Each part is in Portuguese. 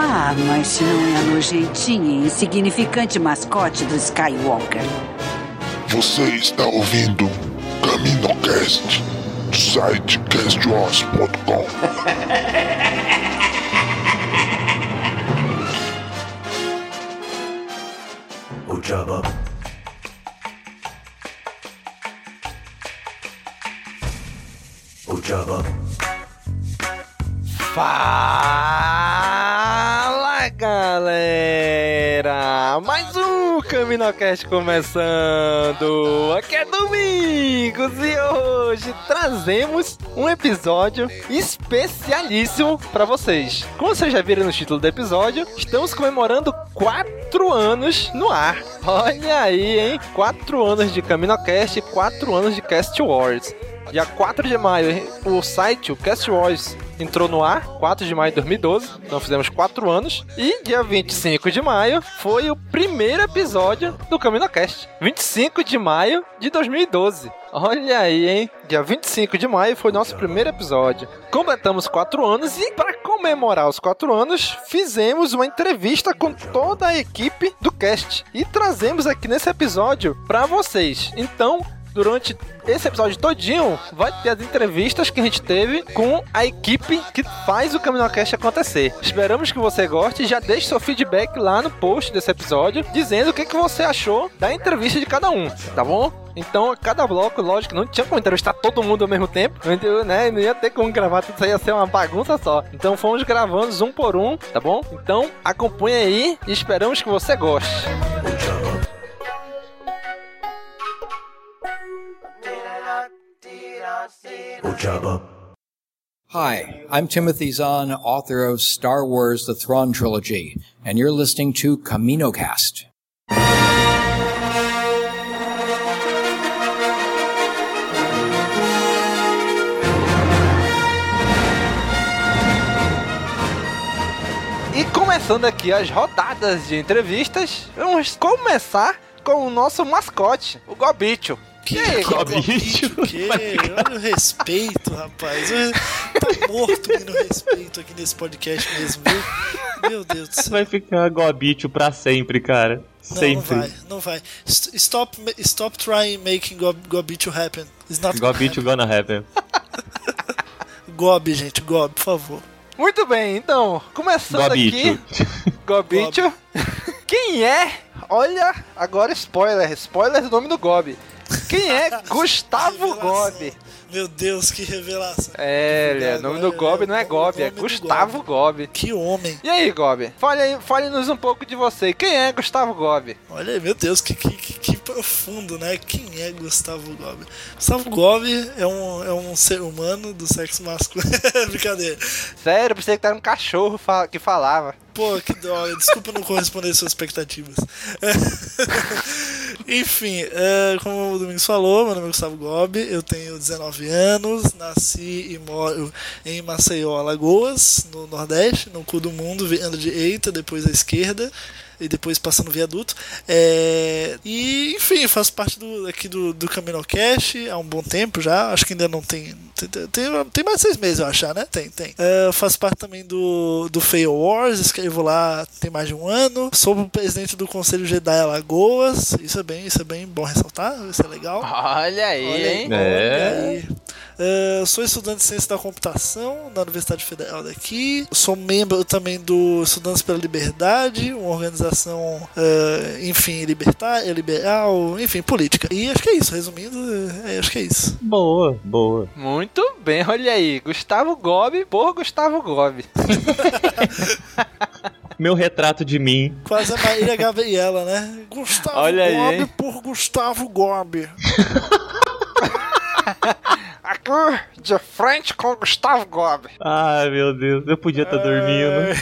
Ah, mas se não é a nojentinha e insignificante mascote do Skywalker. Você está ouvindo CaminoCast do site castwars.com. O Jabba. O Jabba. Fala galera! Mais um CaminoCast começando! Aqui é Domingos e hoje trazemos um episódio especialíssimo para vocês. Como vocês já viram no título do episódio, estamos comemorando 4 anos no ar. Olha aí, hein? 4 anos de CaminoCast e 4 anos de Cast Wars. Dia 4 de maio, o site, o Cast Wars, entrou no ar, 4 de maio de 2012, então fizemos 4 anos. E dia 25 de maio foi o primeiro episódio do CaminoCast. 25 de maio de 2012. Olha aí, hein? Dia 25 de maio foi nosso primeiro episódio. Completamos 4 anos e, para comemorar os 4 anos, fizemos uma entrevista com toda a equipe do cast. E trazemos aqui nesse episódio para vocês. Então, durante esse episódio todinho vai ter as entrevistas que a gente teve com a equipe que faz o CaminoCast acontecer. Esperamos que você goste já deixe seu feedback lá no post desse episódio, dizendo o que, que você achou da entrevista de cada um, tá bom? Então, cada bloco, lógico, não tinha como entrevistar todo mundo ao mesmo tempo, né? Não ia ter como gravar tudo isso ia ser uma bagunça só. Então, fomos gravando um por um, tá bom? Então, acompanhe aí e esperamos que você goste. Ojaba. Hi, I'm Timothy Zahn, author of Star Wars The Thrawn Trilogy, and you're listening to CaminoCast. E começando aqui as rodadas de entrevistas, vamos começar com o nosso mascote, o Gobicho. Que? Que? Olha o respeito, rapaz. Tá morto no respeito aqui nesse podcast mesmo, viu? Meu Deus do céu. Vai ficar Gobicho pra sempre, cara. Sempre. Não, não vai, não vai. Stop, stop trying making Gob, Gobicho happen. It's not Gobicho gonna happen. Gob, gente, Gob, por favor. Muito bem, então, começando Gobicho. aqui. Gobicho. Quem é? Olha, agora spoiler. Spoiler do nome do Gob. Quem é Gustavo Gobi? Meu Deus, que revelação. É, ele, o nome do Gobi não é Gobi, é Gustavo Gobi. Que homem. E aí, Gobi? Fale-nos fale um pouco de você. Quem é Gustavo Gobi? Olha aí, meu Deus, que, que, que, profundo, né? Quem é Gustavo Gobi? Gustavo Gobi é um, é um ser humano do sexo masculino. Brincadeira. Sério, pensei que era um cachorro que falava. Pô, que droga. Desculpa não corresponder às suas expectativas. Enfim, é, como o Domingos falou, meu nome é Gustavo Gobi, eu tenho 19 anos, nasci e moro em Maceió, Alagoas, no Nordeste, no cu do mundo, ando de eita, depois à esquerda e depois passando o viaduto. É, e, enfim, faço parte do, aqui do, do CaminoCast há um bom tempo já. Acho que ainda não tem. Tem, tem, tem mais de seis meses, eu achar, né? Tem, tem. É, faço parte também do, do Fail Wars, escrevo lá tem mais de um ano. Sou o presidente do Conselho Jedi Alagoas. Isso é bem, isso é bem bom ressaltar, isso é legal. Olha aí, Olha aí, hein? É. olha aí. Uh, sou estudante de ciência da computação na Universidade Federal daqui. Sou membro também do Estudantes pela Liberdade, uma organização, uh, enfim, libertária, liberal, enfim, política. E acho que é isso, resumindo, é, acho que é isso. Boa, boa. Muito bem, olha aí. Gustavo Gobi por Gustavo Gobi. Meu retrato de mim. Quase a Marília Gabriela, né? Gustavo Olha aí, Gobi hein? por Gustavo Gobi. Aqui de frente com Gustavo Gobi. Ai, meu Deus, eu podia estar dormindo.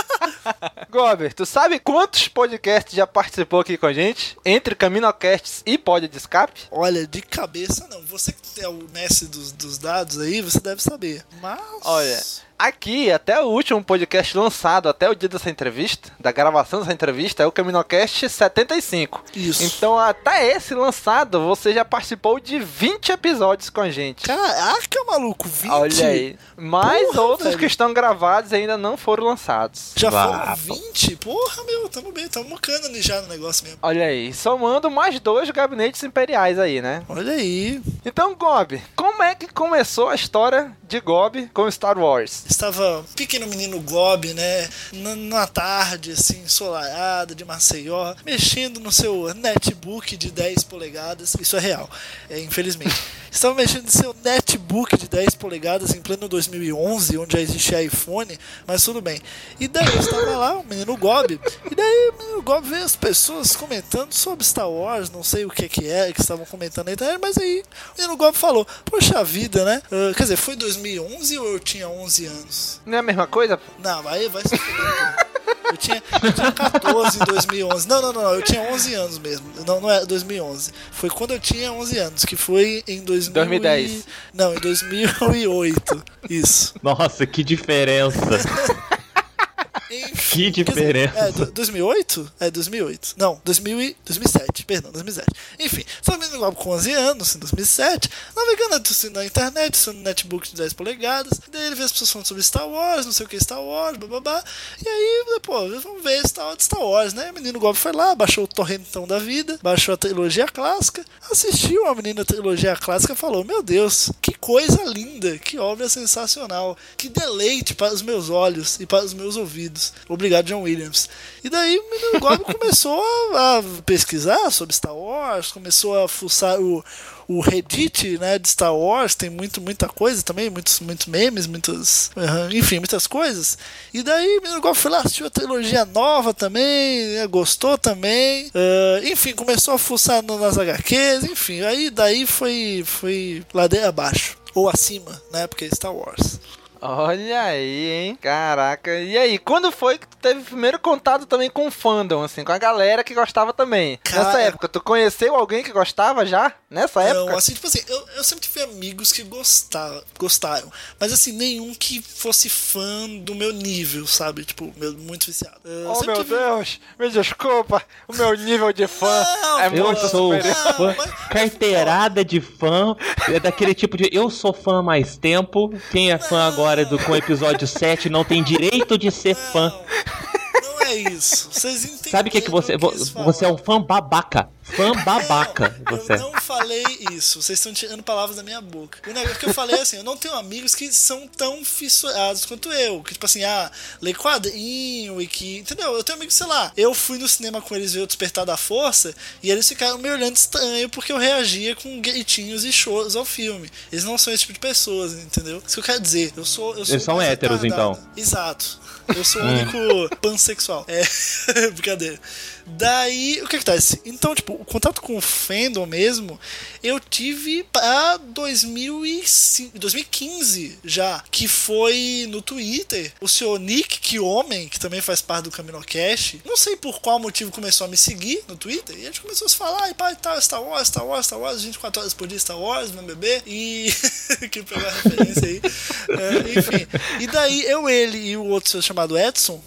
Gober, tu sabe quantos podcasts já participou aqui com a gente? Entre Caminocasts e Pod de Escape? Olha, de cabeça não. Você que é o mestre dos, dos dados aí, você deve saber. Mas. Olha, aqui, até o último podcast lançado, até o dia dessa entrevista, da gravação dessa entrevista, é o Caminocast 75. Isso. Então, até esse lançado, você já participou de 20 episódios com a gente. Caraca, maluco, 20? Olha aí. Mais Porra, outros velho. que estão gravados e ainda não foram lançados. Já Vá, foram 20? Porra, meu, tamo bem, tamo mocando já no negócio mesmo. Olha aí, somando mais dois gabinetes imperiais aí, né? Olha aí. Então, Gob, como é que começou a história de Gob com Star Wars? Estava um pequeno menino Gob, né? Numa tarde, assim, ensolarada de Maceió, mexendo no seu netbook de 10 polegadas. Isso é real, é, infelizmente. Estava mexendo no seu netbook de 10 polegadas em pleno 2011, onde já existia iPhone, mas tudo bem. E daí eu estava lá, o menino Gob, e daí o menino Gob vê as pessoas comentando sobre Star Wars, não sei o que que é, que estavam comentando na internet, mas aí o menino Gob falou, poxa vida, né? Ah, quer dizer, foi 2011 ou eu tinha 11 anos? Não é a mesma coisa? Não, aí vai se fuder. Eu tinha, eu tinha 14 em 2011. Não, não, não, não, eu tinha 11 anos mesmo. Não, não é 2011. Foi quando eu tinha 11 anos, que foi em 2000 2010. e- Não, em 2008. Isso. Nossa, que diferença. que diferença. É, do- 2008? É, 2008. Não, 2000 e- 2007, perdão, 2007. Enfim, só menino logo com 11 anos, em 2007, navegando assim, na internet, seu netbook de 10 polegadas, daí ele vê as pessoas falando sobre Star Wars, não sei o que Star Wars, bababá, e aí, pô, vamos ver Star Wars, Star Wars, né? O menino Gob foi lá, baixou o torrentão da vida, baixou a trilogia clássica, assistiu a menina trilogia clássica e falou, meu Deus, que coisa linda, que obra sensacional, que deleite para os meus olhos e para os meus ouvidos. Obrigado, John Williams. E daí o menino Gob começou a, pesquisar sobre Star Wars, começou a fuçar o, o Reddit né, de Star Wars, tem muito, muita coisa também, muitos, muitos memes, muitos. aham, enfim, muitas coisas. E daí o menino Gob foi lá, assistiu a trilogia nova também, né, gostou também. ah, enfim, começou a fuçar nas HQs, enfim, aí daí foi, foi ladeira abaixo. Ou acima, né? Porque é Star Wars. Olha aí, hein? Caraca. E aí, quando foi que tu teve o primeiro contato também com o fandom, assim, com a galera que gostava também? Nessa Cara- época, tu conheceu alguém que gostava já? Nessa Não, época? assim, tipo assim, eu, eu sempre tive amigos que gostaram, gostaram, mas assim, nenhum que fosse fã do meu nível, sabe? Tipo, meu, muito viciado. Eu Oh meu tive- Deus, me desculpa, o meu nível de fã Não, é Eu muito sou superior. fã, carteirada de fã, é daquele tipo de eu sou fã há mais tempo, quem é fã agora do com o episódio 7 não tem direito de ser fã. Não é isso. Vocês entendem? Sabe o que que você vo- você é um fã babaca, fã babaca, você. Eu não falei isso, vocês estão tirando palavras da minha boca. O negócio que eu falei é assim: eu não tenho amigos que são tão fissurados quanto eu. Que, tipo assim, ah, lê quadrinho e que. Entendeu? Eu tenho amigos, sei lá, eu fui no cinema com eles ver o Despertar da Força e eles ficaram me olhando estranho porque eu reagia com gritinhos e choros ao filme. Eles não são esse tipo de pessoas, entendeu? Isso que eu quero dizer. Eu sou. Eu sou Eles são mais héteros, retardado. então. Exato. Eu sou o Hum. único pansexual. É. Brincadeira. Daí, o que acontece? Então, tipo, o contato com o fandom mesmo, eu tive pra 2005, 2015 já, que foi no Twitter. O senhor Nick, que homem, que também faz parte do Caminocast, não sei por qual motivo começou a me seguir no Twitter, e a gente começou a se falar, e pá, e tal, Star Wars, Star Wars, Star Wars, 24 horas por dia, Star Wars, meu bebê, e. que pegou a referência aí. É, enfim. E daí eu, ele e o outro senhor chamado Edson,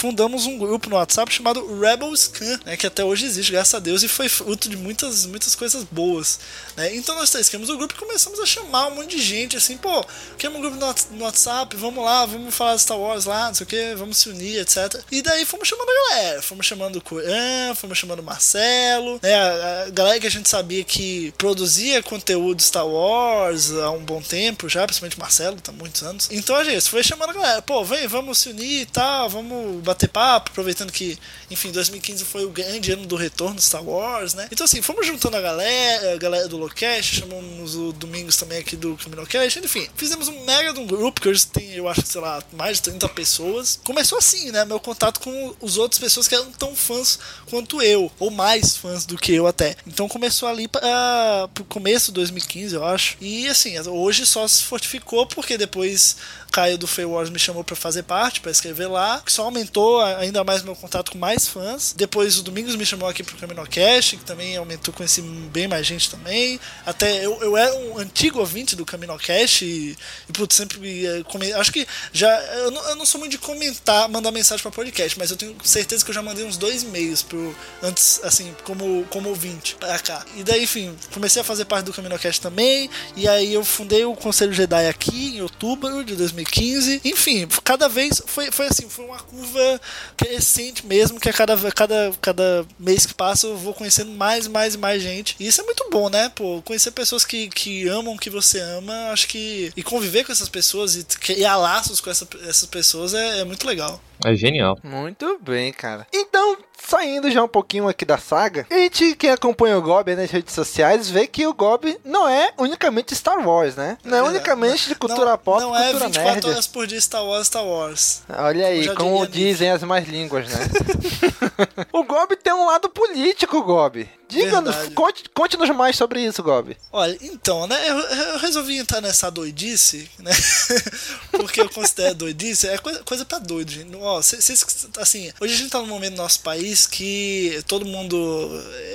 fundamos um grupo no WhatsApp chamado Rebel Scan, né, que até hoje existe, graças a Deus, e foi fruto de muitas, muitas coisas boas. Né? Então nós três criamos o grupo e começamos a chamar um monte de gente, assim, pô, criamos um grupo no WhatsApp, vamos lá, vamos falar de Star Wars lá, não sei o que, vamos se unir, etc. E daí fomos chamando a galera, fomos chamando o Coran, fomos chamando o Marcelo, né, a, galera que a gente sabia que produzia conteúdo Star Wars há um bom tempo já, principalmente o Marcelo, tá muitos anos. Então a gente foi chamando a galera, pô, vem, vamos se unir e tal, vamos bater papo, aproveitando que, enfim, 2015 foi o grande ano do retorno Star Wars, né? Então assim, fomos juntando a galera, a galera do Locast, chamamos o Domingos também aqui do Caminocast, enfim, fizemos um mega de um grupo que hoje tem, eu acho, sei lá, mais de 30 pessoas. Começou assim, né? Meu contato com os outros pessoas que eram tão fãs quanto eu, ou mais fãs do que eu até. Então começou ali para pro começo de 2015, eu acho. E assim, hoje só se fortificou porque depois Caio do Fey Wars me chamou para fazer parte, para escrever lá, que só aumentou ainda mais meu contato com mais fãs. Depois o Domingos me chamou aqui pro CaminoCast, que também aumentou, conheci bem mais gente também. Até eu, eu era um antigo ouvinte do CaminoCast e, e putz, sempre eh, acho que já eu não, eu não, sou muito de comentar, mandar mensagem para podcast, mas eu tenho certeza que eu já mandei uns dois e-mails pro antes assim, como como ouvinte para cá. E daí, enfim, comecei a fazer parte do CaminoCast também, e aí eu fundei o Conselho Jedi aqui em outubro de 2015 2015. Enfim, cada vez foi, foi assim, foi uma curva crescente mesmo, que a cada, cada, cada mês que passa eu vou conhecendo mais, mais e mais gente. E isso é muito bom, né? Pô, conhecer pessoas que, que amam o que você ama, acho que. E conviver com essas pessoas e criar laços com essa, essas pessoas é, é muito legal. É genial. Muito bem, cara. Então, saindo já um pouquinho aqui da saga, a gente, quem acompanha o Gob nas redes sociais, vê que o Gob não é unicamente Star Wars, né? Não é, é unicamente de cultura não, pop, não cultura é 24 nerd. horas por dia Star Wars, Star Wars. Olha aí, como, como dizem as mais línguas, né? o Gob tem um lado político, Gob. Diga-nos, conte, conte-nos mais sobre isso, Gob. Olha, então, né, eu, eu, resolvi entrar nessa doidice, né, porque eu considero doidice, é coisa, coisa pra doido, gente. Ó, cês, assim, hoje a gente tá num momento no nosso país que todo mundo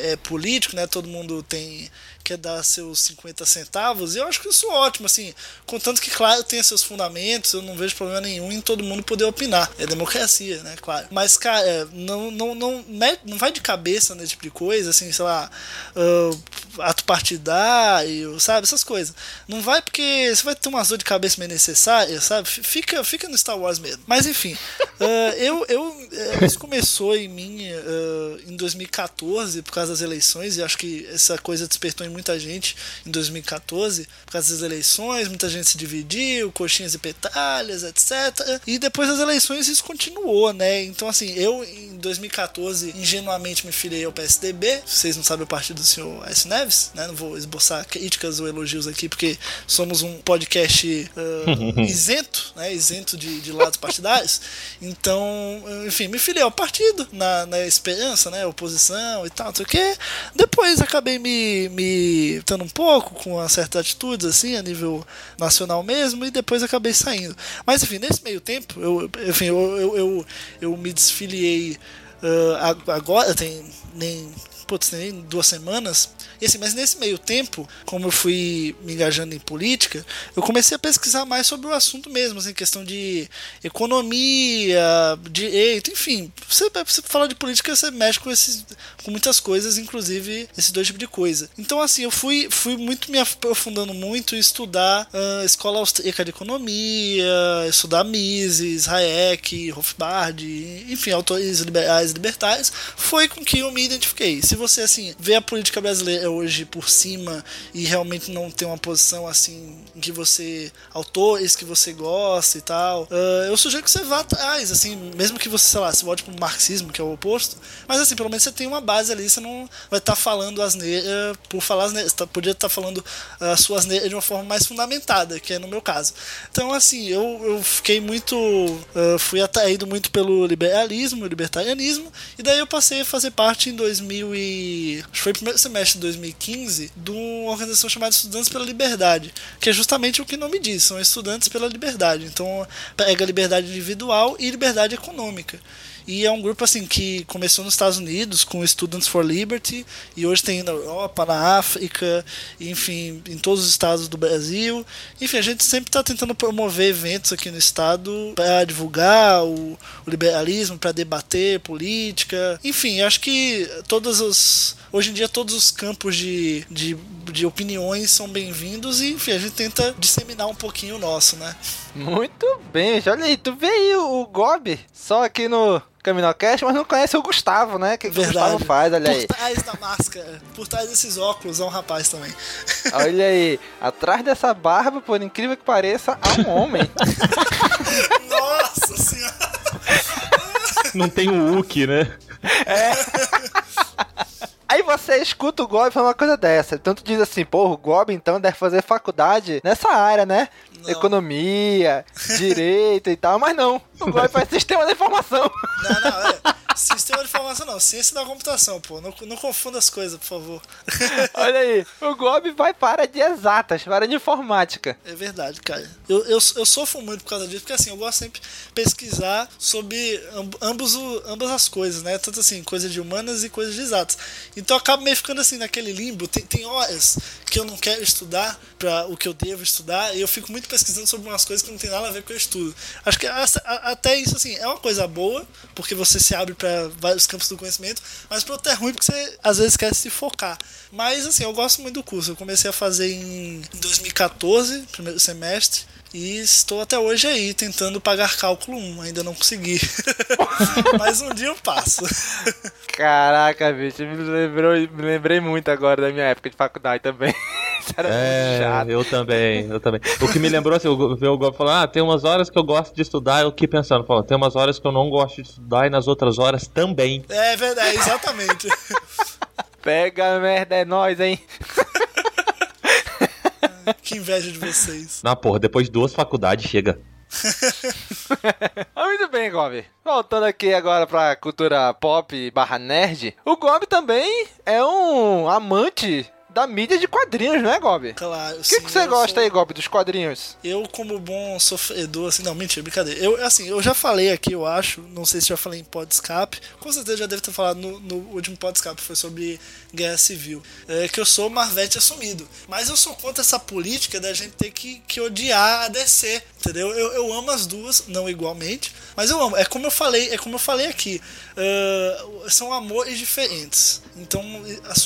é político, né, todo mundo tem quer dar seus 50 centavos, e eu acho que isso é ótimo, assim, contanto que, claro, tem seus fundamentos, eu não vejo problema nenhum em todo mundo poder opinar. É democracia, né, claro. Mas, cara, é, não, não, não, não vai de cabeça nesse tipo de coisa, assim, sei lá, uh, ato partidário, sabe, essas coisas. Não vai porque você vai ter uma dor de cabeça meio necessária, sabe? Fica, fica no Star Wars mesmo. Mas, enfim, uh, eu, eu, é, isso começou em mim uh, em 2014, por causa das eleições, e acho que essa coisa despertou em muita gente em 2014 por causa das eleições, muita gente se dividiu, coxinhas e petalhas, etc. E depois das eleições isso continuou, né? Então, assim, eu em 2014 ingenuamente me filiei ao PSDB. Vocês não sabem o partido do senhor S. Neves, né? Não vou esboçar críticas ou elogios aqui, porque somos um podcast uh, isento, né? Isento de, de lados partidários. Então, enfim, me filiei ao partido na, na esperança, né? Oposição e tal, não sei o quê. Depois acabei me, me estando um pouco com uma certa atitudes assim a nível nacional mesmo e depois acabei saindo. Mas enfim, nesse meio tempo, eu, enfim, eu, eu, eu, eu me desfiliei uh, agora, tem nem putz, nem duas semanas. E assim, mas nesse meio tempo, como eu fui me engajando em política, eu comecei a pesquisar mais sobre o assunto mesmo, assim, questão de economia, direito, enfim. Você, você falar de política, você mexe com, esses, com muitas coisas, inclusive esses dois tipos de coisa. Então, assim, eu fui, fui muito me aprofundando muito em estudar uh, escola austríaca de economia, estudar Mises, Hayek, Rothbard, enfim, autores liberais e libertários, foi com que eu me identifiquei. Se se você assim vê a política brasileira hoje por cima e realmente não tem uma posição assim em que você autores que você gosta e tal, uh, eu sugiro que você vá atrás, assim, mesmo que você, sei lá, se volte pro marxismo, que é o oposto, mas assim, pelo menos você tem uma base ali, você não vai estar tá falando asneira por falar asneira, você tá, podia estar tá falando ah, a sua de uma forma mais fundamentada, que é no meu caso. Então, assim, eu, eu fiquei muito, uh, fui atraído muito pelo liberalismo, libertarianismo, e daí eu passei a fazer parte em 2000 e Acho que foi o primeiro semestre de 2015 de uma organização chamada Estudantes pela Liberdade, que é justamente o que o nome diz, são estudantes pela liberdade. Então pega liberdade individual e liberdade econômica. E é um grupo assim que começou nos Estados Unidos com Students for Liberty e hoje tem na Europa, na África, enfim, em todos os estados do Brasil. Enfim, a gente sempre está tentando promover eventos aqui no estado para divulgar o, o liberalismo, para debater política. Enfim, acho que todos os hoje em dia todos os campos de, de, de opiniões são bem-vindos e enfim, a gente tenta disseminar um pouquinho o nosso, né? Muito bem, olha aí, tu vê aí o, Gob só aqui no Caminocast, mas não conhece o Gustavo, né? O que, que o Gustavo faz, olha aí. Por trás da máscara, por trás desses óculos, é um rapaz também. Olha aí, atrás dessa barba, por incrível que pareça, há um homem. Nossa senhora! Não tem o Hulk, né? É. Aí você escuta o Gob falando uma coisa dessa. Tanto diz assim, pô, o Gob então deve fazer faculdade nessa área, né? Não. Economia, direito e tal, mas não. O Gob faz sistema de informação. Não, não, é. Sistema de informação não, ciência da computação, pô. Não, não confunda as coisas, por favor. Olha aí, o Gob vai para de exatas, para de informática. É verdade, cara. Eu, eu, eu sofro muito por causa disso, porque assim, eu gosto sempre de pesquisar sobre ambos, ambas as coisas, né? Tanto assim, coisas de humanas e coisas de exatas. Então eu acabo meio ficando assim naquele limbo. Tem, tem horas que eu não quero estudar para o que eu devo estudar, e eu fico muito pesquisando sobre umas coisas que não tem nada a ver com o estudo. Acho que até isso assim é uma coisa boa, porque você se abre para vários campos do conhecimento, mas por outro é ruim porque você às vezes quer se focar. Mas assim, eu gosto muito do curso. Eu comecei a fazer em 2014, primeiro semestre. E estou até hoje aí tentando pagar cálculo 1, ainda não consegui. Mas um dia eu passo. Caraca, bicho, me, lembrou, me lembrei muito agora da minha época de faculdade também. Era é, chato. eu também, eu também. O que me lembrou, assim, eu vi o Gob falando, ah, tem umas horas que eu gosto de estudar, eu fiquei pensando, pô, tem umas horas que eu não gosto de estudar e nas outras horas também. É verdade, exatamente. Pega a merda, é nóis, hein? que inveja de vocês. Na porra, depois de duas faculdades chega. Muito bem, Gob. Voltando aqui agora pra cultura pop barra nerd, o Gob também é um amante da mídia de quadrinhos, né, Gob? Claro. O que, que você gosta sou... aí, Gob, dos quadrinhos? Eu, como bom sofredor, assim, não, mentira, brincadeira. Eu, assim, eu já falei aqui, eu acho, não sei se já falei em Podscape, com certeza já deve ter falado no, no último Podscape, foi sobre Guerra Civil, é, que eu sou Marvete assumido. Mas eu sou contra essa política da gente ter que, que odiar a DC, entendeu? Eu, eu amo as duas, não igualmente, mas eu amo. É como eu falei, é como eu falei aqui. Uh, são amores diferentes. Então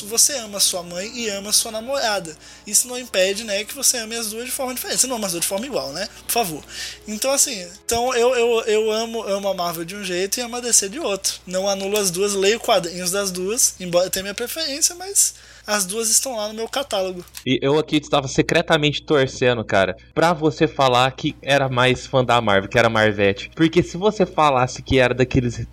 você ama a sua mãe e ama a sua namorada. Isso não impede, né, que você ame as duas de forma diferente. Você não ama as duas de forma igual, né? Por favor. Então assim, então eu, eu, eu amo, amo a Marvel de um jeito e amo a DC de outro. Não anulo as duas, leio quadrinhos das duas, embora tenha minha preferência, mas as duas estão lá no meu catálogo. E eu aqui estava secretamente torcendo, cara, pra você falar que era mais fã da Marvel, que era Marvete. Porque se você falasse que era daqueles,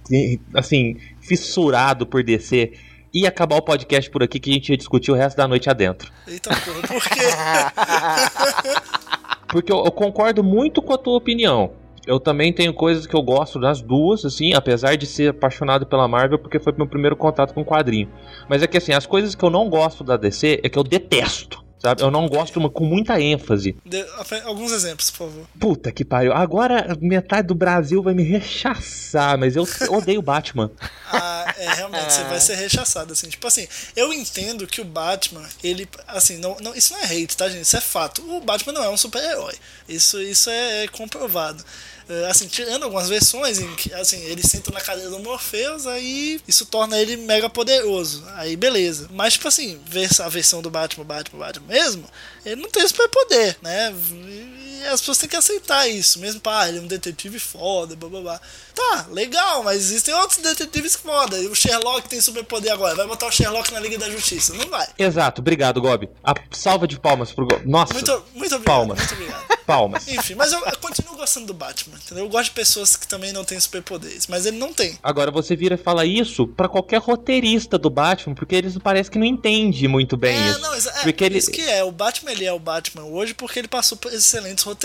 assim, fissurado por DC, ia acabar o podcast por aqui que a gente ia discutir o resto da noite adentro. Eita porra, por quê? Porque eu, eu concordo muito com a tua opinião. Eu também tenho coisas que eu gosto das duas, assim, apesar de ser apaixonado pela Marvel, porque foi meu primeiro contato com o quadrinho. Mas é que assim, as coisas que eu não gosto da DC é que eu detesto. Sabe? Eu não gosto uma, com muita ênfase. De, alguns exemplos, por favor. Puta que pariu. Agora metade do Brasil vai me rechaçar, mas eu odeio Batman. Ah, é, realmente, você vai ser rechaçado, assim. Tipo assim, eu entendo que o Batman, ele, assim, não, não, isso não é hate, tá, gente? Isso é fato. O Batman não é um super-herói. Isso, isso é, é comprovado. É, assim, tirando algumas versões em que assim, ele senta na cadeira do Morpheus, aí isso torna ele mega poderoso. Aí beleza. Mas, tipo assim, a versão do Batman, Batman, Batman mesmo, ele não tem superpoder, né? E as pessoas têm que aceitar isso, mesmo para ah, ele é um detetive foda, blá blá blá. Tá, legal, mas existem outros detetives foda. O Sherlock tem superpoder agora. Vai botar o Sherlock na Liga da Justiça. Não vai. Exato, obrigado, Gob. A salva de palmas pro Gob. Nossa. Muito, muito obrigado. Palmas. Muito obrigado. palmas. Enfim, mas eu, eu, continuo gostando do Batman, entendeu? Eu gosto de pessoas que também não têm superpoderes, mas ele não tem. Agora você vira e fala isso para qualquer roteirista do Batman, porque eles parece que não entende muito bem é, isso. Não, é, porque ele... isso que é. O Batman ele é o Batman hoje porque ele passou por excelentes roteiristas.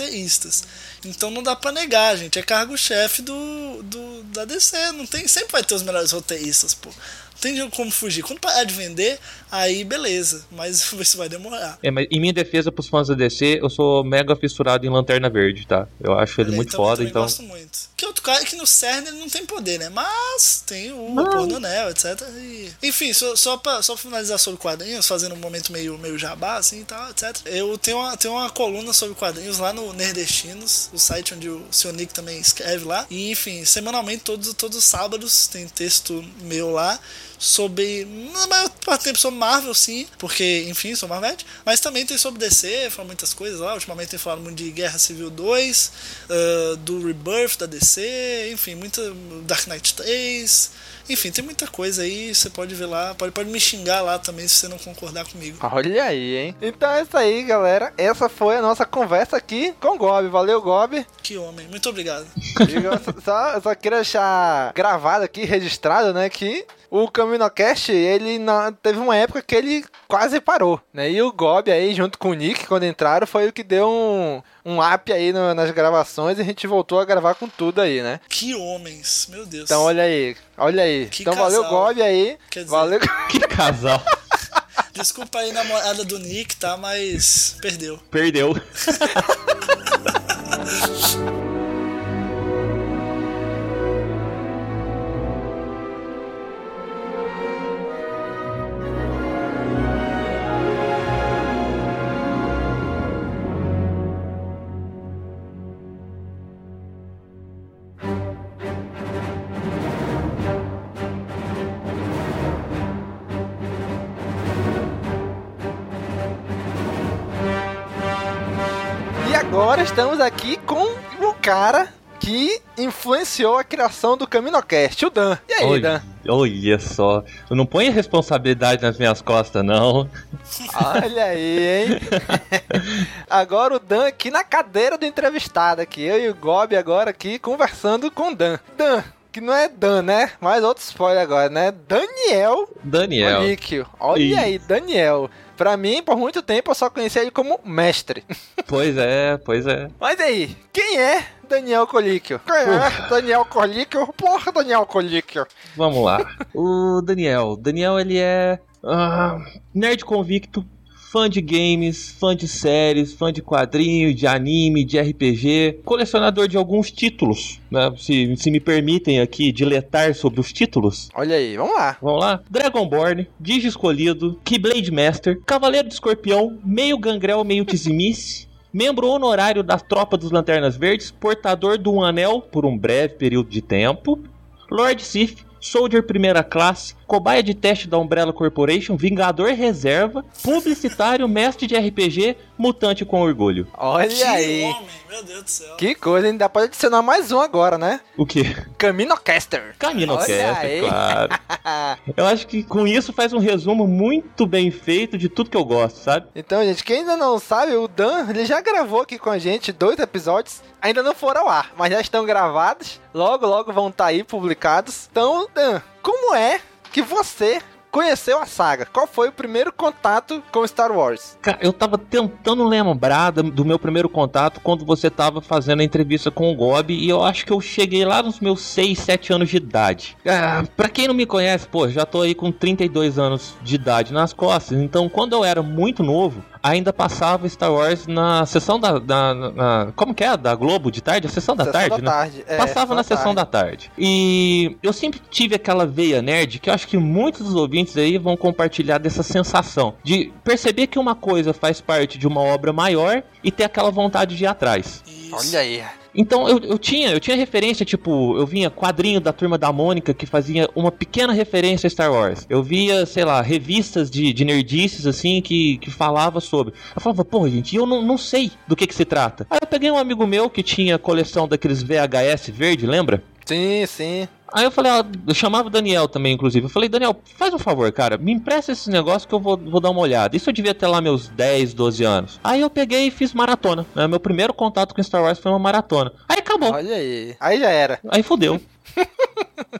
Então não dá para negar, gente. É cargo-chefe do, do, da DC. Não tem, sempre vai ter os melhores roteiristas, pô. Tem como fugir. Quando parar de vender, aí beleza. Mas isso vai demorar. É, mas em minha defesa pros fãs da DC, eu sou mega fissurado em Lanterna Verde, tá? Eu acho ele muito então, eu foda, também então. gosto muito. Que outro cara que no CERN ele não tem poder, né? Mas tem o Não. Porra do Anel, etc. E- Enfim, só, só, pra, só pra finalizar sobre quadrinhos, fazendo um momento meio, meio jabá, assim e tal, etc. Eu tenho uma, tenho uma coluna sobre quadrinhos lá no Nerdestinos, o site onde o Sr. Nick também escreve lá. E enfim, semanalmente, todos, todos os sábados, tem texto meu lá sobre. Na maior parte do tempo sobre Marvel, sim, porque, enfim, sou Marvete. Mas também tem sobre DC, falam muitas coisas lá. Ultimamente tem falado muito de Guerra Civil 2, ah, do Rebirth da DC, enfim, muita. Dark Knight 3. Enfim, tem muita coisa aí, você pode ver lá, pode, pode me xingar lá também se você não concordar comigo. Olha aí, hein? Então é isso aí, galera. Essa foi a nossa conversa aqui com o Gob. Valeu, Gob. Que homem, muito obrigado. Eu só- só queria deixar gravado aqui, registrado, né, que o CaminoCast, ele na- teve uma época que ele quase parou, né? E o Gob aí, junto com o Nick, quando entraram, foi o que deu um, um up aí no- nas gravações e a gente voltou a gravar com tudo aí, né? Que homens, meu Deus. Então olha aí, olha aí. Que então valeu, casal. Gob aí. Quer dizer- Valeu. Que casal. Desculpa aí, namorada do Nick, tá? Mas perdeu. Perdeu. agora estamos aqui com o cara que influenciou a criação do CaminoCast, o Dan. E aí, Dan? Olha, só. Eu não ponho responsabilidade nas minhas costas, não. Olha aí, hein? agora o Dan aqui na cadeira do entrevistado aqui. Eu e o Gob agora aqui conversando com o Dan. Dan, que não é Dan, né? Mais outro spoiler agora, né? Daniel Daniel. Olíquio. Olha Ih. aí, Daniel. Pra mim, por muito tempo, eu só conhecia ele como mestre. Pois é, pois é. Mas aí, quem é Daniel Colíquio? Quem é Daniel Colíquio? Porra, Daniel Colíquio. Vamos lá. O Daniel. Daniel, ele é ah, nerd convicto, fã de games, fã de séries, fã de quadrinhos, de anime, de RPG, colecionador de alguns títulos, né? Se, se me permitem aqui diletar sobre os títulos. Olha aí, vamos lá. Vamos lá? Dragonborn, Digi Escolhido, Keyblade Master, Cavaleiro do Escorpião, meio Gangrel, meio Tizimice, membro honorário da Tropa dos Lanternas Verdes, portador do um anel por um breve período de tempo, Lord Sif, Soldier Primeira Classe, cobaia de teste da Umbrella Corporation, Vingador Reserva, publicitário, mestre de RPG, mutante com orgulho. Olha que aí. homem, meu Deus do céu. Que coisa, ainda pode adicionar mais um agora, né? O que? Caminocaster. Caminocaster, Olha aí. claro. Eu acho que com isso faz um resumo muito bem feito de tudo que eu gosto, sabe? Então, gente, quem ainda não sabe, o Dan, ele já gravou aqui com a gente dois episódios. Ainda não foram ao ar, mas já estão gravados. Logo, logo vão estar aí publicados. Então, Dan, como é que você conheceu a saga? Qual foi o primeiro contato com Star Wars? Cara, eu tava tentando lembrar do meu primeiro contato quando você tava fazendo a entrevista com o Gob e eu acho que eu cheguei lá nos meus 6, 7 anos de idade. Ah, pra quem não me conhece, pô, já tô aí com 32 anos de idade nas costas, então quando eu era muito novo, ainda passava Star Wars na sessão da. da- na- como que é? Da Globo de tarde? A sessão da Sessão tarde, da né? tarde, é, Passava na sessão tarde. da tarde. E eu sempre tive aquela veia nerd que eu acho que muitos dos ouvintes aí vão compartilhar dessa sensação de perceber que uma coisa faz parte de uma obra maior e ter aquela vontade de ir atrás. Olha aí. Então eu, eu tinha, eu tinha referência, tipo, eu vinha quadrinho da turma da Mônica que fazia uma pequena referência a Star Wars. Eu via, sei lá, revistas de, de nerdices, assim, que, que falava sobre. Eu falava, pô, gente, eu não, não sei do que que se trata. Aí eu peguei um amigo meu que tinha coleção daqueles VHS verde, lembra? Sim, sim. Aí eu falei, ó, eu chamava o Daniel também, inclusive. Eu falei, Daniel, faz um favor, cara, me empresta esse negócio que eu vou, vou dar uma olhada. Isso eu devia ter lá meus 10, 12 anos. Aí eu peguei e fiz maratona. Né? Meu primeiro contato com Star Wars foi uma maratona. Aí acabou. Olha aí. Aí já era. Aí fodeu.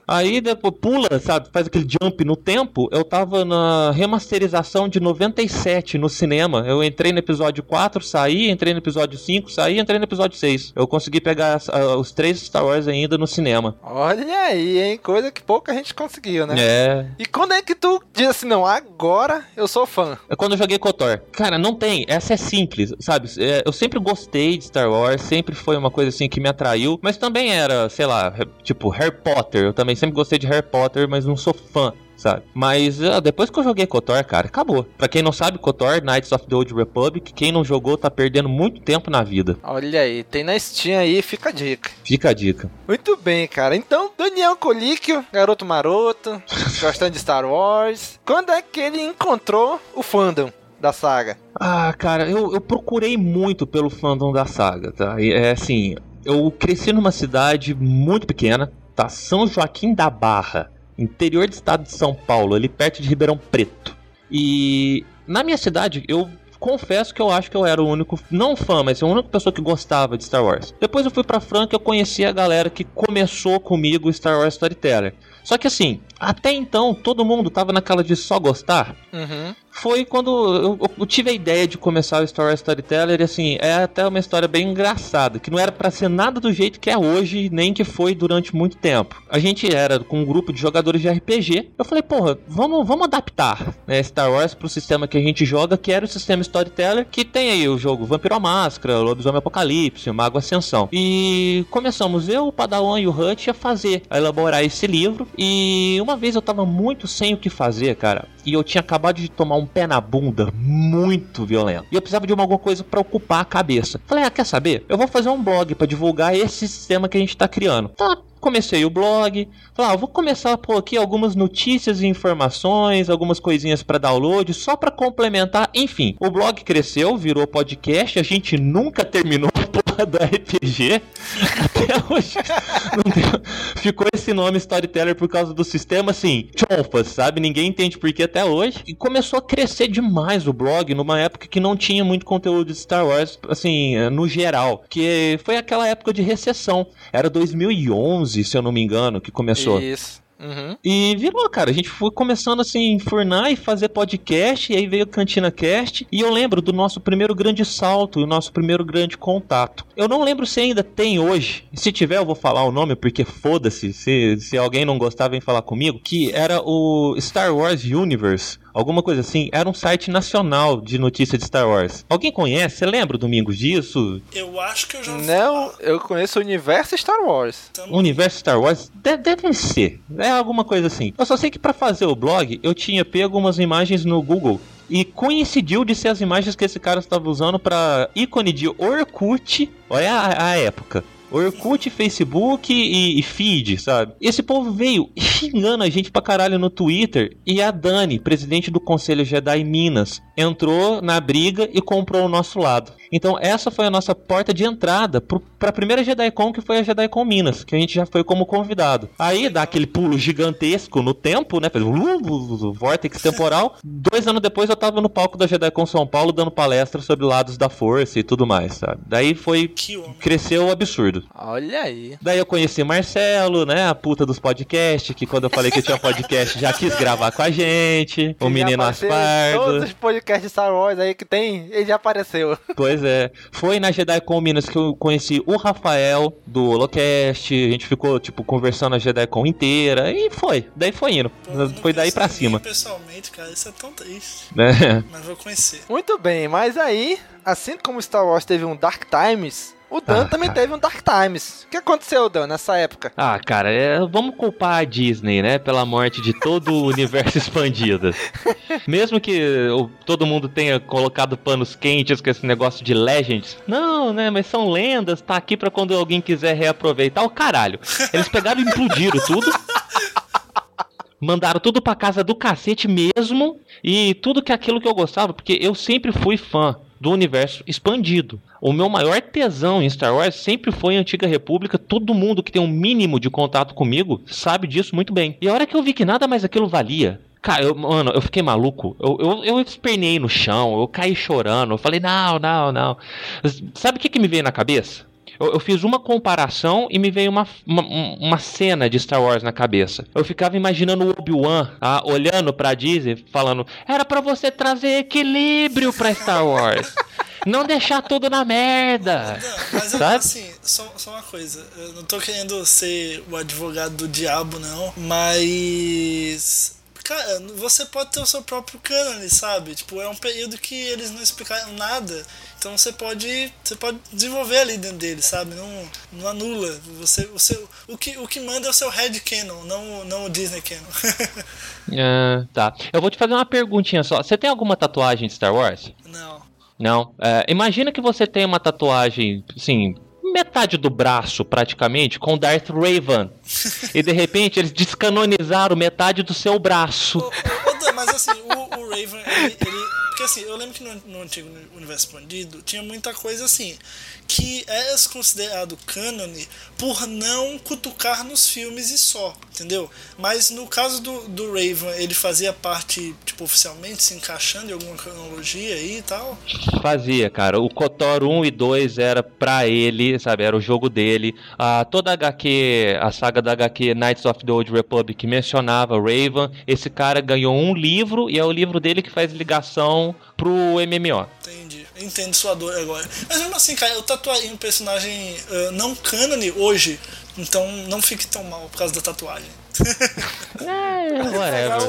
Aí depois pula, sabe, faz aquele jump no tempo. Eu tava na remasterização de 97 no cinema. Eu entrei no episódio 4, saí, entrei no episódio 5, saí, entrei no episódio 6. Eu consegui pegar uh, os três Star Wars ainda no cinema. Olha aí, hein? Coisa que pouca gente conseguiu, né? É. E quando é que tu diz assim, não, agora eu sou fã? É quando eu joguei KOTOR. Cara, não tem. Essa é simples, sabe? É, eu sempre gostei de Star Wars, sempre foi uma coisa assim que me atraiu, mas também era, sei lá, tipo Harry Potter. Eu também sempre gostei de Harry Potter, mas não sou fã sabe? Mas uh, depois que eu joguei KOTOR, cara, acabou. Pra quem não sabe, KOTOR, Knights of the Old Republic, quem não jogou tá perdendo muito tempo na vida. Olha aí, tem na Steam aí, fica a dica. Fica a dica. Muito bem, cara. Então, Daniel Colíquio, garoto maroto, gostando de Star Wars. Quando é que ele encontrou o fandom? Da saga. Ah, cara, eu, eu procurei muito pelo fandom da saga, tá? E, é assim, eu cresci numa cidade muito pequena, tá? São Joaquim da Barra interior do estado de São Paulo, ali perto de Ribeirão Preto. E na minha cidade, eu confesso que eu acho que eu era o único, não fã, mas a única pessoa que gostava de Star Wars. Depois eu fui pra Franca eu conheci a galera que começou comigo Star Wars Storyteller. Só que assim, até então todo mundo tava naquela de só gostar. Uhum. Foi quando eu, eu, tive a ideia de começar o Story Storyteller e assim, é até uma história bem engraçada, que não era para ser nada do jeito que é hoje, nem que foi durante muito tempo. A gente era com um grupo de jogadores de RPG. Eu falei, porra, vamos, vamos adaptar né, Star Wars pro sistema que a gente joga, que era o sistema Storyteller, que tem aí o jogo Vampiro à Máscara, Lobisomem Apocalipse, Mago Ascensão. E começamos eu, o Padawan e o Hutch a fazer, a elaborar esse livro. E uma vez eu tava muito sem o que fazer, cara. E eu tinha acabado de tomar um pé na bunda muito violento. E eu precisava de uma, alguma coisa para ocupar a cabeça. Falei, ah, quer saber? Eu vou fazer um blog para divulgar esse sistema que a gente tá criando. Tá, comecei o blog. Falei, ah, vou começar a pôr aqui algumas notícias e informações, algumas coisinhas para download, só para complementar. Enfim, o blog cresceu, virou podcast. A gente nunca terminou a porra do RPG. Até hoje. Deu... Ficou esse nome Storyteller por causa do sistema, assim, chonfas, sabe? Ninguém entende por que até hoje. E começou a crescer demais o blog numa época que não tinha muito conteúdo de Star Wars, assim, no geral. Que foi aquela época de recessão. Era 2011, se eu não me engano, que começou. Isso. Uhum. E virou, cara. A gente foi começando assim, enfurnar e fazer podcast, e aí veio Cantina Cast. E eu lembro do nosso primeiro grande salto e o nosso primeiro grande contato. Eu não lembro se ainda tem hoje. Se tiver, eu vou falar o nome, porque foda-se. Se, se alguém não gostar, vem falar comigo. Que era o Star Wars Universe alguma coisa assim. Era um site nacional de notícia de Star Wars. Alguém conhece? Você lembra, Domingos, disso? Eu acho que eu já Não, eu conheço o universo Star Wars. O universo Star Wars deve, deve ser. É alguma coisa assim. Eu só sei que para fazer o blog, eu tinha pego umas imagens no Google e coincidiu de ser as imagens que esse cara estava usando para ícone de Orkut. Olha a, a época. Orkut, Facebook e, e, feed, sabe? Esse povo veio xingando a gente pra caralho no Twitter e a Dani, presidente do Conselho Jedi Minas, entrou na briga e comprou o nosso lado. Então essa foi a nossa porta de entrada para a primeira JediCon, que foi a JediCon Minas, que a gente já foi como convidado. Aí dá aquele pulo gigantesco no tempo, né? Fez um vórtex temporal. Dois anos depois eu tava no palco da JediCon São Paulo dando palestra sobre lados da força e tudo mais, sabe? Daí foi... Cresceu o Olha aí. Daí eu conheci Marcelo, né? A puta dos podcasts, que quando eu falei que tinha podcast já quis gravar com a gente. O menino Aspardo. Todos os podcasts Star Wars aí que tem, ele já apareceu. Pois é. Foi na JediCon Minas que eu conheci o Rafael do Holocast. A gente ficou, tipo, conversando a JediCon inteira. E foi. Daí foi indo. Pô, foi daí pra cima. Pessoalmente, cara, isso é tão triste. É. Mas vou conhecer. Muito bem, mas aí, assim como Star Wars teve um Dark Times, o Dan ah, também cara. teve um Dark Times. O que aconteceu, Dan, nessa época? Ah, cara, é, vamos culpar a Disney, né? Pela morte de todo o universo expandido. Mesmo que o, todo mundo tenha colocado panos quentes com esse negócio de Legends. Não, né? Mas são lendas, tá aqui pra quando alguém quiser reaproveitar. O caralho. Eles pegaram e implodiram tudo. Mandaram tudo pra casa do cacete mesmo. E tudo que aquilo que eu gostava, porque eu sempre fui fã do universo expandido. O meu maior tesão em Star Wars sempre foi a Antiga República. Todo mundo que tem um mínimo de contato comigo sabe disso muito bem. E a hora que eu vi que nada mais aquilo valia, Cara, eu, mano, eu fiquei maluco. Eu, eu, eu espernei no chão, eu caí chorando. Eu falei, não, não, não. Sabe o que, que me veio na cabeça? Eu, eu fiz uma comparação e me veio uma, uma, uma, cena de Star Wars na cabeça. Eu ficava imaginando o Obi-Wan ah, olhando pra Disney, falando: era para você trazer equilíbrio pra Star Wars. não deixar tudo na merda. Não, mas sabe? assim, só, só uma coisa. Eu não tô querendo ser o advogado do diabo, não. Mas cara, você pode ter o seu próprio cânone, sabe? Tipo, é um período que eles não explicaram nada. Então você pode, você pode desenvolver ali dentro dele, sabe? Não, não anula. Você, o, seu, o, que, o que manda é o seu head canon, não, não o Disney canon. é, tá. Eu vou te fazer uma perguntinha só. Você tem alguma tatuagem de Star Wars? Não. Não. É, imagina que você tem uma tatuagem, assim, metade do braço, praticamente, com Darth Raven. e de repente eles descanonizaram metade do seu braço. O, o, mas assim, o, o Raven, ele, ele, Porque assim, eu lembro que no, no antigo universo expandido tinha muita coisa assim que é considerado cânone por não cutucar nos filmes e só, entendeu? Mas no caso do, do Raven, ele fazia parte, tipo, oficialmente, se encaixando em alguma cronologia aí e tal? Fazia, cara. O KOTOR 1 e 2 era pra ele, sabe? Era o jogo dele. Ah, toda a HQ, a saga da HQ Knights of the Old Republic mencionava Raven. Esse cara ganhou um livro e é o livro dele que faz ligação pro MMO. Entendi. Entendo sua dor agora. Mas mesmo assim, cara, eu tatuaria um personagem uh, não cânone hoje, então não fique tão mal por causa da tatuagem. é, whatever.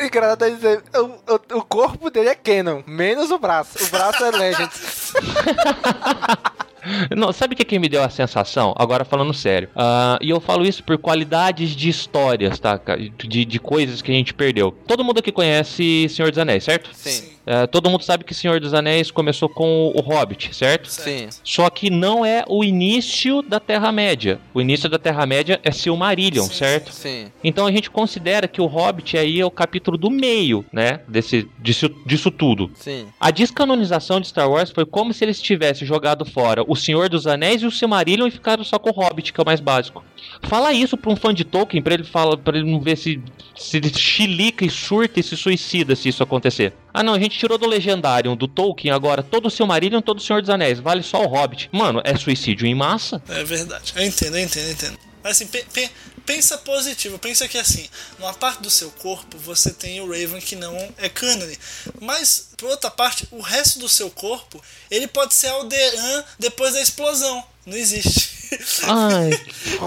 O engraçado é dizer, o, o, o corpo dele é canon, menos o braço. O braço é legend. Não, sabe o que, que me deu a sensação? Agora falando sério. Uh, e eu falo isso por qualidades de histórias, tá? De, de coisas que a gente perdeu. Todo mundo aqui conhece Senhor dos Anéis, certo? Sim. Uh, todo mundo sabe que Senhor dos Anéis começou com o Hobbit, certo? Sim. Só que não é o início da Terra-média. O início da Terra-média é Silmarillion, sim, certo? Sim. Então a gente considera que o Hobbit aí é o capítulo do meio, né? Desse, disso, disso tudo. Sim. A descanonização de Star Wars foi como se eles tivessem jogado fora o Senhor dos Anéis e o Silmarillion e ficaram só com o Hobbit, que é o mais básico. Fala isso pra um fã de Tolkien, pra ele, fala, pra ele não ver se, se ele chilica e surta e se suicida se isso acontecer. Ah não, a gente tirou do Legendarium, do Tolkien, agora todo o Silmarillion, todo o Senhor dos Anéis, vale só o Hobbit. Mano, é suicídio em massa. É verdade. Eu entendo, eu entendo, eu entendo. Mas assim, pe pe pensa positivo, pensa que assim, numa parte do seu corpo você tem o Raven que não é cânone. Mas, por outra parte, o resto do seu corpo, ele pode ser Alderan depois da explosão. Não existe. Ai,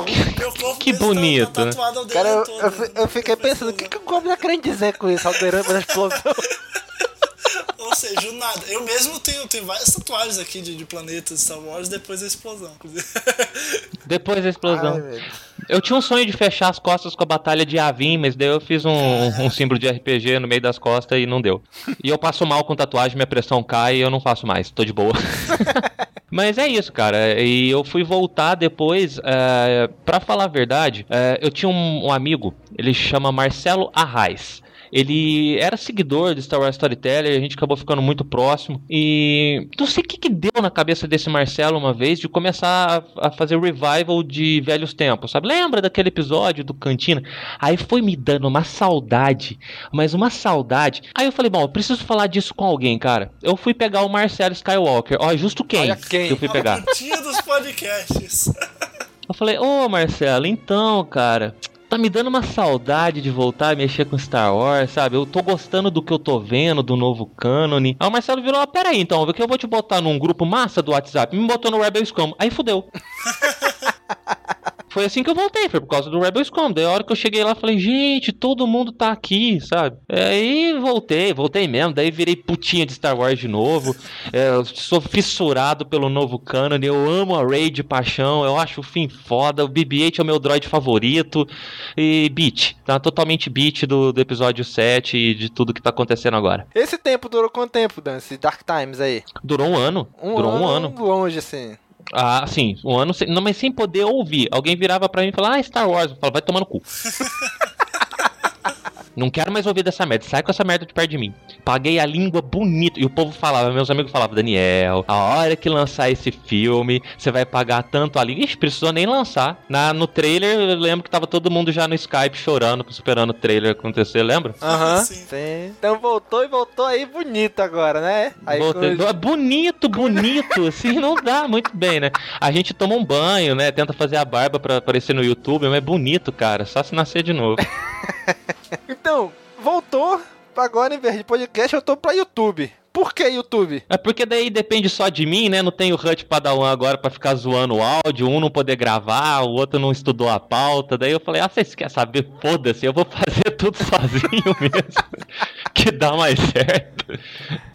que bonito. Tá né? Cara, eu, eu, eu fiquei pensando, o que, que o Goblin tá querendo dizer com isso? Alderan da explosão. Ou seja, o nada. Eu mesmo tenho, tenho várias tatuagens aqui de, de planetas Star Wars depois da explosão. Depois da explosão. Ai, eu tinha um sonho de fechar as costas com a batalha de Avin, mas daí eu fiz um, um, símbolo de RPG no meio das costas e não deu. E eu passo mal com tatuagem, minha pressão cai e eu não faço mais, tô de boa. Mas é isso, cara. E eu fui voltar depois. É, para falar a verdade, é, eu tinha um, um, amigo, ele chama Marcelo Arraes. Ele era seguidor de Star Wars Storyteller, a gente acabou ficando muito próximo. E não sei o que, que deu na cabeça desse Marcelo uma vez de começar a, a fazer revival de velhos tempos, sabe? Lembra daquele episódio do Cantina? Aí foi me dando uma saudade, mas uma saudade. Aí eu falei, bom, eu preciso falar disso com alguém, cara. Eu fui pegar o Marcelo Skywalker. Ó, justo quem, Olha quem. que eu fui pegar? A dos podcasts. Eu falei, ô Marcelo, então, cara, tá me dando uma saudade de voltar a mexer com Star Wars, sabe? Eu tô gostando do que eu tô vendo, do novo cânone. Aí o Marcelo virou, ah, pera aí então, que eu vou te botar num grupo massa do WhatsApp. Me botou no Rebel Scum. Aí fudeu. Foi assim que eu voltei, foi por causa do Rebel Scum. Daí a hora que eu cheguei lá, falei, gente, todo mundo tá aqui, sabe? Aí voltei, voltei mesmo. Daí virei putinha de Star Wars de novo. É, sou fissurado pelo novo canon. Eu amo a Rey de paixão. Eu acho o fim foda. O BB-8 é o meu droid favorito. E beat, tá totalmente beat do, do episódio 7 e de tudo que tá acontecendo agora. Esse tempo durou quanto tempo, Dan? Esse Dark Times aí? Durou um ano. Um durou ano um ano. longe, assim. Ah, sim, um ano sem, não, mas sem poder ouvir. Alguém virava pra mim e falava, ah, Star Wars. Eu falava, vai tomar no cu. Não quero mais ouvir dessa merda. Sai com essa merda de perto de mim. Paguei a língua bonito. E o povo falava, meus amigos falavam, Daniel, a hora que lançar esse filme, você vai pagar tanto a língua. Ixi, precisou nem lançar. Na, no trailer, eu lembro que tava todo mundo já no Skype chorando, esperando o trailer acontecer, lembra? Aham. Sim. Então voltou e voltou aí bonito agora, né? Aí Voltei. com- Bonito, bonito, assim, não dá muito bem, né? A gente toma um banho, né? Tenta fazer a barba pra aparecer no YouTube, mas é bonito, cara. Só se nascer de novo. Então, voltou. Agora, em vez de podcast, eu tô pra YouTube. Por que YouTube? É porque daí depende só de mim, né? Não tem o Hut Padawan agora pra ficar zoando o áudio, um não poder gravar, o outro não estudou a pauta. Daí eu falei, ah, vocês querem saber? Foda-se, eu vou fazer tudo sozinho mesmo. que dá mais certo.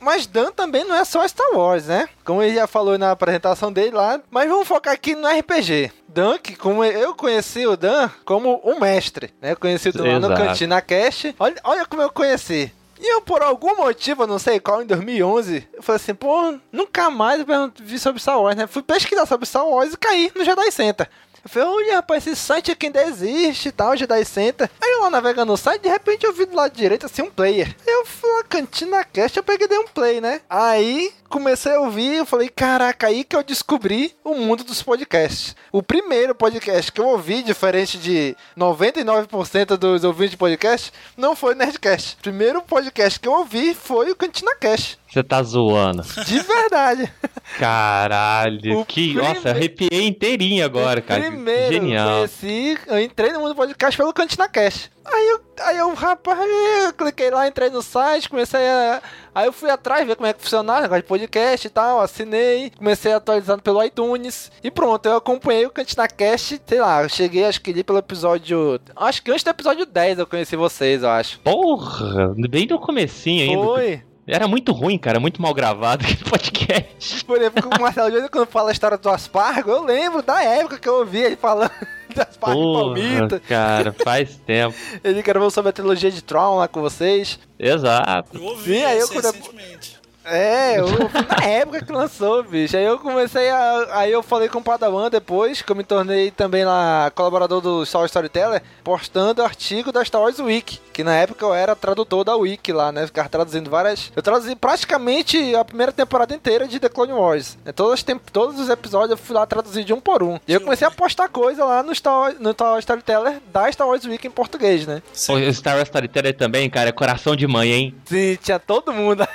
Mas Dan também não é só Star Wars, né? Como ele já falou na apresentação dele lá. Mas vamos focar aqui no RPG. Dan, que como eu conheci o Dan como um mestre, né? Eu conheci o Dan lá no. Cantina Cast. Olha, olha como eu conheci. E eu, por algum motivo, eu não sei qual, em 2011, eu falei assim, pô, nunca mais eu vi sobre Star Wars, né? Fui pesquisar sobre Star Wars e caí no Jedi Center. Eu falei, olha, rapaz, esse site aqui ainda existe e tal, Jedi Center. Aí eu lá navegando no site, de repente eu vi do lado direito, assim, um player. Eu fui na Cantina Cast, eu peguei dei um play, né? Aí comecei a ouvir, eu falei, caraca, aí que eu descobri o mundo dos podcasts. O primeiro podcast que eu ouvi, diferente de 99% dos ouvintes de podcast, não foi Nerdcast. O primeiro podcast que eu ouvi foi o Cantina Cast. Você tá zoando. De verdade. Caralho, que. Nossa, arrepiei inteirinho agora, cara. Primeiro, Genial. conheci, eu entrei no mundo do podcast pelo Cantina Cash. Aí eu, aí eu, rapaz, eu cliquei lá, entrei no site, comecei a. Aí eu fui atrás, ver como é que funcionava, negócio de podcast e tal, assinei, comecei atualizando pelo iTunes e pronto, eu acompanhei o Cantina Cast, sei lá, eu cheguei acho que ali pelo episódio. Acho que antes do episódio 10 eu conheci vocês, eu acho. Porra, bem no comecinho ainda. Foi. Era muito ruim, cara, muito mal gravado aquele podcast. Por exemplo, com o Marcelo em quando fala a história do Aspargo, eu lembro da época que eu ouvi ele falando de Aspargo e Porra, Palmito. cara, faz tempo. Ele gravou sobre a trilogia de Tron lá com vocês. Exato. Eu ouvi Sim, aí eu recentemente. É, eu na época que lançou, bicho. Aí eu comecei a. Aí eu falei com o Padawan depois, que eu me tornei também lá colaborador do Star Wars Storyteller, postando artigo da Star Wars Wiki. Que na época eu era tradutor da Wiki lá, né? Ficava traduzindo várias. Eu traduzi praticamente a primeira temporada inteira de The Clone Wars. Né? Todos, os temp... Todos os episódios eu fui lá traduzir de um por um. E eu comecei a postar coisa lá no Star, Wars- no Star Wars Storyteller da Star Wars Wiki em português, né? O Star Wars Storyteller também, cara, é coração de mãe, hein? Sim, tinha todo mundo.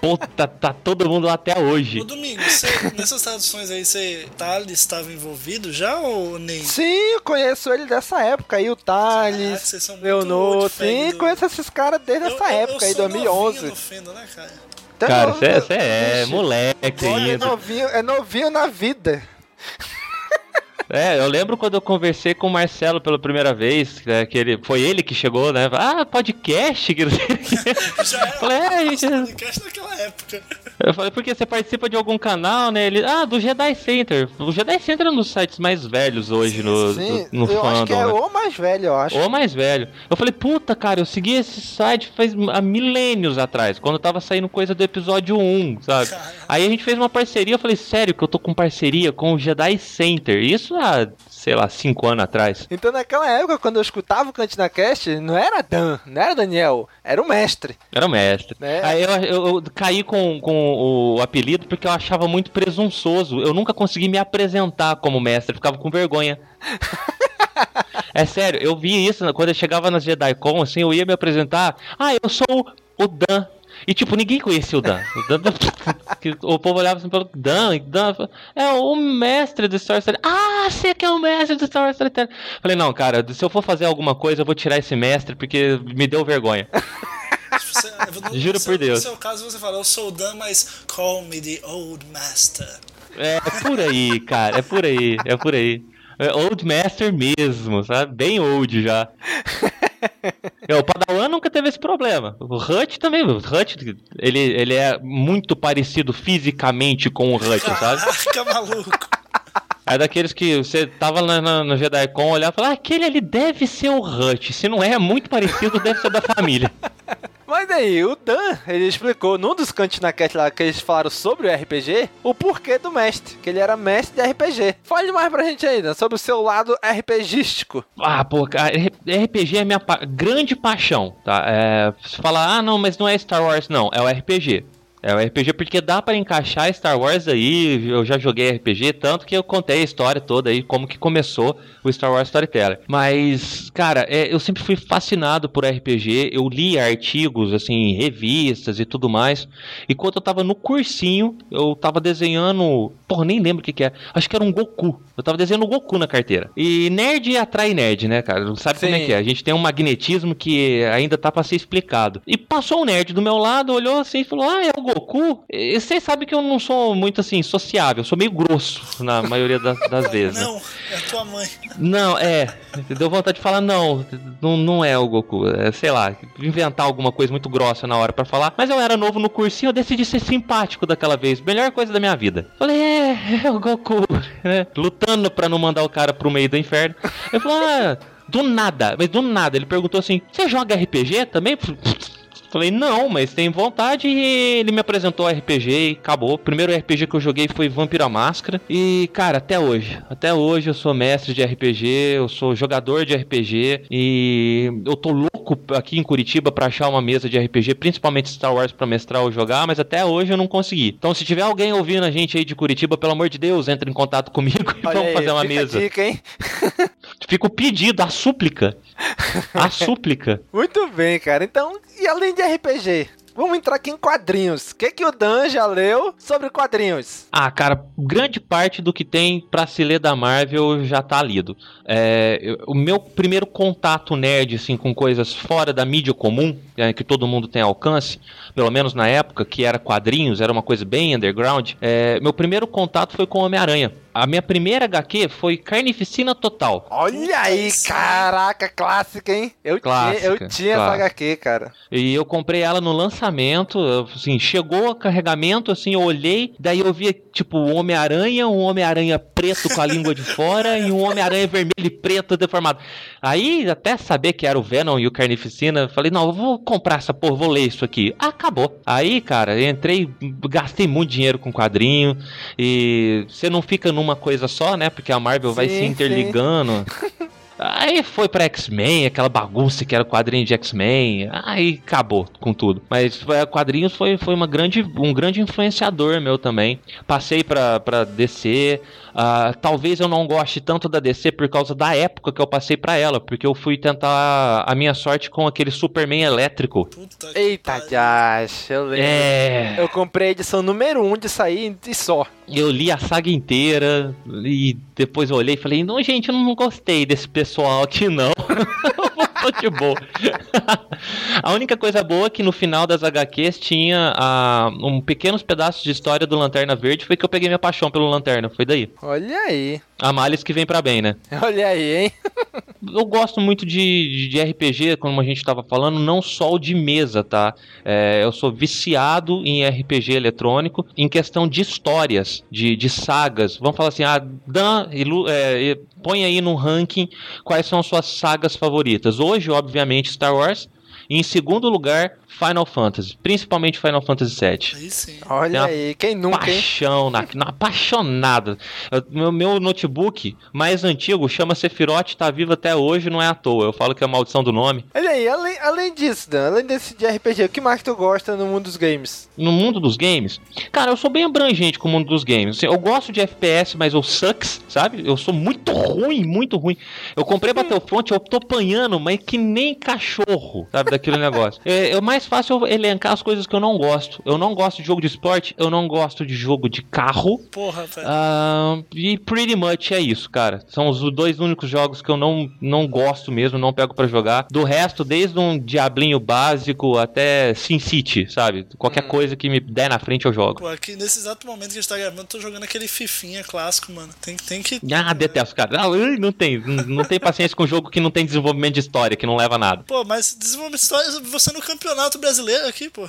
Puta, tá todo mundo lá até hoje. Ô Domingo, você, nessas traduções aí, você Thales estava envolvido já ou nem? Sim, eu conheço ele dessa época aí, o Thales, vocês são muito Leonor, sim, do- conheço esses caras desde essa época aí, sou 2011. novinho no Fendo, né, cara? Cara, você é bicho. moleque Olha, é ainda. novinho, é novinho na vida. É, eu lembro quando eu conversei com o Marcelo pela primeira vez, né, que ele, foi ele que chegou, né? Ah, podcast? que não sei o quê. Já era Falei, é, já- podcast naquela época. Eu falei, porque você participa de algum canal, né? Ele, ah, do Jedi Center. O Jedi Center é um dos sites mais velhos hoje no, Sim, no, no eu acho que fandom. é né? o mais velho, eu acho. Ou mais velho. Eu falei, puta, cara, eu segui esse site faz há milênios atrás, quando tava saindo coisa do episódio 1, sabe? Aí a gente fez uma parceria, eu falei, sério que eu tô com parceria com o Jedi Center. Isso há, sei lá, 5 anos atrás. Então naquela época, quando eu escutava o Cantina Cast, não era Dan, não era Daniel, era o mestre. Era o mestre. É. Aí eu, eu- eu caí com, com o apelido porque eu achava muito presunçoso. Eu nunca consegui me apresentar como mestre, ficava com vergonha. é sério, eu vi isso quando eu chegava nas JediCon, assim, eu ia me apresentar. Ah, eu sou o Dan. E tipo, ninguém conhecia o Dan. O, Dan, o povo olhava assim pelo Dan, Dan, é o mestre do Star Wars. Ah, você que é o mestre do Star Wars. Falei, não, cara, se eu for fazer alguma coisa, eu vou tirar esse mestre porque me deu vergonha. Você- no- Juro seu- por Deus. No seu caso, você fala, eu sou o Dan, mas call me the old master. É por aí, cara, é por aí, é por aí. É old Master mesmo, sabe? Bem old já. É, o Padawan nunca teve esse problema. O Hut também. O Hut, ele, ele é muito parecido fisicamente com o Hut, sabe? Caraca, maluco. É daqueles que você tava na, na, no JediCon, olhava e falava, ah, aquele ali deve ser o Hut. Se não é, é muito parecido, deve ser da família. Mas aí, o Dan, ele explicou num dos Cantina Cat lá que eles falaram sobre o RPG, o porquê do mestre, que ele era mestre de RPG. Fale mais pra gente Dan, sobre o seu lado RPGístico. Ah, pô, cara, RPG é minha pa grande paixão, tá? É, você fala, ah, não, mas não é Star Wars, não, é o RPG. É o RPG porque dá para encaixar Star Wars aí, eu já joguei RPG, tanto que eu contei a história toda aí, como que começou o Star Wars Storyteller. Mas, cara, é, eu sempre fui fascinado por RPG, eu li artigos, assim, revistas e tudo mais, e quando eu tava no cursinho, eu tava desenhando, porra, nem lembro o que que é, acho que era um Goku, eu tava desenhando o Goku na carteira. E nerd atrai nerd, né, cara, não sabe Sim. como é que é, a gente tem um magnetismo que ainda tá pra ser explicado. E passou um nerd do meu lado, olhou assim e falou, ah, é o Goku Goku, vocês sabem que eu não sou muito assim, sociável, eu sou meio grosso na maioria das, das vezes. Não, né? é tua mãe. Não, é. Deu vontade de falar, não, não, não é o Goku. É, sei lá, inventar alguma coisa muito grossa na hora para falar. Mas eu era novo no cursinho, eu decidi ser simpático daquela vez. Melhor coisa da minha vida. Falei, é, é o Goku, né? Lutando pra não mandar o cara pro meio do inferno. Eu falei, ah, do nada, mas do nada. Ele perguntou assim: Você joga RPG também? Falei, não, mas tem vontade e ele me apresentou RPG e acabou. O primeiro RPG que eu joguei foi Vampira Máscara. E, cara, até hoje. Até hoje eu sou mestre de RPG, eu sou jogador de RPG e eu tô louco aqui em Curitiba para achar uma mesa de RPG, principalmente Star Wars para mestrar ou jogar, mas até hoje eu não consegui. Então, se tiver alguém ouvindo a gente aí de Curitiba, pelo amor de Deus, entre em contato comigo e Olha vamos aí, fazer uma mesa. Dica, hein? Fica o pedido, a súplica. A súplica. Muito bem, cara. Então, e além de RPG? Vamos entrar aqui em quadrinhos. O que, que o Dan já leu sobre quadrinhos? Ah, cara, grande parte do que tem pra se ler da Marvel já tá lido. É, eu, o meu primeiro contato nerd, assim, com coisas fora da mídia comum, é, que todo mundo tem alcance, pelo menos na época, que era quadrinhos, era uma coisa bem underground, é, meu primeiro contato foi com Homem-Aranha. A minha primeira HQ foi Carnificina Total. Olha aí, caraca, clássica, hein? Eu clássica, tinha, eu tinha essa HQ, cara. E eu comprei ela no lançamento, assim, chegou o carregamento, assim, eu olhei, daí eu via, tipo, um Homem-Aranha, um Homem-Aranha preto com a língua de fora e um Homem-Aranha vermelho e preto deformado. Aí, até saber que era o Venom e o Carnificina, falei, não, eu vou comprar essa porra, vou ler isso aqui. Acabou. Aí, cara, entrei, gastei muito dinheiro com quadrinho e você não fica num uma coisa só, né? Porque a Marvel sim, vai se interligando. Aí foi pra X-Men, aquela bagunça que era o quadrinho de X-Men. Aí acabou com tudo. Mas é, quadrinhos foi, foi uma grande, um grande influenciador meu também. Passei pra, pra DC. Uh, talvez eu não goste tanto da DC por causa da época que eu passei para ela, porque eu fui tentar a minha sorte com aquele Superman elétrico. Puta Eita, Josh, eu lembro. É... Eu comprei a edição número 1 um de sair e só. Eu li a saga inteira e depois eu olhei e falei: Não, gente, eu não gostei desse pessoal aqui, não. de boa. a única coisa boa é que no final das HQs tinha uh, um pequenos pedaços de história do Lanterna Verde. Foi que eu peguei minha paixão pelo Lanterna. Foi daí. Olha aí. A males que vem para bem, né? Olha aí, hein? eu gosto muito de, de RPG, como a gente estava falando, não só o de mesa, tá? É, eu sou viciado em RPG eletrônico, em questão de histórias, de, de sagas. Vamos falar assim, ah, Dan, é, põe aí no ranking quais são as suas sagas favoritas. Hoje, obviamente, Star Wars. E em segundo lugar, Final Fantasy, principalmente Final Fantasy VII. Aí sim. Olha aí, quem nunca, paixão, hein? Na, apaixonado. Meu, meu notebook mais antigo chama Sephiroth, tá vivo até hoje, não é à toa. Eu falo que é a maldição do nome. Olha aí, além, além disso, Dan, além desse de RPG, o que mais tu gosta no mundo dos games? No mundo dos games? Cara, eu sou bem abrangente com o mundo dos games. Assim, eu gosto de FPS, mas eu sucks, sabe? Eu sou muito ruim, muito ruim. Eu comprei Battlefront, eu tô apanhando, mas que nem cachorro, sabe? Daquele negócio. É, eu mais fácil elencar as coisas que eu não gosto. Eu não gosto de jogo de esporte, eu não gosto de jogo de carro. Porra, velho. Uh, e pretty much é isso, cara. São os dois únicos jogos que eu não, não gosto mesmo, não pego para jogar. Do resto, desde um Diablinho básico até Sin City, sabe? Qualquer hum. coisa que me der na frente eu jogo. Pô, aqui nesse exato momento que a gente tá gravando, eu tô jogando aquele Fifinha clássico, mano. Tem, tem que. Ah, detesto, cara. Não, não tem. Não, não tem paciência com jogo que não tem desenvolvimento de história, que não leva a nada. Pô, mas desenvolvimento sobre você no campeonato brasileiro aqui, pô.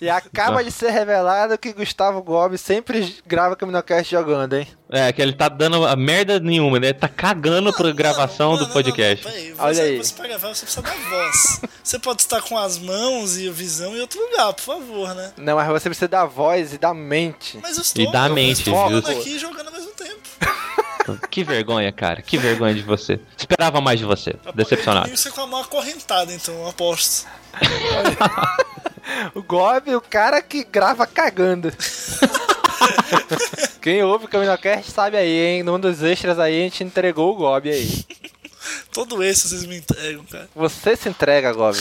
E acaba de ser revelado que Gustavo Gomes sempre grava Caminocast jogando, hein? É, que ele tá dando a merda nenhuma, né? Ele tá cagando pra gravação do podcast. Peraí, Olha você, aí. você pra gravar, você precisa da voz. Você pode estar com as mãos e a visão em outro lugar, por favor, né? Não, mas você precisa da voz e da mente. Mas eu estou, E da eu mente, estou aqui e jogando ao mesmo tempo. Que vergonha, cara. Que vergonha de você. Esperava mais de você. Decepcionado. E você com a mão acorrentada, então, aposto. O Gob, o cara que grava cagando. Quem ouve o Caminocast sabe aí, hein? Num dos extras aí a gente entregou o Gob aí. Todo esse vocês me entregam, cara. Você se entrega, Gob.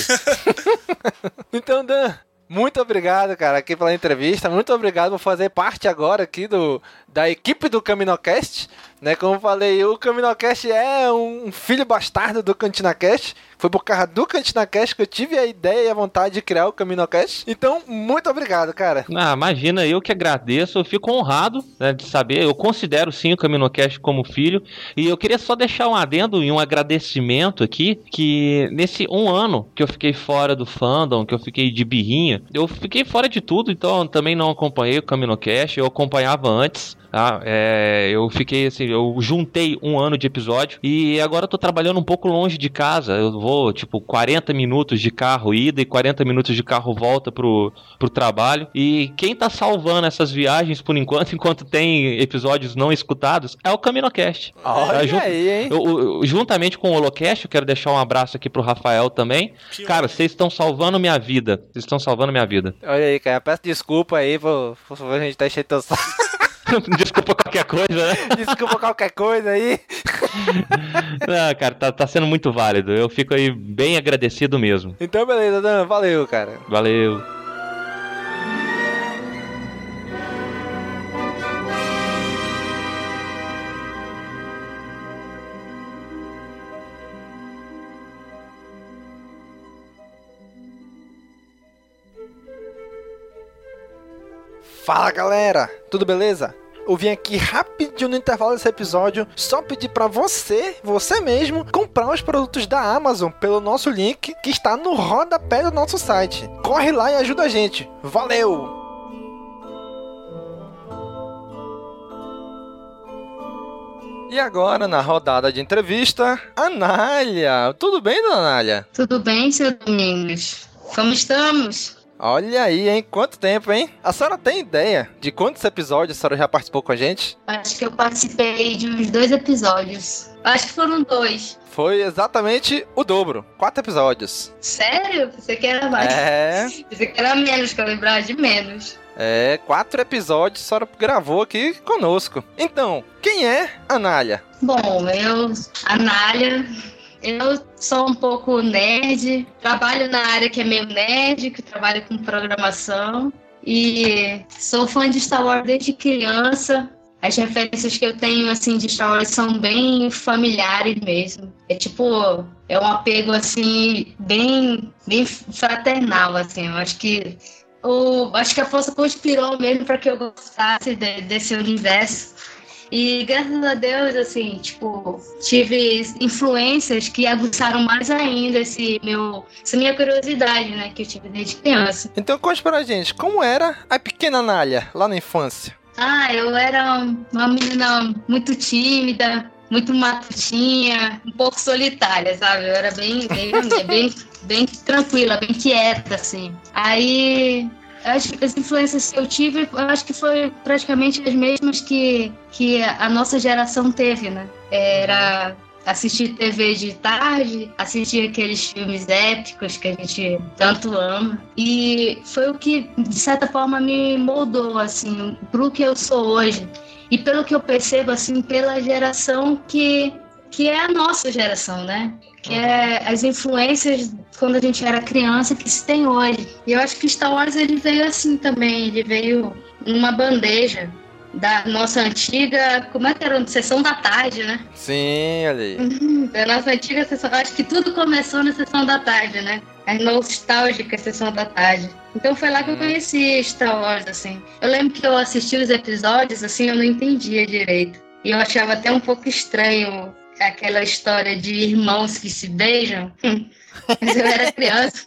então, Dan, muito obrigado, cara, aqui pela entrevista. Muito obrigado por fazer parte agora aqui do, da equipe do Caminocast. Né, como eu falei, o Caminocast é um filho bastardo do CantinaCast. Foi por causa do CantinaCast que eu tive a ideia e a vontade de criar o Caminocast. Então, muito obrigado, cara. Ah, imagina, eu que agradeço, eu fico honrado né, de saber, eu considero sim o Caminocast como filho, e eu queria só deixar um adendo e um agradecimento aqui, que nesse um ano que eu fiquei fora do fandom, que eu fiquei de birrinha, eu fiquei fora de tudo, então também não acompanhei o Caminocast, eu acompanhava antes, tá? É, eu fiquei assim, eu juntei um ano de episódio, e agora eu tô trabalhando um pouco longe de casa, eu vou, tipo, 40 minutos de carro ida e 40 minutos de carro volta pro, pro trabalho. E quem tá salvando essas viagens por enquanto, enquanto tem episódios não escutados, é o Caminocast. Olha Tá, jun- aí, hein? eu- eu- juntamente com o Holocast, eu quero deixar um abraço aqui pro Rafael também. Cara, vocês estão salvando minha vida. Vocês estão salvando minha vida. Olha aí, cara. Peço desculpa aí por, por a gente tá enchendo. Desculpa qualquer coisa, né? Desculpa qualquer coisa aí. Não, cara, tá, tá sendo muito válido. Eu fico aí bem agradecido mesmo. Então, beleza, Dan. Valeu, cara. Valeu. Fala galera, tudo beleza? Eu vim aqui rapidinho no intervalo desse episódio só pedir pra você, você mesmo, comprar os produtos da Amazon pelo nosso link que está no rodapé do nosso site. Corre lá e ajuda a gente. Valeu! E agora, na rodada de entrevista, Anália. Tudo bem, dona Anália? Tudo bem, seu Domingos? Como estamos? Olha aí, hein? Quanto tempo, hein? A senhora tem ideia de quantos episódios a senhora já participou com a gente? Acho que eu participei de uns dois episódios. Acho que foram dois. Foi exatamente o dobro. Quatro episódios. Sério? Pensei que era mais. É. Pensei que era menos, que eu lembrava de menos. É, quatro episódios a senhora gravou aqui conosco. Então, quem é Anália? Bom, eu, Anália, eu sou um pouco nerd, trabalho na área que é meio nerd, que trabalha com programação. E sou fã de Star Wars desde criança. As referências que eu tenho, assim, de Star Wars são bem familiares mesmo. É tipo, é um apego, assim, bem, bem fraternal, assim. Eu acho que o, acho que a força conspirou mesmo para que eu gostasse de- desse universo. E graças a Deus, assim, tipo, tive influências que aguçaram mais ainda esse meu, essa minha curiosidade, né, que eu tive desde criança. Então conte pra gente, como era a pequena Anália lá na infância? Ah, eu era uma menina muito tímida, muito matutinha, um pouco solitária, sabe? Eu era bem, bem, bem, bem tranquila, bem quieta, assim. Aí as, as influências que eu tive, eu acho que foi praticamente as mesmas que, que a nossa geração teve, né? Era assistir TV de tarde, assistir aqueles filmes épicos que a gente tanto ama. E foi o que, de certa forma, me moldou, assim, pro que eu sou hoje. E pelo que eu percebo, assim, pela geração que, que é a nossa geração, né? Que é as influências quando a gente era criança que se tem hoje. E eu acho que Star Wars ele veio assim também, ele veio numa bandeja da nossa antiga, como é que era? Sessão da tarde, né? Sim, aí. Uhum, Da nossa antiga sessão. Acho que tudo começou na sessão da tarde, né? A nostálgica sessão da tarde. Então foi lá que eu conheci Star Wars, assim. Eu lembro que eu assisti os episódios, assim, eu não entendia direito. E eu achava até um pouco estranho aquela história de irmãos que se beijam. Mas eu era criança.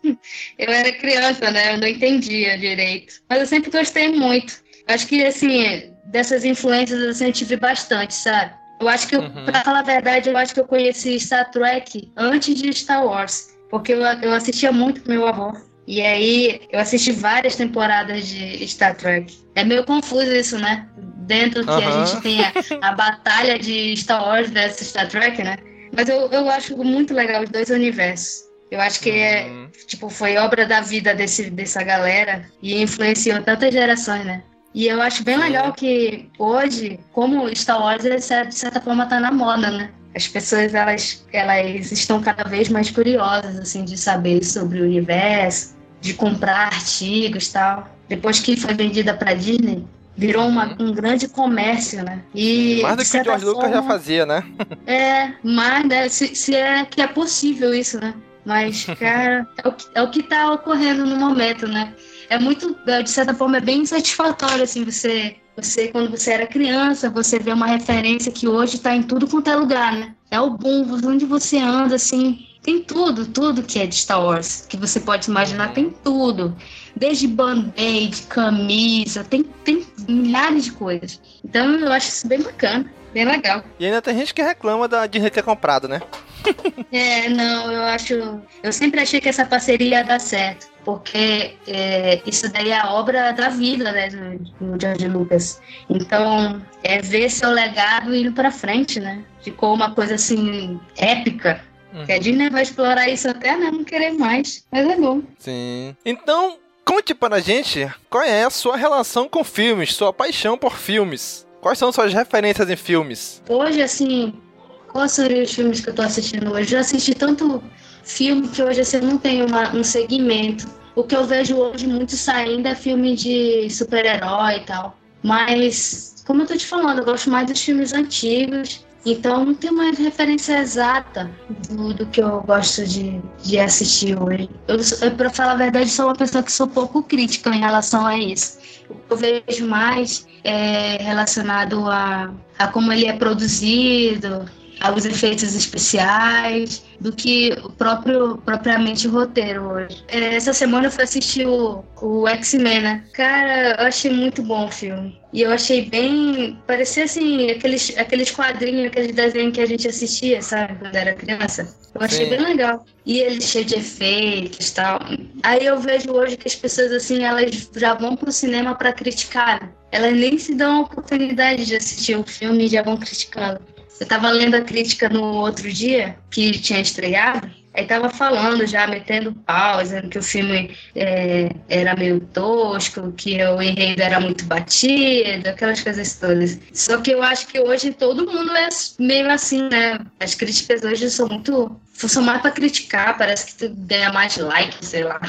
Eu era criança, né? Eu não entendia direito. Mas eu sempre gostei muito. Acho que, assim, dessas influências assim, eu tive bastante, sabe? Eu acho que, Uhum. pra falar a verdade, eu acho que eu conheci Star Trek antes de Star Wars. Porque eu, eu assistia muito com meu avô. E aí eu assisti várias temporadas de Star Trek. É meio confuso isso, né? Dentro que a Aham. gente tem a, a batalha de Star Wars versus Star Trek, né? Mas eu, eu acho muito legal os dois universos. Eu acho que é, tipo, foi obra da vida desse, dessa galera e influenciou tantas gerações, né? E eu acho bem legal que hoje, como Star Wars, cer- de certa forma, tá na moda, né? As pessoas, elas, elas estão cada vez mais curiosas, assim, de saber sobre o universo, de comprar artigos e tal. Depois que foi vendida pra Disney, virou uma- um grande comércio, né? E, Mais do que o George Lucas já fazia, né? é, mas né, se, se é que é possível isso, né? Mas, cara, é o, que, é o que tá ocorrendo no momento, né? É muito, de certa forma, é bem satisfatório, assim, você, você, quando você era criança, você vê uma referência que hoje tá em tudo quanto é lugar, né? É o boom, onde você anda, assim, tem tudo, tudo que é de Star Wars, que você pode imaginar, tem tudo. Desde band-aid, camisa, tem, tem milhares de coisas. Então, eu acho isso bem bacana, bem legal. E ainda tem gente que reclama da Disney ter comprado, né? É, não, eu acho. Eu sempre achei que essa parceria ia dar certo, porque é, isso daí é a obra da vida, né, do, do George Lucas. Então, é ver seu legado indo pra frente, né? Ficou uma coisa assim, épica. Que a Disney vai explorar isso até não querer mais. Mas é bom. Sim. Então, conte para a gente qual é a sua relação com filmes, sua paixão por filmes. Quais são suas referências em filmes? Hoje, assim, quais seriam os filmes que eu tô assistindo hoje? Eu assisti tanto filme que hoje assim, não tenho uma- um segmento. O que eu vejo hoje muito saindo é filme de super-herói e tal. Mas, como eu tô te falando, eu gosto mais dos filmes antigos. Então, não tenho uma referência exata do, do que eu gosto de, de assistir hoje. Eu, eu, pra falar a verdade, sou uma pessoa que sou pouco crítica em relação a isso. O que eu vejo mais é relacionado a, a como ele é produzido, aos efeitos especiais, do que o próprio, propriamente o roteiro hoje. É, Essa semana eu fui assistir o, o X-Men, né? Cara, eu achei muito bom o filme. E eu achei bem. Parecia assim, aqueles, aqueles quadrinhos, aqueles desenhos que a gente assistia, sabe, quando era criança. Eu achei Sim. bem legal. E ele cheio de efeitos e tal. Aí eu vejo hoje que as pessoas, assim, elas já vão pro cinema pra criticar. né? Elas nem se dão a oportunidade de assistir o filme e já vão criticando. Eu tava lendo a crítica no outro dia, que tinha estreado, aí tava falando já, metendo pau, dizendo que o filme é, era meio tosco, que o enredo era muito batido, aquelas coisas todas. Só que eu acho que hoje todo mundo é meio assim, né? As críticas hoje são muito. são mais pra criticar, parece que tu ganha mais like, sei lá.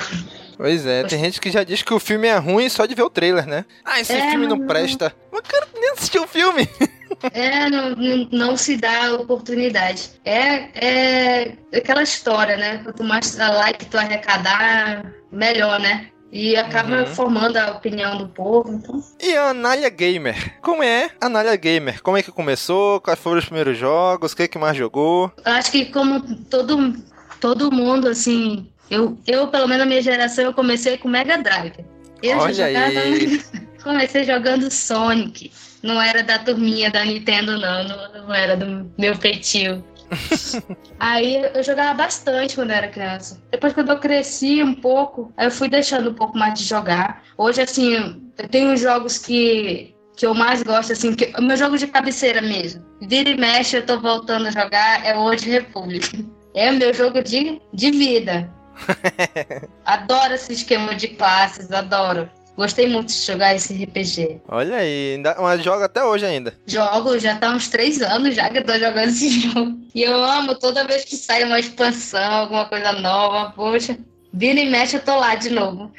Pois é, tem gente que já diz que o filme é ruim só de ver o trailer, né? Ah, esse É, filme não presta. Mas cara, nem assistiu o filme. É, não, não, se dá a oportunidade. É, é aquela história, né? Quanto mais like tu arrecadar, melhor, né? E acaba Uhum. formando a opinião do povo. Então, E a Anália Gamer? Como é a Anália Gamer? Como é que começou? Quais foram os primeiros jogos? O que, que mais jogou? acho que como todo, todo mundo, assim, eu, eu, pelo menos na minha geração, eu comecei com Mega Drive. Eu Olha já jogava, aí. comecei jogando Sonic. Não era da turminha da Nintendo, não. Não, não era do meu feitio. Aí eu jogava bastante quando eu era criança. Depois, quando eu cresci um pouco, eu fui deixando um pouco mais de jogar. Hoje, assim, eu tenho jogos que, que eu mais gosto, assim, que, o meu jogo de cabeceira mesmo. Vira e mexe, eu tô voltando a jogar, é o Old Republic. É o meu jogo de, de vida. Adoro esse esquema de classes, adoro. Gostei muito de jogar esse RPG. Olha aí, ainda, mas joga até hoje ainda. Jogo já tá uns três anos já que eu tô jogando esse jogo. E eu amo toda vez que sai uma expansão, alguma coisa nova, poxa. Vira e mexe, eu tô lá de novo.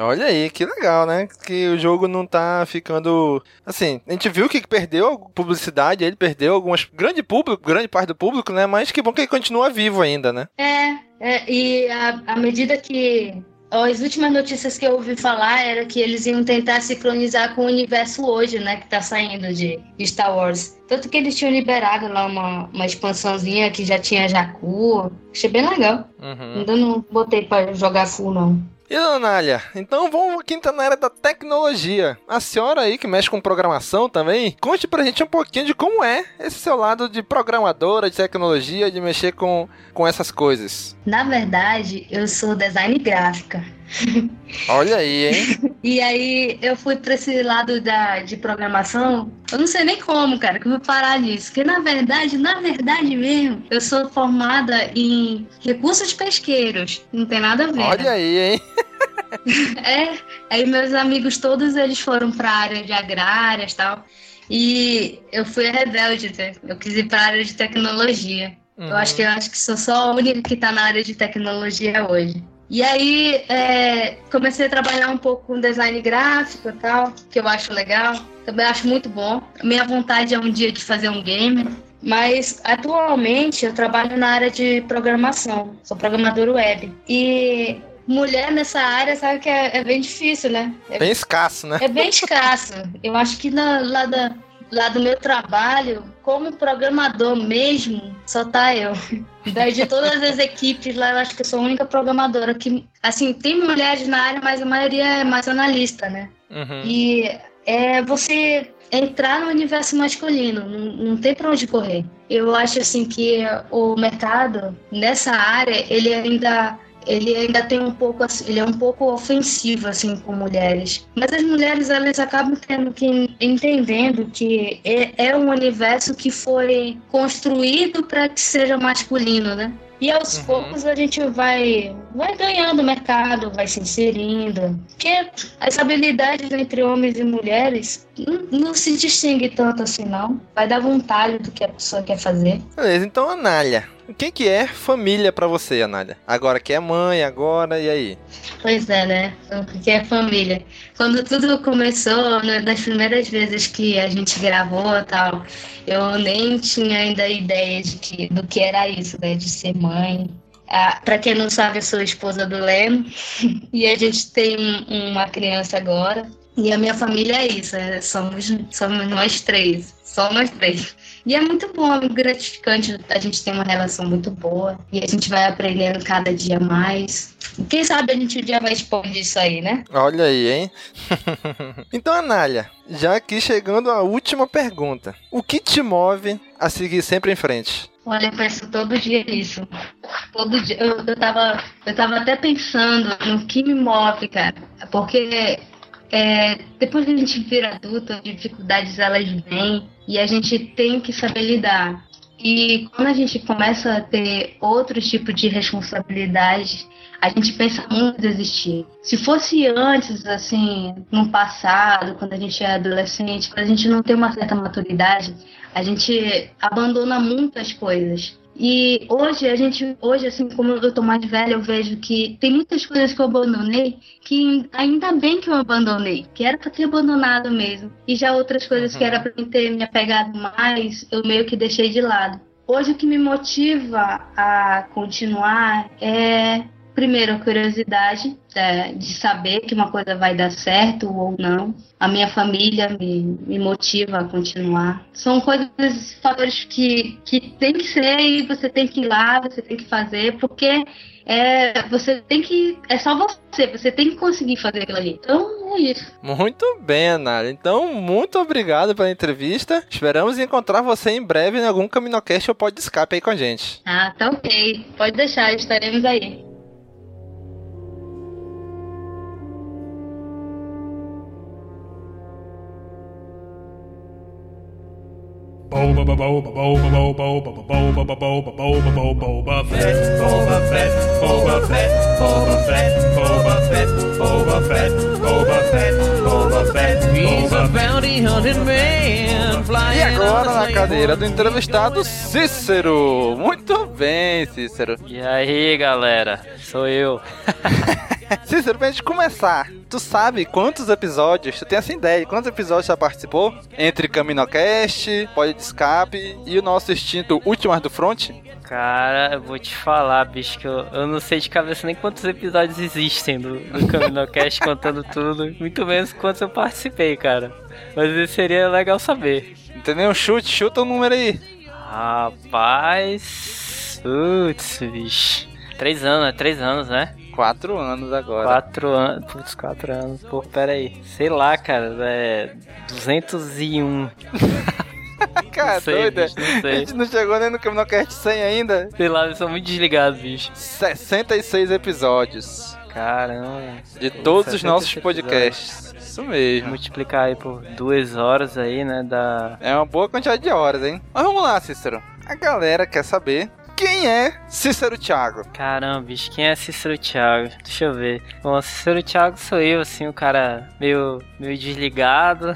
Olha aí, que legal, né? Que o jogo não tá ficando. Assim, a gente viu que perdeu publicidade, ele perdeu algumas. Grande público, grande parte do público, né? Mas que bom que ele continua vivo ainda, né? É, é e à medida que. As últimas notícias que eu ouvi falar era que eles iam tentar sincronizar com o universo hoje, né? Que tá saindo de Star Wars. Tanto que eles tinham liberado lá uma, uma expansãozinha que já tinha Jacu. Achei bem legal. Uhum. Ainda não botei pra jogar full, não. E dona Nália, então vamos aqui entrar na área da tecnologia. A senhora aí que mexe com programação também, conte pra gente um pouquinho de como é esse seu lado de programadora, de tecnologia, de mexer com, com essas coisas. Na verdade, eu sou design gráfica. Olha aí, hein? e aí eu fui pra esse lado da, de programação. Eu não sei nem como, cara, que eu vou parar nisso. Porque na verdade, na verdade mesmo, eu sou formada em recursos pesqueiros. Não tem nada a ver. Olha né? aí, hein? é, aí meus amigos todos eles foram pra área de agrárias e tal. E eu fui a rebelde, né? eu quis ir pra área de tecnologia. Uhum. Eu acho que eu acho que sou só a única que tá na área de tecnologia hoje. E aí é, comecei a trabalhar um pouco com design gráfico e tal, que eu acho legal. Também acho muito bom. Minha vontade é um dia de fazer um game. Mas atualmente eu trabalho na área de programação. Sou programador web. E mulher nessa área, sabe que é, é bem difícil, né? É bem escasso, né? É bem escasso. Eu acho que na, lá, da, lá do meu trabalho, como programador mesmo, só tá eu. Daí de todas as equipes lá, eu acho que eu sou a única programadora que, assim, tem mulheres na área, mas a maioria é mais analista, né? Uhum. E é você entrar no universo masculino, não, não tem para onde correr. Eu acho assim que o mercado nessa área, ele ainda ele ainda tem um pouco ele é um pouco ofensivo assim com mulheres mas as mulheres elas acabam tendo que entendendo que é, é um universo que foi construído para que seja masculino né e aos uhum. poucos a gente vai, vai ganhando mercado, vai se inserindo. Porque as habilidades entre homens e mulheres não, não se distingue tanto assim, não. Vai dar vontade do que a pessoa quer fazer. Beleza, então, Anália, o que, é família para você, Anália? Agora que é mãe, agora, e aí? Pois é, né? O que é família? Quando tudo começou, né, das primeiras vezes que a gente gravou tal, eu nem tinha ainda ideia de que, do que era isso, né? De ser mãe. Ah, para quem não sabe, eu sou esposa do Leno e a gente tem uma criança agora. E a minha família é isso, é, somos, somos nós três, só nós três. E é muito bom, é muito gratificante. A gente tem uma relação muito boa. E a gente vai aprendendo cada dia mais. Quem sabe a gente um dia vai expandir isso aí, né? Olha aí, hein? então, Anália, já aqui chegando à última pergunta. O que te move a seguir sempre em frente? Olha, eu penso todo dia nisso. Todo dia. Eu, eu, tava, eu tava até pensando no que me move, cara. Porque é, depois que a gente vira adulto, as dificuldades elas vêm e a gente tem que saber lidar. E quando a gente começa a ter outro tipo de responsabilidade, a gente pensa muito em desistir. Se fosse antes, assim, no passado, quando a gente é adolescente, quando a gente não tem uma certa maturidade, a gente abandona muitas coisas. E hoje a gente, hoje assim como eu tô mais velha, eu vejo que tem muitas coisas que eu abandonei que ainda bem que eu abandonei, que era para ter abandonado mesmo. E já outras coisas uhum. que era para ter me apegado mais, eu meio que deixei de lado. Hoje o que me motiva a continuar é primeiro a curiosidade é, de saber que uma coisa vai dar certo ou não. A minha família me, me motiva a continuar. São coisas, fatores que, que tem que ser e você tem que ir lá, você tem que fazer, porque é, você tem que. É só você, você tem que conseguir fazer aquilo ali. Então é isso. Muito bem, Ana. Então, muito obrigado pela entrevista. Esperamos encontrar você em breve em algum Caminocast ou pode escape aí com a gente. Ah, tá ok. Pode deixar, estaremos aí. Boba boba boba boba boba boba boba boba boba boba fett boba fett boba fett boba fett boba fett boba fett boba fett boba fett He's a bounty hunting man E agora na cadeira do entrevistado Cícero. Muito bem, Cícero. E aí, galera? Sou eu. Cícero, pra gente começar, tu sabe quantos episódios, tu tem essa ideia, quantos episódios já participou? Entre CaminoCast, Pode de Escape e o nosso extinto Últimas do Front? Cara, eu vou te falar, bicho, que eu, eu não sei de cabeça nem quantos episódios existem do, do CaminoCast contando tudo, muito menos quantos eu participei, cara. Mas isso seria legal saber. Não tem nenhum chute, chuta o número aí. Rapaz. Putz, bicho. Três anos, é três anos, né? Quatro anos agora. Quatro anos. Putz, quatro anos. Pô, pera aí. Sei lá, cara. É. 201. Cara, não sei, doida. bicho, não sei. A gente não chegou nem no CaminoCast 100 ainda. Sei lá, eles são muito desligados, bicho. 66 episódios. Caramba. De todos os 66 nossos episódios. podcasts. Isso mesmo. Multiplicar aí por duas horas aí, né? Da. É uma boa quantidade de horas, hein? Mas vamos lá, Cícero. A galera quer saber quem é Cícero Thiago. Caramba, bicho, quem é Cícero Thiago? Deixa eu ver. Bom, Cícero Thiago sou eu, assim, o cara meio, meio desligado.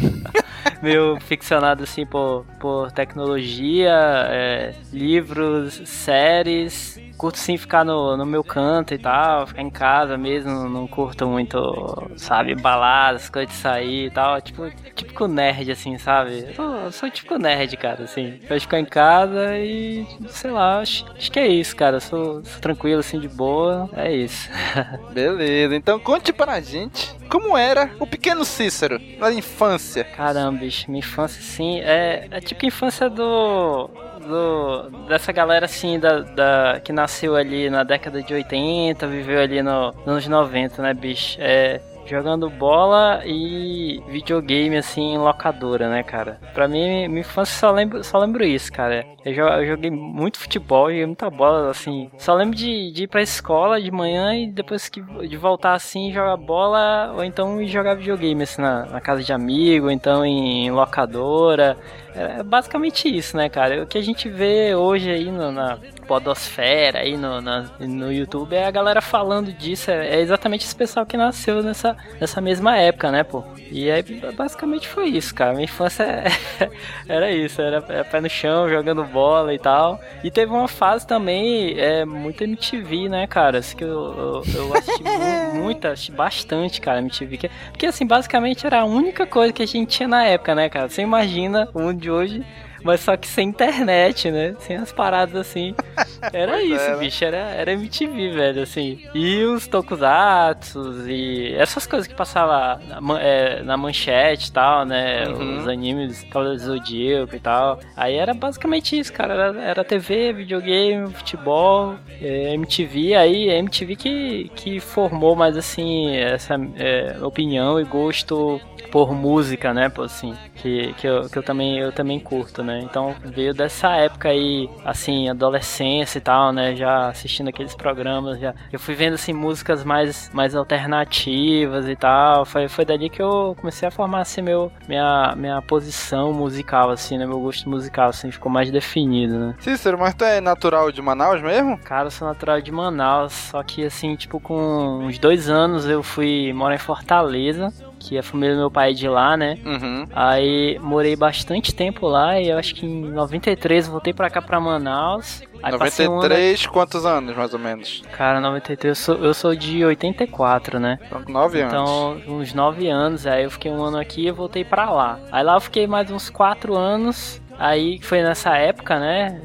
meio ficcionado, assim, por, por tecnologia, é, livros, séries. Curto sim ficar no, no meu canto e tal, ficar em casa mesmo, não curto muito, sabe, baladas, coisas de sair e tal. Tipo, típico nerd, assim, sabe? Eu sou, eu sou típico nerd, cara, assim. Gosto de ficar em casa e, sei lá, acho, acho que é isso, cara. Eu sou, sou tranquilo, assim, de boa. É isso. Beleza, então conte para a gente como era o pequeno Cícero na infância. Caramba, bicho, minha infância, sim, é, é tipo a infância do, do dessa galera, assim, da, da, que nasceu ali na década de 80, viveu ali no, nos anos 90, né, bicho? É, jogando bola e videogame, assim, em locadora, né, cara? Pra mim, minha infância só lembro, só lembro isso, cara. Eu, eu joguei muito futebol, joguei muita bola, assim. Só lembro de, de ir pra escola de manhã e depois que, de voltar, assim, jogar bola, ou então jogar videogame, assim, na, na casa de amigo, ou então em, em locadora. É basicamente isso, né, cara? O que a gente vê hoje aí no- na podosfera, aí no, na- no YouTube, é a galera falando disso. É, é exatamente esse pessoal que nasceu nessa, nessa mesma época, né, pô? E aí, basicamente foi isso, cara. Minha infância é- era isso, era, era pé no chão, jogando bola e tal. E teve uma fase também, é, muito MTV, né, cara? Assim, que eu, eu, eu assisti mu- muito, assisti bastante, cara, MTV. que- Porque, assim, basicamente era a única coisa que a gente tinha na época, né, cara? Você imagina mundo de hoje, mas só que sem internet, né? Sem as paradas assim. Era Pois isso, é, né? bicho. Era, era MTV, velho, assim. E os tokusatsu e essas coisas que passavam na, é, na manchete e tal, né? Uhum. Os animes, Cavaleiro do Zodíaco e tal. Aí era basicamente isso, cara. Era, era TV, videogame, futebol, é, MTV. Aí MTV que, que formou mais, assim, essa é, opinião e gosto por música, né, assim, que, que, eu, que eu também eu também curto, né? Então veio dessa época aí, assim, adolescência e tal, né? Já assistindo aqueles programas, já eu fui vendo assim músicas mais mais alternativas e tal. Foi, foi dali que eu comecei a formar assim meu minha minha posição musical assim, né? Meu gosto musical assim ficou mais definido, né? Cícero, mas tu é natural de Manaus mesmo? Cara, eu sou natural de Manaus, só que assim, tipo, com uns dois anos eu fui morar em Fortaleza, que a família do meu pai é de lá, né? Uhum. Aí morei bastante tempo lá e eu acho que em 93 voltei pra cá pra Manaus. Aí passei um ano- 93, quantos anos, mais ou menos? Cara, 93, eu sou, eu sou de 84, né? Então, nove anos. Então, uns 9 anos, aí eu fiquei um ano aqui e voltei pra lá. Aí lá eu fiquei mais uns 4 anos. Aí foi nessa época, né?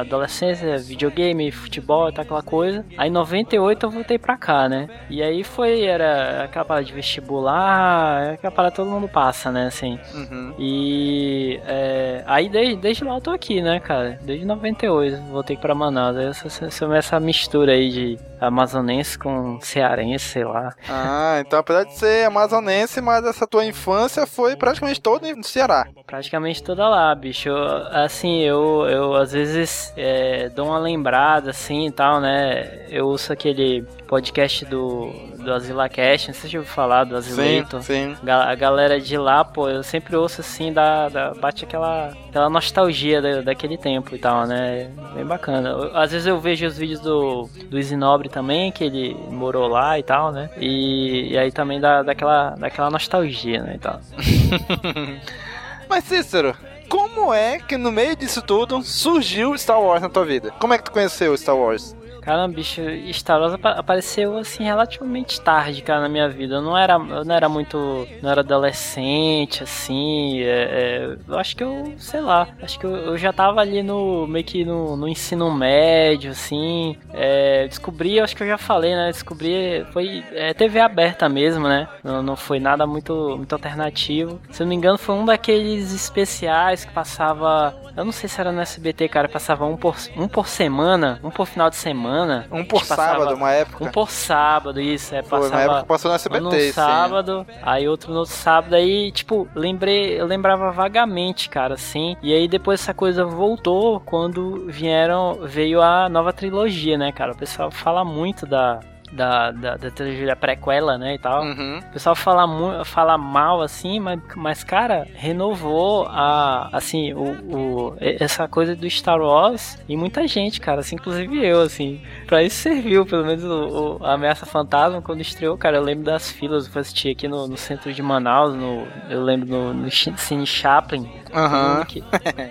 Adolescência, videogame, futebol, tá aquela coisa. Aí em 98 eu voltei pra cá, né? E aí foi, era aquela parada de vestibular, aquela parada todo mundo passa, né? Assim. Uhum. E é, aí desde, desde lá eu tô aqui, né, cara? Desde 98 voltei pra Manaus. Aí essa, essa, essa mistura aí de amazonense com cearense, sei lá. Ah, então apesar de ser amazonense, mas essa tua infância foi praticamente toda no Ceará. Praticamente toda lá, bicho. Eu, assim, eu, eu às vezes é, dou uma lembrada, assim e tal, né? Eu ouço aquele podcast do, do AsilaCast, não sei se ouviu falar do Asileito. sim. Ga- A galera de lá, pô, eu sempre ouço assim, dá, dá- bate aquela, aquela nostalgia da, daquele tempo e tal, né? Bem bacana. Eu- Às vezes eu vejo os vídeos do, do Isinobre também, que ele morou lá e tal, né? E, e aí também dá, dá, aquela, dá aquela nostalgia, né? E tal. Mas Cícero, como é que no meio disso tudo surgiu Star Wars na tua vida? Como é que tu conheceu Star Wars? Caramba, bicho, Star Wars apareceu assim relativamente tarde, cara, na minha vida. Eu não era, eu não era muito. Não era adolescente, assim. É, é, eu acho que eu, sei lá, acho que eu, eu, já tava ali no. meio que no, no ensino médio, assim. É, descobri, acho que eu já falei, né? Descobri. Foi é, TV aberta mesmo, né? Não, não foi nada muito, muito alternativo. Se eu não me engano, foi um daqueles especiais que passava. Eu não sei se era no SBT, cara, passava um por, um por semana, um por final de semana. Um por sábado, uma época. Um por sábado, isso. É, passava Foi, uma época passou no SBT, um no sábado, sim. aí outro no outro sábado, aí, tipo, lembrei, eu lembrava vagamente, cara, assim. E aí depois essa coisa voltou quando vieram, veio a nova trilogia, né, cara? O pessoal fala muito da, da, da, da trilogia prequela, né, e tal. Uhum. O pessoal fala, fala mal, assim, mas, mas, cara, renovou a, assim, o, o, essa coisa do Star Wars e muita gente, cara, assim, inclusive eu, assim, pra isso serviu, pelo menos o, o Ameaça Fantasma, quando estreou, cara, eu lembro das filas, eu assisti aqui no, no centro de Manaus, no, eu lembro no, no Cine Chaplin, Aham. Uhum.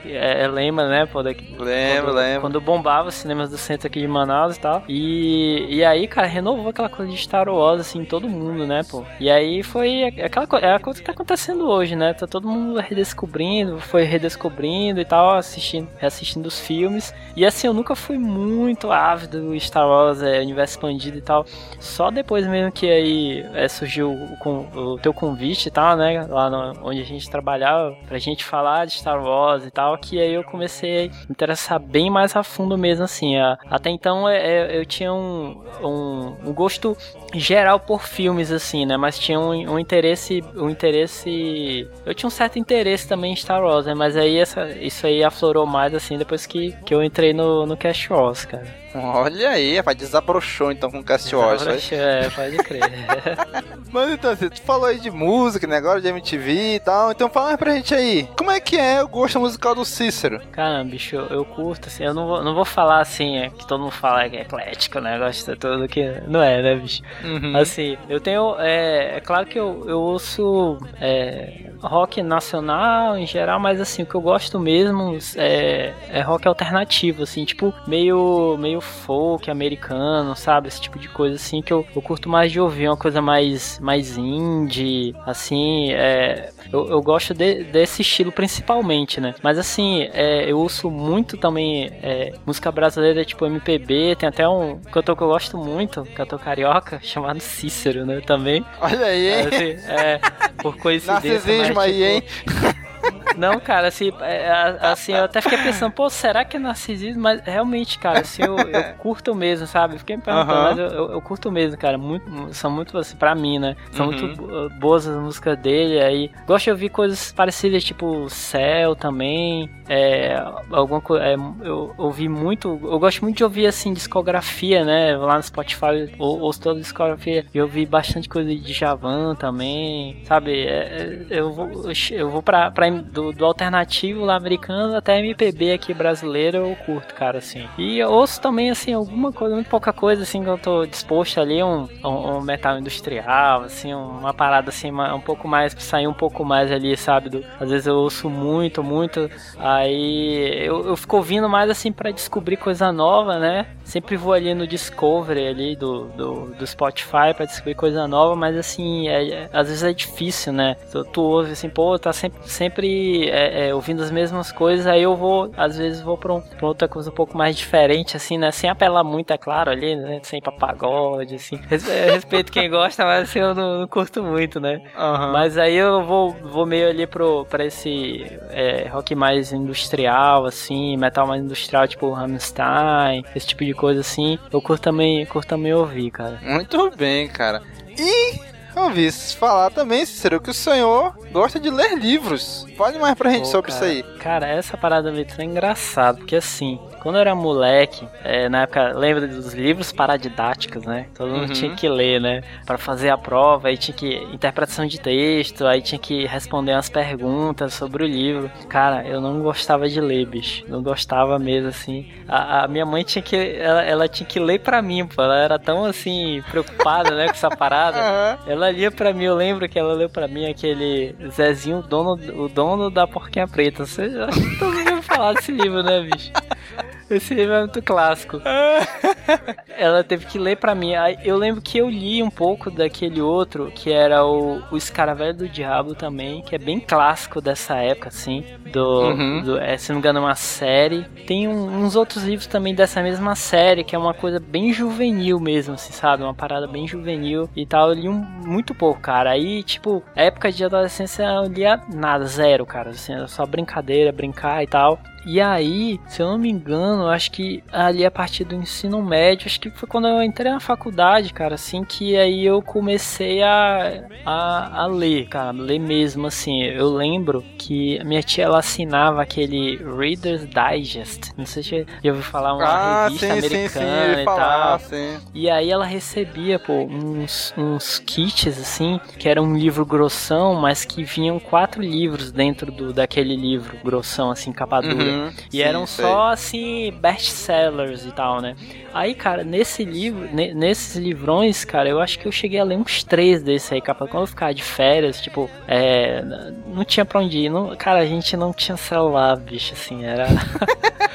É, é, lembra, né, pô? Daqui, lembro, quando, lembro. Quando bombava os cinemas do centro aqui de Manaus e tal. E, e aí, cara, renovou aquela coisa de Star Wars, assim, todo mundo, né, pô? E aí foi aquela coisa, é a coisa que tá acontecendo hoje, né? Tá todo mundo redescobrindo, foi redescobrindo e tal, assistindo, reassistindo os filmes. E assim, eu nunca fui muito ávido do Star Wars, é, universo expandido e tal. Só depois mesmo que aí é, surgiu o, o, teu convite e tal, né? Lá no, onde a gente trabalhava, pra gente falar de Star Wars e tal, que aí eu comecei a me interessar bem mais a fundo mesmo, assim. Até então é, é, eu tinha um, um, um gosto geral por filmes, assim, né? Mas tinha um, um, interesse. Um interesse. Eu tinha um certo interesse também em Star Wars, né? Mas aí essa, isso aí aflorou mais, assim, depois que, que eu entrei no, no Cast Wars, cara. Olha aí, rapaz, desabrochou então com Wars. É, pode crer. Mas então, assim, tu falou aí de música, né? Agora de MTV e tal. Então fala mais pra gente aí. Como é que é o gosto musical do Cícero? Caramba, bicho, eu, eu curto, assim. Eu não vou, não vou falar assim, é, que todo mundo fala que é eclético, né? Gosta tudo que. Não é, né, bicho? Uhum. Assim, eu tenho. É, é claro que eu, eu ouço. É, rock nacional em geral, mas assim, o que eu gosto mesmo é, é rock alternativo, assim, tipo, meio, meio folk americano, sabe? Esse tipo de coisa assim que eu, eu curto mais de ouvir, uma coisa mais, mais indie, assim, é, eu, eu gosto de, desse estilo principalmente, né? Mas assim, é, eu ouço muito também é, música brasileira, tipo MPB, tem até um cantor que eu gosto muito, cantor carioca, chamado Cícero, né? Também. Olha aí, hein? Assim, é, por coincidência. Narcisismo mas, aí, tipo, hein? Não, cara, assim, é, assim, eu até fiquei pensando, pô, será que é narcisismo? Mas realmente, cara, assim, eu, eu curto mesmo, sabe? Fiquei me perguntando, uhum. mas eu, eu, eu, curto mesmo, cara. Muito, são muito, assim, pra mim, né? São uhum. muito boas as músicas dele. Aí gosto de ouvir coisas parecidas, tipo Céu também. É, alguma coisa. É, eu ouvi muito. Eu gosto muito de ouvir, assim, discografia, né? Lá no Spotify, ou, ouço toda a discografia. Eu ouvi bastante coisa de Javan também, sabe? É, é eu vou, eu vou pra, pra do, do, alternativo lá americano até MPB aqui brasileiro eu curto, cara, assim. E eu ouço também, assim, alguma coisa, muito pouca coisa, assim, que eu tô disposto ali, um, um, metal industrial, assim, uma parada, assim, um pouco mais, sair um pouco mais ali, sabe? Do, às vezes eu ouço muito, muito, aí eu, eu fico ouvindo mais, assim, para descobrir coisa nova, né? Sempre vou ali no Discovery ali do, do, do Spotify para descobrir coisa nova, mas, assim, é, é, às vezes é difícil, né? Tu, tu ouve, assim, pô, tá sempre, sempre é, é, ouvindo as mesmas coisas, aí eu vou, às vezes, vou pra, um, pra, outra coisa um pouco mais diferente, assim, né? Sem apelar muito, é claro, ali, né? Sem papagode, assim. Respeito quem gosta, mas assim, eu não, não curto muito, né? Uhum. Mas aí eu vou, vou meio ali pro, pra esse é, rock mais industrial, assim, metal mais industrial, tipo Rammstein, esse tipo de coisa, assim. Eu curto também, curto também ouvir, cara. Muito bem, cara. E ouvi falar também, Cícero, que o senhor gosta de ler livros. Fale mais pra gente Pô, sobre cara, isso aí. Cara, essa parada me é engraçado, porque assim, quando eu era moleque, é, na época, lembra dos livros paradidáticos, né? Todo mundo uhum. tinha que ler, né? Para fazer a prova, aí tinha que. interpretação de texto, aí tinha que responder umas perguntas sobre o livro. Cara, eu não gostava de ler, bicho. Não gostava mesmo, assim. A, a minha mãe tinha que. Ela, ela, tinha que ler pra mim, pô. Ela era tão, assim, preocupada, né, com essa parada. Uhum. Ela lia pra mim, eu lembro que ela leu pra mim aquele Zezinho, o dono, o dono da porquinha preta. Você acho que todo mundo falar desse livro, né, bicho? Esse livro é muito clássico. ela teve que ler pra mim. Eu lembro que eu li um pouco daquele outro, que era o, o Escaravelho do Diabo também, que é bem clássico dessa época, assim. Do, Uhum. do- é, se não me engano, é uma série. Tem um- uns outros livros também dessa mesma série, que é uma coisa bem juvenil mesmo, assim, sabe? Uma parada bem juvenil e tal. Eu li um, muito pouco, cara. Aí, tipo, época de adolescência eu lia nada, zero, cara. Assim, era só brincadeira, brincar e tal. E aí, se eu não me engano, acho que ali a partir do ensino médio, acho que foi quando eu entrei na faculdade, cara, assim, que aí eu comecei a, a, a ler, cara, ler mesmo, assim. Eu lembro que a minha tia, ela assinava aquele Reader's Digest, não sei se já ouviu falar, uma Ah, revista sim, sim, sim, americana ele e falar, tal. sim. E aí ela recebia, pô, uns, uns kits, assim, que era um livro grossão, mas que vinham quatro livros dentro do, daquele livro grossão, assim, capa dura. Uhum, E sim, eram sei. só, assim, best-sellers e tal, né? Aí, cara, nesse livro, ne- nesses livrões, cara, eu acho que eu cheguei a ler uns três desses aí, capa. Quando eu ficava de férias, tipo, é, não tinha pra onde ir. Não, cara, a gente não tinha celular, bicho, assim, era...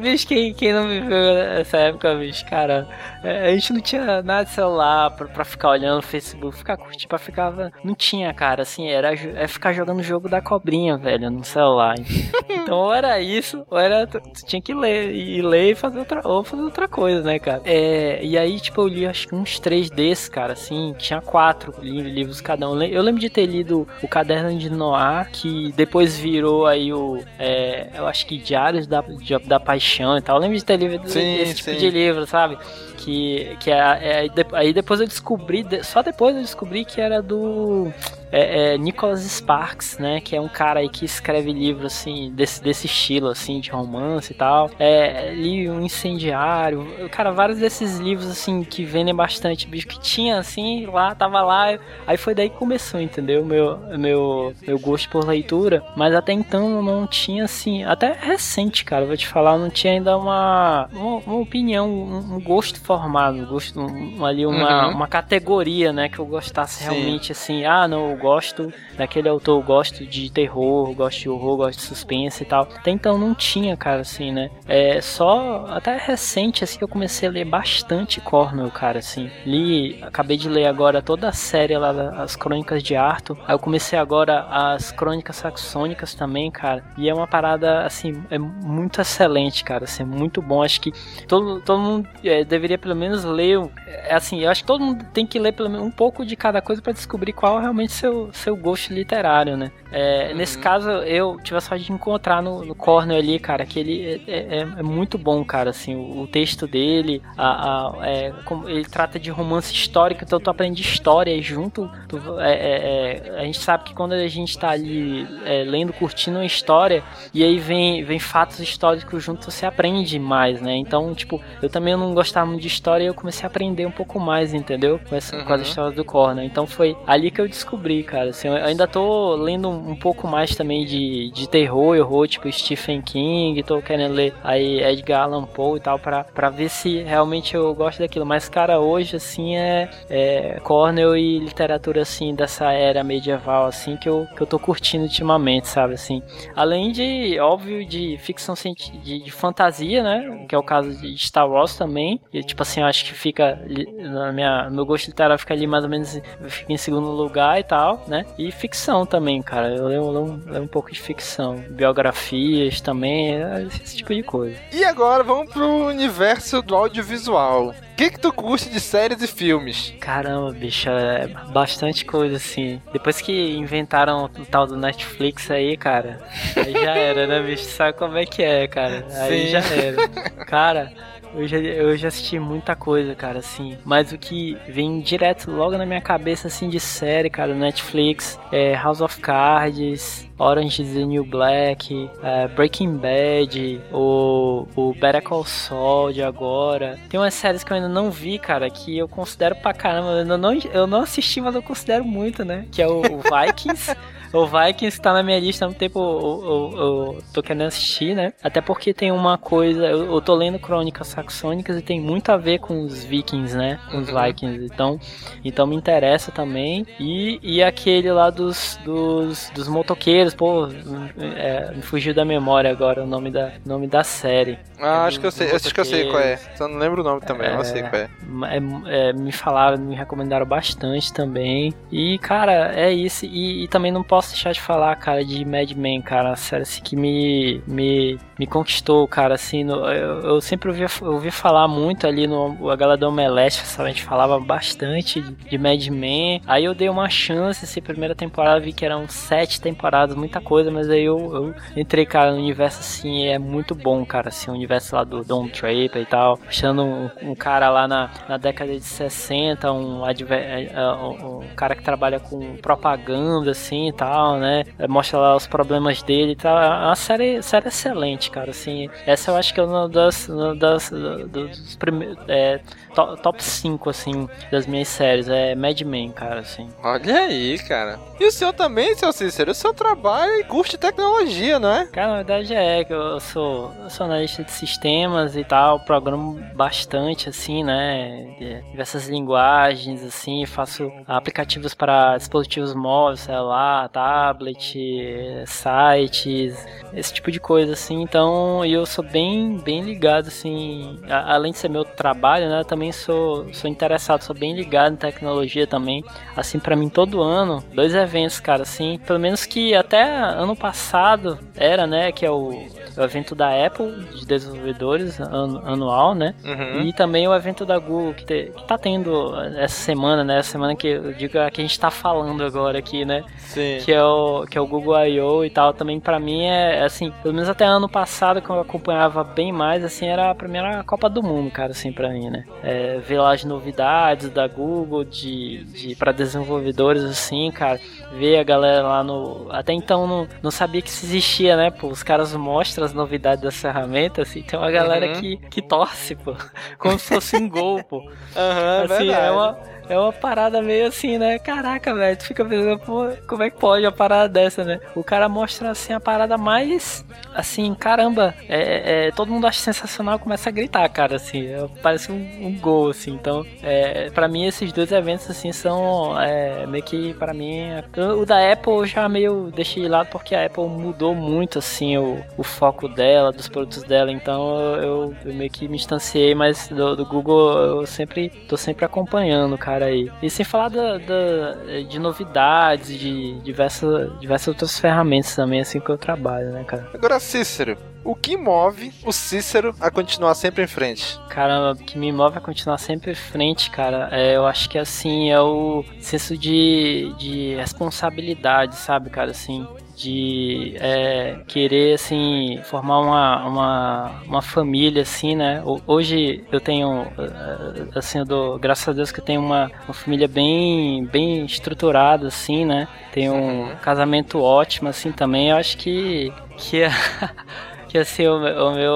Bicho, quem, quem não viveu essa época, bicho, cara, é, a gente não tinha nada de celular pra, pra ficar olhando o Facebook, ficar curtindo, pra ficar. Não tinha, cara, assim, era é ficar jogando o jogo da cobrinha, velho, no celular. Então, ou era isso, ou era. Tu tu tinha que ler, e ler e fazer outra, ou fazer outra coisa, né, cara? É, e aí, tipo, eu li acho que uns três desses, cara, assim, tinha quatro li- livros cada um. Eu lembro de ter lido o Caderno de Noah, que depois virou aí o. é, eu acho que Diários da, da Paixão e tal. Eu lembro de ter lido Sim, esse tipo sim. de livro, sabe? Que, que é, é- aí de- aí depois eu descobri, de- só depois eu descobri que era do é, é, Nicholas Sparks, né? Que é um cara aí que escreve livros assim, desse, desse estilo, assim, de romance e tal. É, li um incendiário, cara, vários desses livros assim que vendem bastante, bicho, que tinha assim, lá, tava lá. Aí foi daí que começou, entendeu? Meu, meu, meu gosto por leitura. Mas até então não tinha assim, até recente, cara, vou te falar, não tinha ainda uma, uma, uma opinião, um, um gosto formado, gosto, um- ali uma, Uhum. uma categoria, né, que eu gostasse Sim. realmente assim, ah, não, eu gosto daquele autor, eu gosto de terror, eu gosto de horror, eu gosto de suspense e tal. Até então não tinha, cara, assim, né? É só até recente assim que eu comecei a ler bastante Cornwell, cara, assim. Li, acabei de ler agora toda a série lá das Crônicas de Arthur. Aí eu comecei agora as Crônicas Saxônicas também, cara. E é uma parada assim, é muito excelente, cara, assim, muito bom. Acho que todo, todo mundo é, deveria pelo menos ler, é, assim, eu acho que todo mundo tem que ler pelo menos um pouco de cada coisa pra descobrir qual é realmente seu seu gosto literário, né? É, Nesse caso, eu tive a sorte de encontrar no, no Cornell ali, cara, que ele é, é- é muito bom, cara, assim, o, o texto dele, a, a- é, como ele trata de romance histórico, então tu aprende história junto, tu- é, é, é, a gente sabe que quando a gente tá ali é, lendo, curtindo uma história, e aí vem, vem fatos históricos junto, você aprende mais, né? Então, tipo, eu também não gostava muito de história e eu comecei a aprender um pouco mais, entendeu? Com, essa, com as Uhum. histórias do Cornell. Então foi ali que eu descobri, cara. Assim, eu ainda tô lendo um, um pouco mais também de, de terror e horror, tipo Stephen King, tô querendo ler aí Edgar Allan Poe e tal, pra, pra ver se realmente eu gosto daquilo. Mas, cara, hoje, assim, é, é Cornell e literatura, assim, dessa era medieval, assim, que eu, que eu tô curtindo ultimamente, sabe, assim. Além de, óbvio, de ficção cienti- de, de fantasia, né, que é o caso de Star Wars também, e, tipo assim, eu acho que fica, na minha, meu gosto literário fica ali mais ou menos, fica em segundo lugar e tal, né, e ficção também, cara, eu leio, leio, leio um pouco de ficção, biografias também, esse tipo de coisa. E agora vamos pro universo do audiovisual. O que que tu curte de séries e filmes? Caramba, bicho, é bastante coisa assim. Depois que inventaram o tal do Netflix aí, cara, aí já era, né, bicho? Sabe como é que é, cara? Aí Sim. já era. Cara, eu já, eu já assisti muita coisa, cara, assim. Mas o que vem direto logo na minha cabeça, assim, de série, cara, Netflix, é House of Cards, Orange is the New Black, é, Breaking Bad, o, o Better Call Saul de agora. Tem umas séries que eu ainda não vi, cara, que eu considero pra caramba. Eu não, eu não assisti, mas eu considero muito, né? Que é o, o Vikings. o Vikings tá na minha lista há um tempo, eu, eu, eu, tô querendo assistir, né? Até porque tem uma coisa, eu, eu tô lendo Crônicas Saxônicas e tem muito a ver com os Vikings, né? Com os Uhum. Vikings. Então, então me interessa também. E, e aquele lá dos, dos, dos motoqueiros, pô, é, me fugiu da memória agora o nome da, nome da série. Ah, É acho que eu sei, acho que eu sei qual é. Só não lembro o nome também, mas eu sei qual é. É, é, me falaram, me recomendaram bastante também. E, cara, é isso. E, e também não posso deixar de falar, cara, de Mad Men, cara. A série assim, que me, me, me conquistou, cara. Assim, no- eu, eu sempre ouvi, ouvi falar muito ali no a galera do Omelete? A gente falava bastante de, Mad Men. Aí eu dei uma chance, assim, primeira temporada, vi que eram sete temporadas, muita coisa, mas aí eu, eu entrei, cara, no universo assim, é muito bom, cara, assim, o universo lá do Don Draper e tal, achando um, um cara lá na, na década de 60, um, adver, é, é, um, um cara que trabalha com propaganda, assim, e tal, né, É, mostra lá os problemas dele e tal, é uma série, série excelente, cara, assim, essa eu acho que é uma das, uma das do- dos primeiros, é, to- top 5, assim, das minhas séries, é Mad Men, cara, assim. Olha aí, cara. E o seu também, seu Cícero? O seu trabalho e curte tecnologia, não é? Cara, na verdade é que eu sou, eu sou analista de sistemas e tal, programo bastante, assim, né? Diversas linguagens, assim, faço aplicativos para dispositivos móveis, celular, tablet, sites, esse tipo de coisa, assim. Então, eu sou bem, bem ligado, assim, a- além de ser meu trabalho, né? eu Também sou, sou interessado, sou bem ligado em tecnologia também. Assim, para mim, todo ano, dois eventos, cara, assim, pelo menos que até ano passado era, né? Que é o, o evento da Apple de desenvolvedores an- anual, né? Uhum. E também o evento da Google que, te- que tá tendo essa semana, né? Essa semana que eu digo a que a gente tá falando agora aqui, né? Sim. Que é o, que é o Google I.O. e tal. Também pra mim é assim, pelo menos até ano passado, que eu acompanhava bem mais, assim, era a primeira Copa do Mundo, cara, assim, pra mim, né? É, ver lá as novidades da Google de, de para desenvolvedores, assim, cara. Ver a galera lá no. Até então não, não sabia que isso existia, né? Pô, os caras mostram as novidades das ferramentas, assim, tem uma galera Uhum. que, que torce, pô. Como se fosse um gol, pô. Aham, assim, verdade. é uma. É uma parada meio assim, né? Caraca, velho, tu fica pensando, pô, como é que pode uma parada dessa, né? O cara mostra assim a parada mais assim, caramba, é, é, todo mundo acha sensacional começa a gritar, cara, assim, é, parece um, um gol, assim. Então, é, para mim, esses dois eventos, assim, são é, meio que, para mim, é- o da Apple eu já meio deixei de lado porque a Apple mudou muito, assim, o, o foco dela, dos produtos dela, então eu, eu meio que me distanciei, mas do, do Google eu sempre, tô sempre acompanhando, cara, aí. E sem falar da, da- de novidades, de diversas, diversas outras ferramentas também, assim, que eu trabalho, né, cara. Agora, Cícero, o que move o Cícero a continuar sempre em frente? Cara, o que me move a continuar sempre em frente, cara, é, eu acho que assim, é o senso de, de responsabilidade, sabe, cara, assim, de é, querer, assim, formar uma, uma, uma família, assim, né, Ho- hoje eu tenho, eh, assim, eu dou, graças a Deus que eu tenho uma, uma família bem, bem estruturada, assim, né, tenho um casamento ótimo, assim, também, eu acho que, que é... que assim, o, meu- o meu,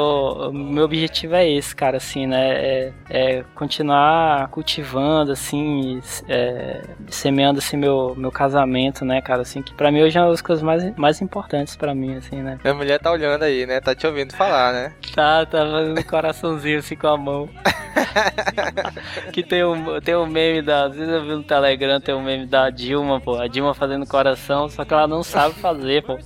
o meu objetivo é esse, cara, assim, né? É, é continuar cultivando, assim, é, semeando, assim, meu, meu casamento, né, cara, assim, que pra mim hoje é uma das coisas mais, mais importantes pra mim, assim, né? Minha mulher tá olhando aí, né? Tá te ouvindo falar, né? Tá, tá fazendo um coraçãozinho assim com a mão. que tem um, tem um meme da. Às vezes eu vi no Telegram, tem um meme da Dilma, pô. A Dilma fazendo coração, só que ela não sabe fazer, pô.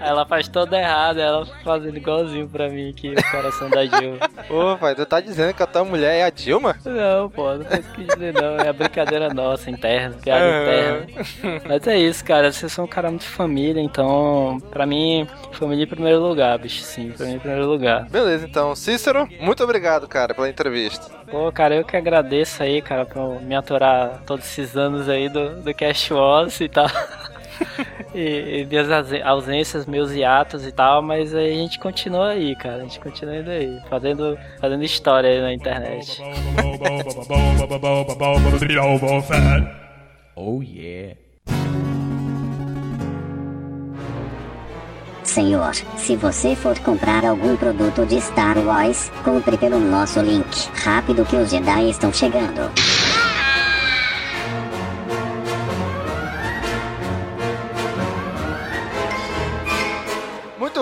Ela faz todo errado, ela fazendo igualzinho pra mim aqui, o coração da Dilma. Ô, pai, tu tá dizendo que a tua mulher é a Dilma? Não, pô, não tem o que dizer não. É a brincadeira nossa, interna, piada interna. Mas é isso, cara. Vocês são um cara muito família, então, pra mim, família em primeiro lugar, bicho, sim, pra mim em primeiro lugar. Beleza, então. Cícero, muito obrigado, cara, pela entrevista. Pô, cara, eu que agradeço aí, cara, por me aturar todos esses anos aí do, do Cash Wars e tal. e, e minhas ausências, meus hiatos e tal, mas aí a gente continua aí, cara. A gente continua indo aí, fazendo, fazendo história aí na internet. Oh yeah. Senhor, se você for comprar algum produto de Star Wars, compre pelo nosso link. Rápido que os Jedi estão chegando.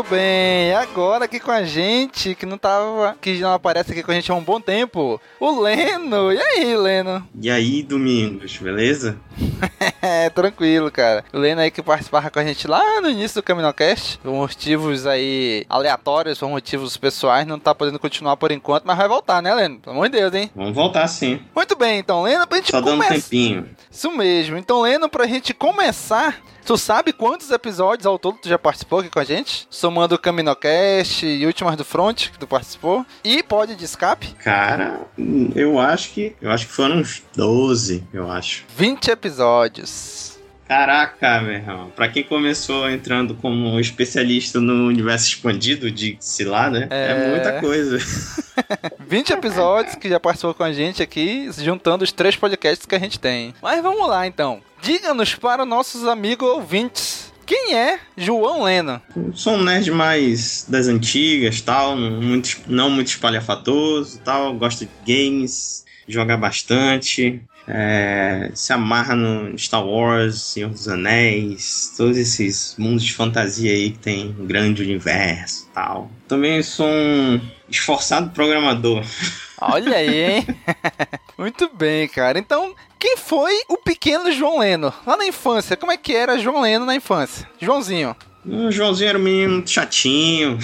Bem, agora aqui com a gente, que não tava, que não aparece aqui com a gente há um bom tempo, o Leno. E aí, Leno? E aí, Domingos, beleza? é, tranquilo, cara. O Leno aí que participava com a gente lá no início do Caminocast, por motivos aí aleatórios, por motivos pessoais, não tá podendo continuar por enquanto, mas vai voltar, né, Leno? Pelo amor de Deus, hein? Vamos voltar sim. Muito bem, então, Leno, pra gente Só dando um começar. tempinho. Isso mesmo. Então, Leno, pra gente começar, tu sabe quantos episódios ao todo tu já participou aqui com a gente? Somando o Caminocast e Últimas do Front que tu participou. E pode de escape? Cara, eu acho que. Eu acho que foram uns 12, eu acho. 20 episódios. Caraca, meu irmão. Pra quem começou entrando como especialista no universo expandido, de se lá, né? É, É. muita coisa. 20 episódios que já participou com a gente aqui, juntando os três podcasts que a gente tem. Mas vamos lá então. Diga-nos para os nossos amigos ouvintes. Quem é João Leno? Sou um nerd mais das antigas, tal, não muito, não muito espalhafatoso, tal, gosto de games, joga bastante, é, se amarra no Star Wars, Senhor dos Anéis, todos esses mundos de fantasia aí que tem um grande universo, tal. Também sou um esforçado programador. Olha aí, hein? Muito bem, cara. Então, quem foi o pequeno João Leno? Lá na infância, como é que era João Leno na infância? Joãozinho. O Joãozinho era um menino muito chatinho,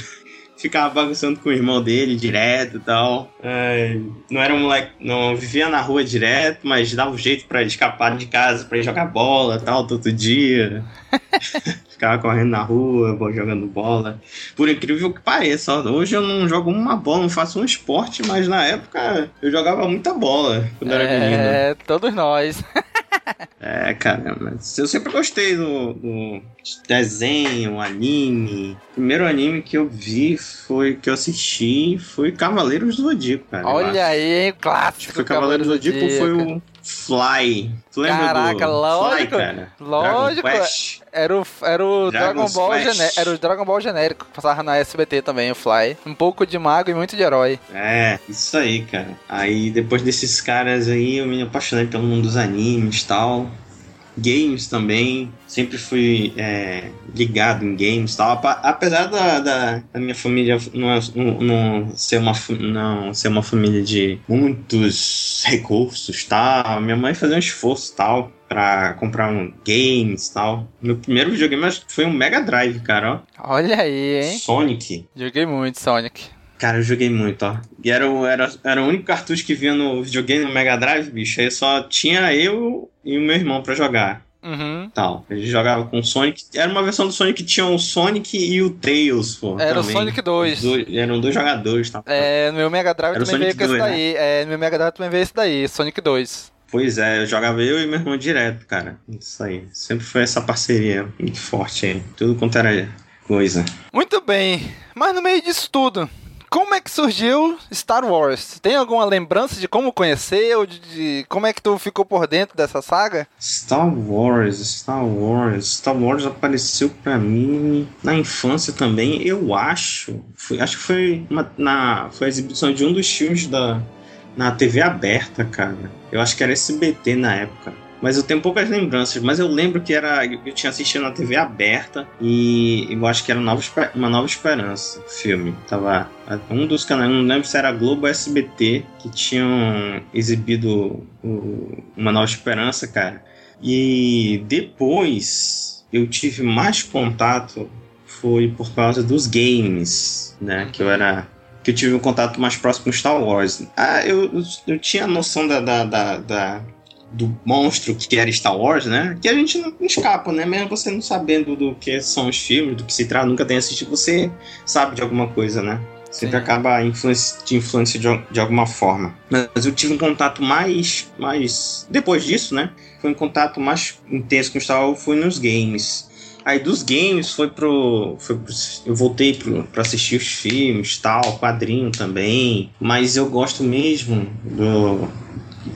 ficava bagunçando com o irmão dele direto e tal. É, não era um moleque, não vivia na rua direto, mas dava um jeito pra escapar de casa, pra ir jogar bola e tal, todo dia. ficava correndo na rua, jogando bola. Por incrível que pareça, hoje eu não jogo uma bola, não faço um esporte, mas na época eu jogava muita bola quando era menino. É, todos nós. É, cara, mas eu sempre gostei do, do desenho, anime. O primeiro anime que eu vi foi que eu assisti foi Cavaleiros do Zodíaco, cara. Olha aí, hein? Clássico. Foi Cavaleiros do Zodíaco ou foi o Fly? Tu lembra Caraca, do lógico. Fly, cara? Lógico. Era o, era o Dragon Ball. Era o Dragon Ball genérico. Passava na SBT também, o Fly. Um pouco de mago e muito de herói. É, isso aí, cara. Aí depois desses caras aí, eu me apaixonei pelo mundo dos animes e tal. Games também, sempre fui é, ligado em games e tal. Apesar da, da, da minha família não, é- não, não ser uma, não ser uma família de muitos recursos tal, minha mãe fazia um esforço tal pra comprar um games e tal. Meu primeiro videogame acho que foi um Mega Drive, cara, ó. Olha aí, hein? Sonic. Joguei muito Sonic. Cara, eu joguei muito, ó. E era, o- era, era o único cartucho que vinha no videogame no Mega Drive, bicho. Aí só tinha eu e o meu irmão pra jogar. Uhum. Tal. A gente jogava com o Sonic. Era uma versão do Sonic que tinha o Sonic e o Tails, pô. Era o também. Sonic 2. Os dois- eram dois jogadores, tá? É, no meu Mega Drive Era o também veio com esse 2, daí. É, no meu Mega Drive também veio esse daí, Sonic 2. Pois é, eu jogava eu e meu irmão direto, cara. Isso aí. Sempre foi essa parceria muito forte aí. Tudo quanto era coisa. Muito bem, mas no meio disso tudo, como é que surgiu Star Wars? Tem alguma lembrança de como conheceu, de, de como é que tu ficou por dentro dessa saga? Star Wars, Star Wars, Star Wars apareceu pra mim na infância também, eu acho. Foi, acho que foi uma- na foi a exibição de um dos filmes da na TV aberta, cara. Eu acho que era SBT na época. Mas eu tenho poucas lembranças, mas eu lembro que era eu tinha assistido na TV aberta e eu acho que era uma Nova Esperança, o filme. Tava um dos canais, não lembro se era Globo ou SBT que tinham exibido o- uma Nova Esperança, cara. E depois eu tive mais contato foi por causa dos games, né? Que eu era. Que eu tive um contato mais próximo com Star Wars. Ah, eu, eu, tinha noção da, da, da, da- do monstro que era Star Wars, né? Que a gente não escapa, né? Mesmo você não sabendo do que são os filmes, do que se trata, nunca tem assistido, você sabe de alguma coisa, né? Sempre acaba influenci te influencia de, de alguma forma. Mas eu tive um contato mais, mais. Depois disso, né? Foi um contato mais intenso com Star Wars foi nos games. Aí dos games foi pro. Foi pro eu voltei pro, pra assistir os filmes, tal, quadrinho também. Mas eu gosto mesmo do.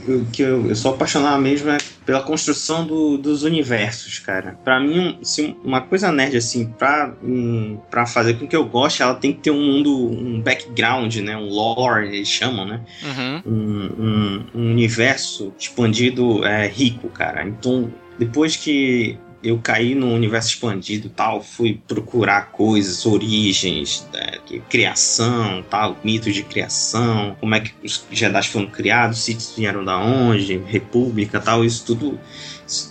O que eu, eu sou apaixonado mesmo é pela construção do- dos universos, cara. Pra mim, um- se uma coisa nerd, assim, pra, hum, pra fazer com que eu goste, ela tem que ter um mundo, um background, né? Um lore, eles chamam, né? Uhum. um, um- um universo expandido é, rico, cara. Então, depois que eu caí no universo expandido tal, fui procurar coisas, origens, né, criação, tal, mitos de criação, como é que os Jedi foram criados, sítios vieram da onde, república, tal, isso tudo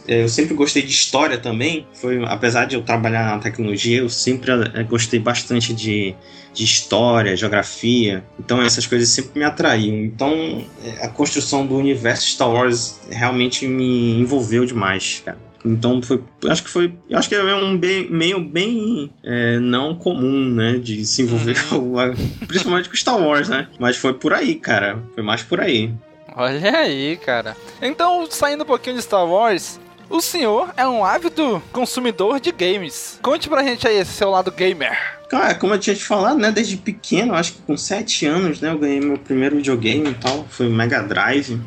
é, eu sempre gostei de história também. Foi, apesar de eu trabalhar na tecnologia, eu sempre é, gostei bastante de, de história, geografia. Então essas coisas sempre me atraíam. Então é, a construção do universo Star Wars realmente me envolveu demais, cara. Então foi, acho que foi, acho que é um bem, meio bem é, não comum, né, de se envolver, com, principalmente com Star Wars, né? Mas foi por aí, cara. Foi mais por aí. Olha aí, cara. Então, saindo um pouquinho de Star Wars, o senhor é um ávido consumidor de games. Conte pra gente aí esse seu lado gamer. Cara, como eu tinha te falado, né, desde pequeno, acho que com 7 anos, né, eu ganhei meu primeiro videogame e tal, foi o Mega Drive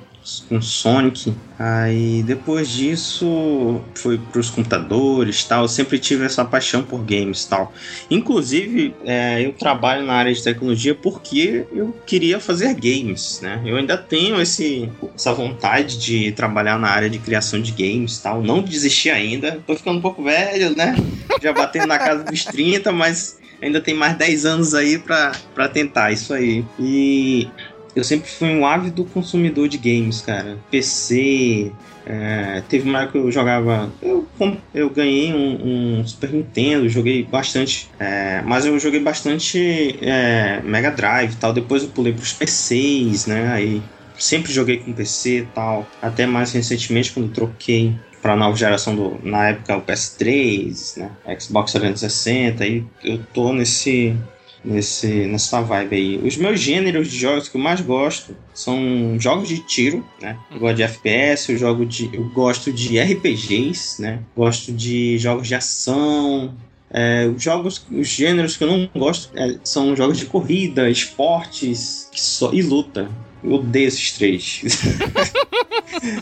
com Sonic. Aí depois disso foi para os computadores tal. Eu sempre tive essa paixão por games tal. Inclusive é, eu trabalho na área de tecnologia porque eu queria fazer games, né? Eu ainda tenho esse, essa vontade de trabalhar na área de criação de games tal. Não desisti ainda. Tô ficando um pouco velho, né? Já batendo na casa dos 30, mas ainda tem mais 10 anos aí para tentar isso aí. E eu sempre fui um ávido consumidor de games, cara. PC. É, teve uma época que eu jogava. Eu, eu ganhei um, um Super Nintendo, joguei bastante. É, mas eu joguei bastante é, Mega Drive e tal. Depois eu pulei pros PCs, né? Aí sempre joguei com PC e tal. Até mais recentemente, quando troquei para a nova geração do na época o PS3, né, Xbox 360, aí eu tô nesse nesse, nessa vibe aí. Os meus gêneros de jogos que eu mais gosto são jogos de tiro, né? Eu gosto de FPS, eu, jogo de, eu gosto de RPGs, né? Gosto de jogos de ação. É, os jogos, os gêneros que eu não gosto é, são jogos de corrida, esportes só, e luta. Eu odeio esses três.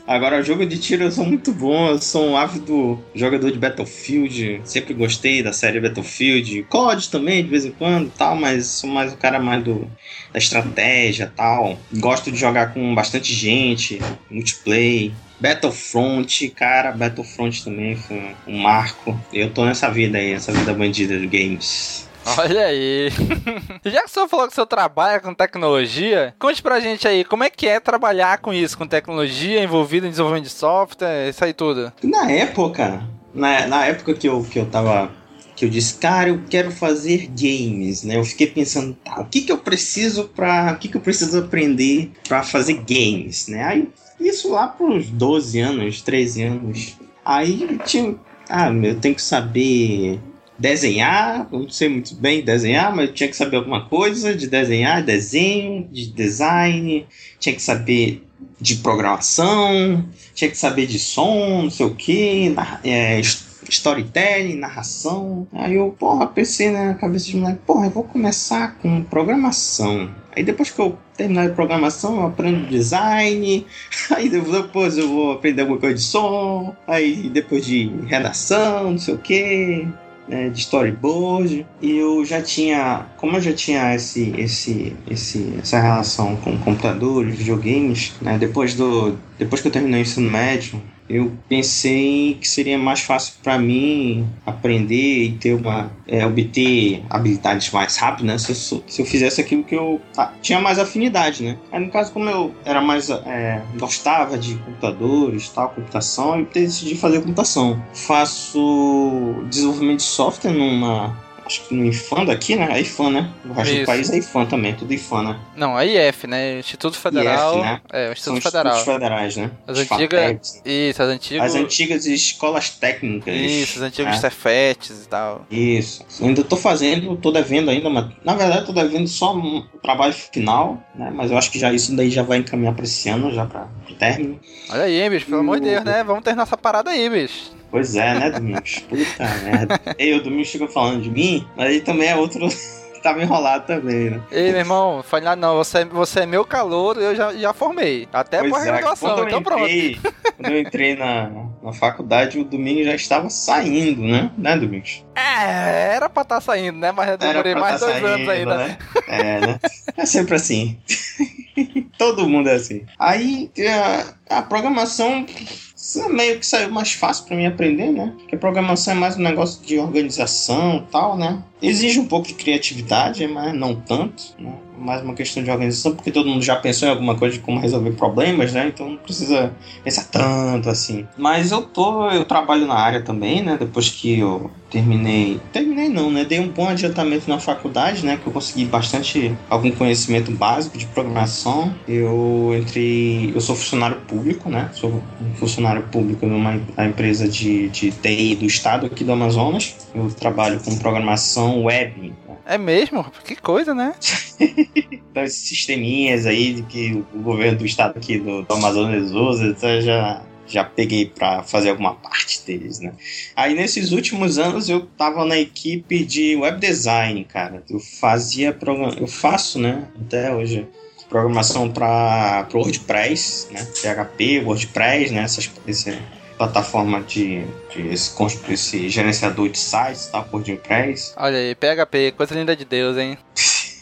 Agora, jogo de tiro eu sou muito bom, eu sou um ávido jogador de Battlefield, sempre gostei da série Battlefield, COD também, de vez em quando tal, mas sou mais o cara mais do, da estratégia tal. Gosto de jogar com bastante gente, multiplayer. Battlefront, cara, Battlefront também foi um marco. Eu tô nessa vida aí, essa vida bandida de games. Olha aí. Já que o senhor falou que o senhor trabalha com tecnologia, conte pra gente aí, como é que é trabalhar com isso, com tecnologia envolvida em desenvolvimento de software, isso aí tudo? Na época, na, na época que eu, que eu tava que eu disse, cara, eu quero fazer games, né? Eu fiquei pensando, tá, o que que eu preciso para, o que que eu preciso aprender para fazer games, né? Aí isso lá por uns 12 anos, 13 anos. Aí tinha, ah, eu tenho que saber desenhar, não sei muito bem desenhar, mas tinha que saber alguma coisa de desenhar, desenho, de design, tinha que saber de programação, tinha que saber de som, não sei o que, é, storytelling, narração. Aí eu, porra, pensei na cabeça de moleque, porra, eu vou começar com programação. Aí depois que eu terminar de programação, eu aprendo design. Aí depois eu vou aprender alguma coisa de som. Aí depois de redação, não sei o que né, de storyboard e eu já tinha, como eu já tinha esse, esse, esse, essa relação com computadores, videogames, né, depois do, depois que eu terminei o ensino médio, eu pensei que seria mais fácil para mim aprender e ter uma é, obter habilidades mais rápidas, né? Se eu, se eu fizesse aquilo que eu ah, tinha mais afinidade, né? Aí no caso como eu era mais é, gostava de computadores, tal, computação, eu decidi fazer computação. Faço desenvolvimento de software numa acho que no IFAM daqui, né? É IFAM, né? O resto Isso. do país é IFAM também, tudo IFAM, né? Não, a IF, né? Instituto Federal. IF, né? É, o Instituto São Federal. Institutos federais, né? As antigas. Isso, as antigas. As antigas escolas técnicas. Isso, as antigas é. Cefetes e tal. Isso. Ainda tô fazendo, tô devendo ainda, mas na verdade tô devendo só um trabalho final, né? Mas eu acho que já isso daí já vai encaminhar pra esse ano, já pra, pro término. Olha aí, bicho, pelo amor de Deus, né? Vamos ter nossa parada aí, bicho. Pois é, né, Domingos? Puta merda. Ei, o Domingos chegou falando de mim, mas ele também é outro que tava enrolado também, né? Ei, meu irmão, falei nada não, você, você é meu calor, eu já, já formei. Até pois por é, então entrei, pronto. Quando eu entrei na, na faculdade, o Domingos já estava saindo, né? Né, Domingos? É, era pra estar tá saindo, né? Mas eu demorei mais tá dois saindo, anos ainda. Né? É, né? É sempre assim. Todo mundo é assim. Aí, a, a programação isso meio que saiu mais fácil para mim aprender, né? Porque programação é mais um negócio de organização e tal, né? Exige um pouco de criatividade, mas não tanto, né? Mais uma questão de organização, porque todo mundo já pensou em alguma coisa de como resolver problemas, né? Então não precisa pensar tanto assim. Mas eu tô, eu trabalho na área também, né? Depois que eu terminei, terminei não, né? Dei um bom adiantamento na faculdade, né? Que eu consegui bastante algum conhecimento básico de programação. Eu entrei, eu sou funcionário público, né? Sou funcionário público numa empresa de, de TI do estado aqui do Amazonas. Eu trabalho com programação web, é mesmo? Que coisa, né? então, esses sisteminhas aí que o governo do estado aqui do, do Amazonas usa, então já, já peguei para fazer alguma parte deles, né? Aí nesses últimos anos eu tava na equipe de web design, cara. Eu fazia eu faço, né, até hoje programação para WordPress, né? PHP, WordPress, né, essas esse, plataforma de, de esse, esse, gerenciador de sites, tá? Por WordPress. Olha aí, PHP, coisa linda de Deus, hein?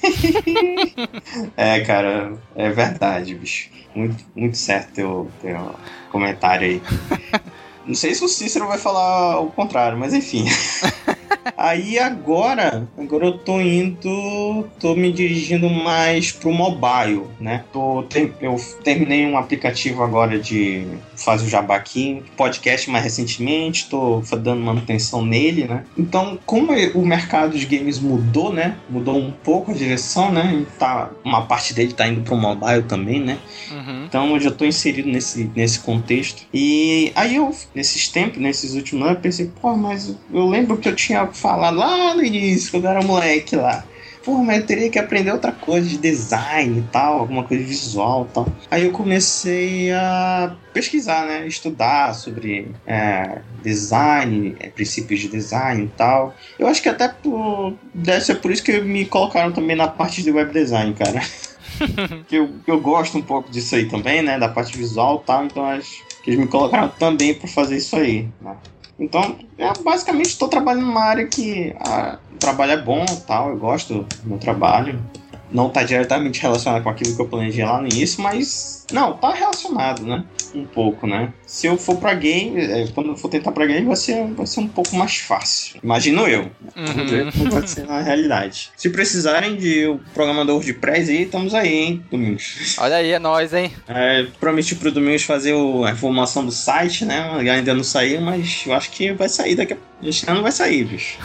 é, cara, é verdade, bicho. Muito, muito certo teu, teu comentário aí. Não sei se o Cícero vai falar o contrário, mas enfim. Aí agora, agora eu tô indo, tô me dirigindo mais pro mobile, né? Tô, eu terminei um aplicativo agora de fazer o jabá aqui, podcast mais recentemente, tô dando manutenção nele, né? Então, como o mercado de games mudou, né? Mudou um pouco a direção, né? Tá, uma parte dele tá indo pro mobile também, né? Uhum. Então eu já tô inserido nesse, nesse contexto. E aí eu, nesses tempos, nesses últimos anos, eu pensei, pô, mas eu lembro que eu tinha falado lá no início, quando eu era moleque lá. Pô, mas eu teria que aprender outra coisa de design e tal, alguma coisa visual e tal. Aí eu comecei a pesquisar, né? Estudar sobre é, design, é, princípios de design e tal. Eu acho que até por, deve ser por isso que me colocaram também na parte de web design, cara. que eu, eu gosto um pouco disso aí também, né? Da parte visual e tal, então acho que eles me colocaram também para fazer isso aí. Né? Então, é, basicamente estou trabalhando numa área que a, o trabalho é bom tal, eu gosto do meu trabalho. Não está diretamente relacionado com aquilo que eu planejei lá no início, mas não, tá relacionado, né? Um pouco, né? Se eu for pra game, é, quando eu for tentar pra game, vai ser, vai ser um pouco mais fácil. Imagino eu. Ver como vai ser na realidade. Se precisarem de um programador de press aí, estamos aí, hein, Domingos? Olha aí, é nóis, hein? É, prometi pro Domingos fazer o, a informação do site, né? Ainda não saiu, mas eu acho que vai sair daqui a... Este ano vai sair, bicho.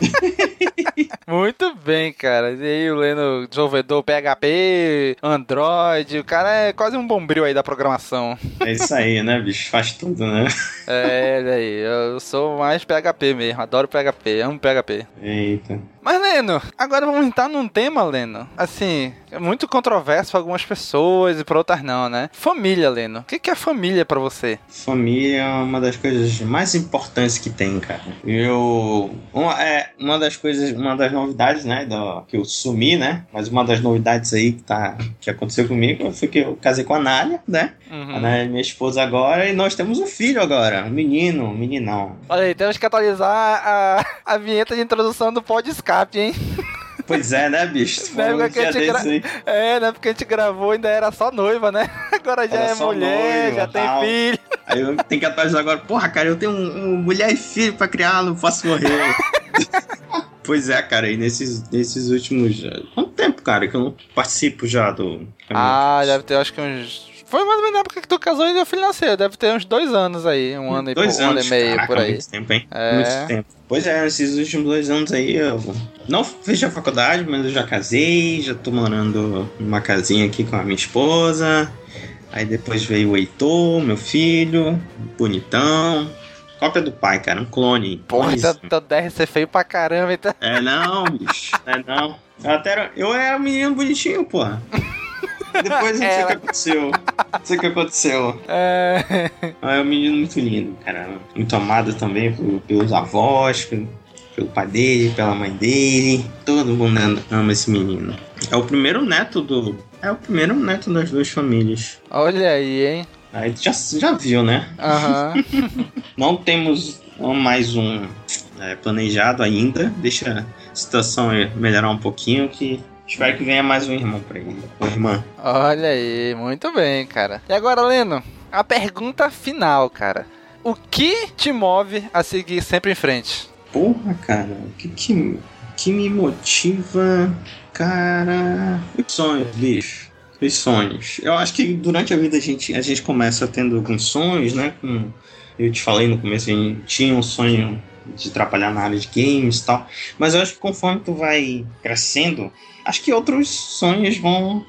Muito bem, cara. E aí, o Leno, desenvolvedor PHP, Android, o cara é quase um bombril aí da programação. É isso aí, né, bicho? Faz tudo, né? É, aí. Eu sou mais PHP mesmo. Adoro PHP, amo PHP. Eita. Mas, Leno, agora vamos entrar num tema, Leno. Assim, é muito controverso para algumas pessoas e para outras não, né? Família, Leno. O que é família para você? Família é uma das coisas mais importantes que tem, cara. Eu. Uma, é, uma das coisas, uma das novidades, né? Do, que eu sumi, né? Mas uma das novidades aí que, tá, que aconteceu comigo foi que eu casei com a Nália, né? Uhum. A Nália é minha esposa agora e nós temos um filho agora. Um menino, um meninão. Olha aí, temos que atualizar a, a vinheta de introdução do Pod escape, hein? Pois é, né, bicho? Na época que a gente gra... É, na época que a gente gravou ainda era só noiva, né? Agora já era é mulher, noiva, já tem tal. filho. Aí eu tenho que atualizar agora. Porra, cara, eu tenho um, um mulher e filho pra criar, não posso morrer. Pois é, cara, e nesses, nesses últimos. Quanto tempo, cara, que eu não participo já do. Ah, deve ter acho que uns foi mais ou menos na época que tu casou e o filho nasceu. Deve ter uns dois anos aí. Um ano, dois e, anos, um ano e meio caraca, por aí. Muito tempo, hein? É. Muito tempo. Pois é, esses últimos dois anos aí eu não fiz a faculdade, mas eu já casei, já tô morando numa casinha aqui com a minha esposa. Aí depois veio o Heitor, meu filho, bonitão. Cópia do pai, cara, um clone. Porra, então deve ser feio pra caramba, então. É não, bicho. É não. Eu, até era, eu era um menino bonitinho, porra. Depois não sei o que aconteceu. Não sei o que aconteceu. É. É um menino muito lindo, cara. Muito amado também pelos avós, pelo, pai dele, pela mãe dele. Todo mundo ama esse menino. É o primeiro neto do. É o primeiro neto das duas famílias. Olha aí, hein? Aí já, já viu, né? Aham. Uhum. não temos mais um é, planejado ainda. Deixa a situação melhorar um pouquinho que Espero que venha mais um irmão pra ele. Uma irmã. Olha aí, muito bem, cara. E agora, Leno? a pergunta final, cara. O que te move a seguir sempre em frente? Porra, cara, o que, que, que me motiva, cara? Os sonhos, bicho. Os sonhos. Eu acho que durante a vida a gente, a gente começa tendo alguns sonhos, né? Com, eu te falei no começo, a gente tinha um sonho de trabalhar na área de games e tal. Mas eu acho que conforme tu vai crescendo, acho que outros sonhos vão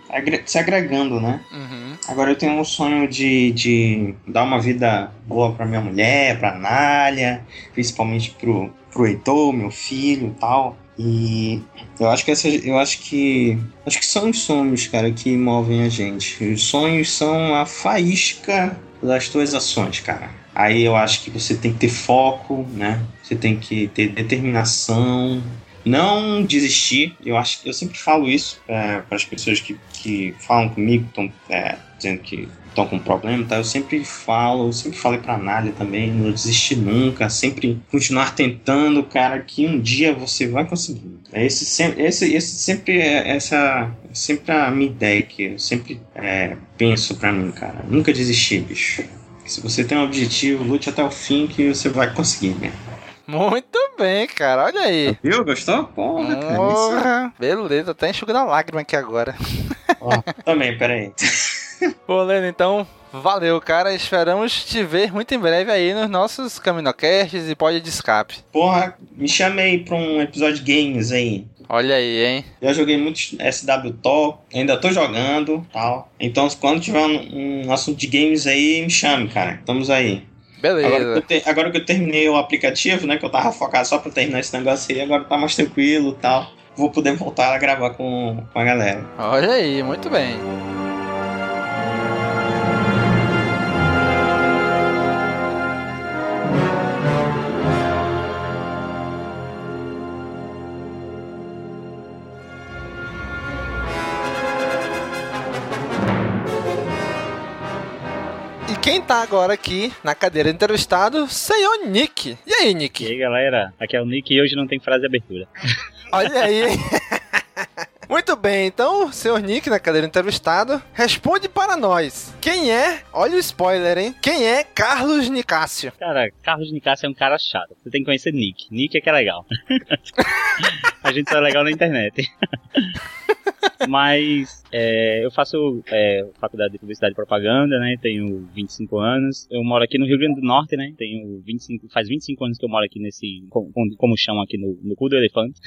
se agregando, né? Uhum. Agora eu tenho um sonho de, de dar uma vida boa pra minha mulher, pra Nália, principalmente pro, pro Heitor, meu filho e tal. E eu acho que essa, eu acho que acho que são os sonhos, cara, que movem a gente. Os sonhos são a faísca das tuas ações, cara. Aí eu acho que você tem que ter foco, né? Você tem que ter determinação, não desistir. Eu acho que eu sempre falo isso é, para as pessoas que, que falam comigo, estão é, dizendo que estão com problema, tá? Eu sempre falo, eu sempre falei para Nália também, não desistir nunca, sempre continuar tentando, cara, que um dia você vai conseguir. Esse sempre, esse, esse sempre é essa sempre a minha ideia que eu sempre é, penso para mim, cara. Nunca desistir, bicho. Se você tem um objetivo, lute até o fim que você vai conseguir, né? Muito bem, cara. Olha aí. Viu? Gostou? Porra, cara. Porra. Beleza, até enxugando a lágrima aqui agora. Ó, também, peraí. Pô, Leno, então, valeu, cara. Esperamos te ver muito em breve aí nos nossos Caminocasts e pode de escape. Porra, me chamei pra um episódio de games aí. Olha aí, hein? Já joguei muito SW Top, ainda tô jogando tal. Então, quando tiver um, um assunto de games aí, me chame, cara. Estamos aí. Beleza. Agora que, te, agora que, eu terminei o aplicativo, né? Que eu tava focado só pra terminar esse negócio aí, agora tá mais tranquilo tal. Vou poder voltar a gravar com, com a galera. Olha aí, muito bem. Tá agora aqui na cadeira entrevistado, senhor Nick. E aí, Nick? E aí, galera? Aqui é o Nick e hoje não tem frase de abertura. Olha aí. Muito bem, então, senhor Nick, na cadeira entrevistado, responde para nós. Quem é, olha o spoiler, hein? Quem é Carlos Nicásio? Cara, Carlos Nicásio é um cara chato. Você tem que conhecer Nick. Nick é que é legal. A gente só é legal na internet. Mas é, eu faço é, faculdade de publicidade e propaganda, né? Tenho 25 anos. Eu moro aqui no Rio Grande do Norte, né? Tenho 25, faz 25 anos que eu moro aqui nesse, como, como chamam aqui no, no cu do elefante.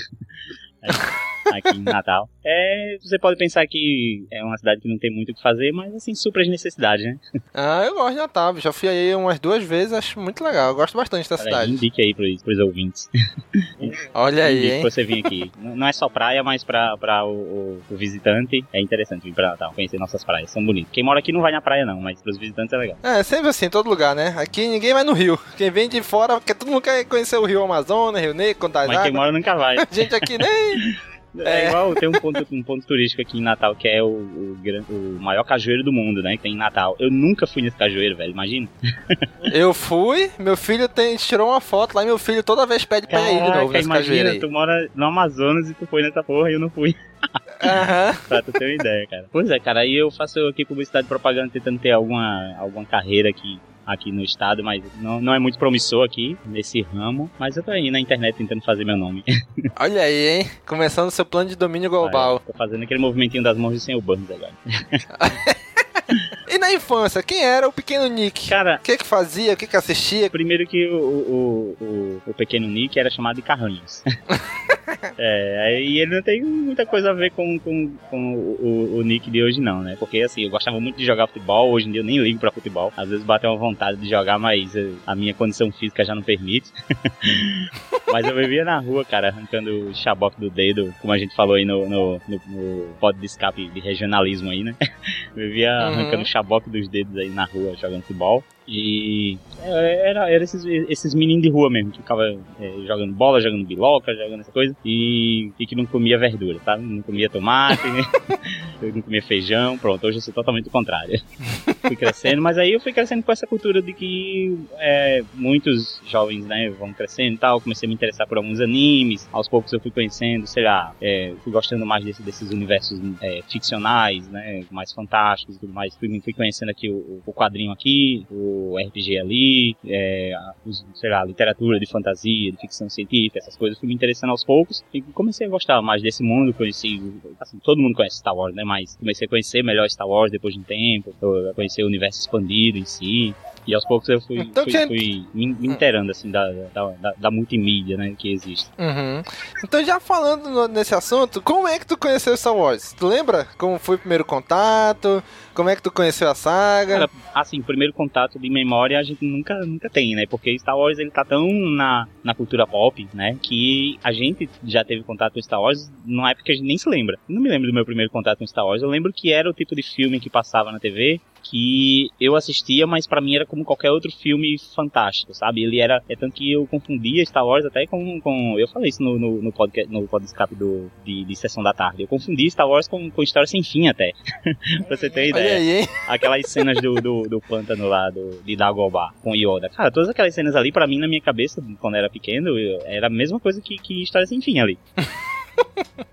aqui em Natal. É, você pode pensar que é uma cidade que não tem muito o que fazer, mas assim, supra as necessidades, né? Ah, eu gosto de Natal, já fui aí umas duas vezes, acho muito legal, eu gosto bastante da Cara, cidade. Indique aí pros, pros ouvintes. Olha aí, Indique hein? pra você vir aqui. Não é só praia, mas pra, pra o, o, visitante é interessante vir pra Natal, conhecer nossas praias, são bonitas. Quem mora aqui não vai na praia não, mas pros visitantes é legal. É, sempre assim, em todo lugar, né? Aqui ninguém vai no Rio. Quem vem de fora, porque todo mundo quer conhecer o Rio Amazonas, Rio Negro, Contas Mas quem mora nunca vai. Gente aqui nem... É, igual, tem um ponto, um ponto turístico aqui em Natal que é o, o, o maior cajueiro do mundo, né? Que tem em Natal. Eu nunca fui nesse cajueiro, velho, imagina. Eu fui, meu filho tem, tirou uma foto lá e meu filho toda vez pede pra ir de novo nesse cajueiro imagina, aí. tu mora no Amazonas e tu foi nessa porra e eu não fui. Aham. pra tu ter uma ideia, cara. Pois é, cara, aí eu faço aqui publicidade e propaganda tentando ter alguma, alguma carreira aqui, aqui no estado, mas não, não é muito promissor aqui nesse ramo. Mas eu tô aí na internet tentando fazer meu nome. Olha aí, hein? Começando seu plano de domínio global. Tô fazendo aquele movimentinho das mãos de sem o Burns agora. E na infância, quem era o pequeno Nick? Cara, o que que fazia, o que que assistia? Primeiro que o, o, o, o pequeno Nick era chamado de Carranhos. é, aí ele não tem muita coisa a ver com, com, com o, o, Nick de hoje não, né? Porque assim, eu gostava muito de jogar futebol, hoje em dia eu nem ligo pra futebol. Às vezes bate uma vontade de jogar, mas eh, a minha condição física já não permite. mas eu vivia na rua, cara, arrancando o chaboque do dedo, como a gente falou aí no, no, no, no pod de escape de regionalismo aí, né? vivia Uhum. arrancando dos dedos aí na rua, jogando futebol. E é, era, era esses, esses meninos de rua mesmo, que ficava é, jogando bola, jogando biloca, jogando essa coisa, e, e que não comia verdura, tá? Não comia tomate, não comia feijão, pronto, hoje eu sou totalmente o contrário. fui crescendo, mas aí eu fui crescendo com essa cultura de que é, muitos jovens, né, vão crescendo e tal, comecei a me interessar por alguns animes, aos poucos eu fui conhecendo, sei lá, é, fui gostando mais desse, desses universos é, ficcionais, né, mais fantásticos e tudo mais, fui, fui conhecendo aqui o, o quadrinho aqui, o RPG ali, é, os, sei lá, literatura de fantasia, de ficção científica, essas coisas, fui me interessando aos poucos e comecei a gostar mais desse mundo, conheci, assim, todo mundo conhece Star Wars, né, mas comecei a conhecer melhor Star Wars depois de um tempo, conhecer o universo expandido em si, e aos poucos eu fui, Então fui, fui me, me inteirando, assim, da, da, da, da multimídia, né, que existe. Uhum. Então, já falando no- nesse assunto, como é que tu conheceu Star Wars? Tu lembra como foi o primeiro contato? Como é que tu conheceu a saga? Cara, assim, o primeiro contato de memória a gente nunca, nunca tem, né? Porque Star Wars ele tá tão na, na cultura pop, né? Que a gente já teve contato com Star Wars numa época que a gente nem se lembra. Não me lembro do meu primeiro contato com Star Wars. Eu lembro que era o tipo de filme que passava na TV que eu assistia, mas pra mim era como qualquer outro filme fantástico, sabe? Ele era. É tanto que eu confundia Star Wars até com. com eu falei isso no, no, no podcast, no podcast do, de, de Sessão da Tarde. Eu confundi Star Wars com, com História Sem Fim até. pra você ter ideia. Olha aí, hein? Aquelas cenas do, do, do pântano lá, do, de Dagobah, com Yoda. Cara, todas aquelas cenas ali, pra mim, na minha cabeça, quando eu era pequeno, eu- era a mesma coisa que, que História Sem Fim ali.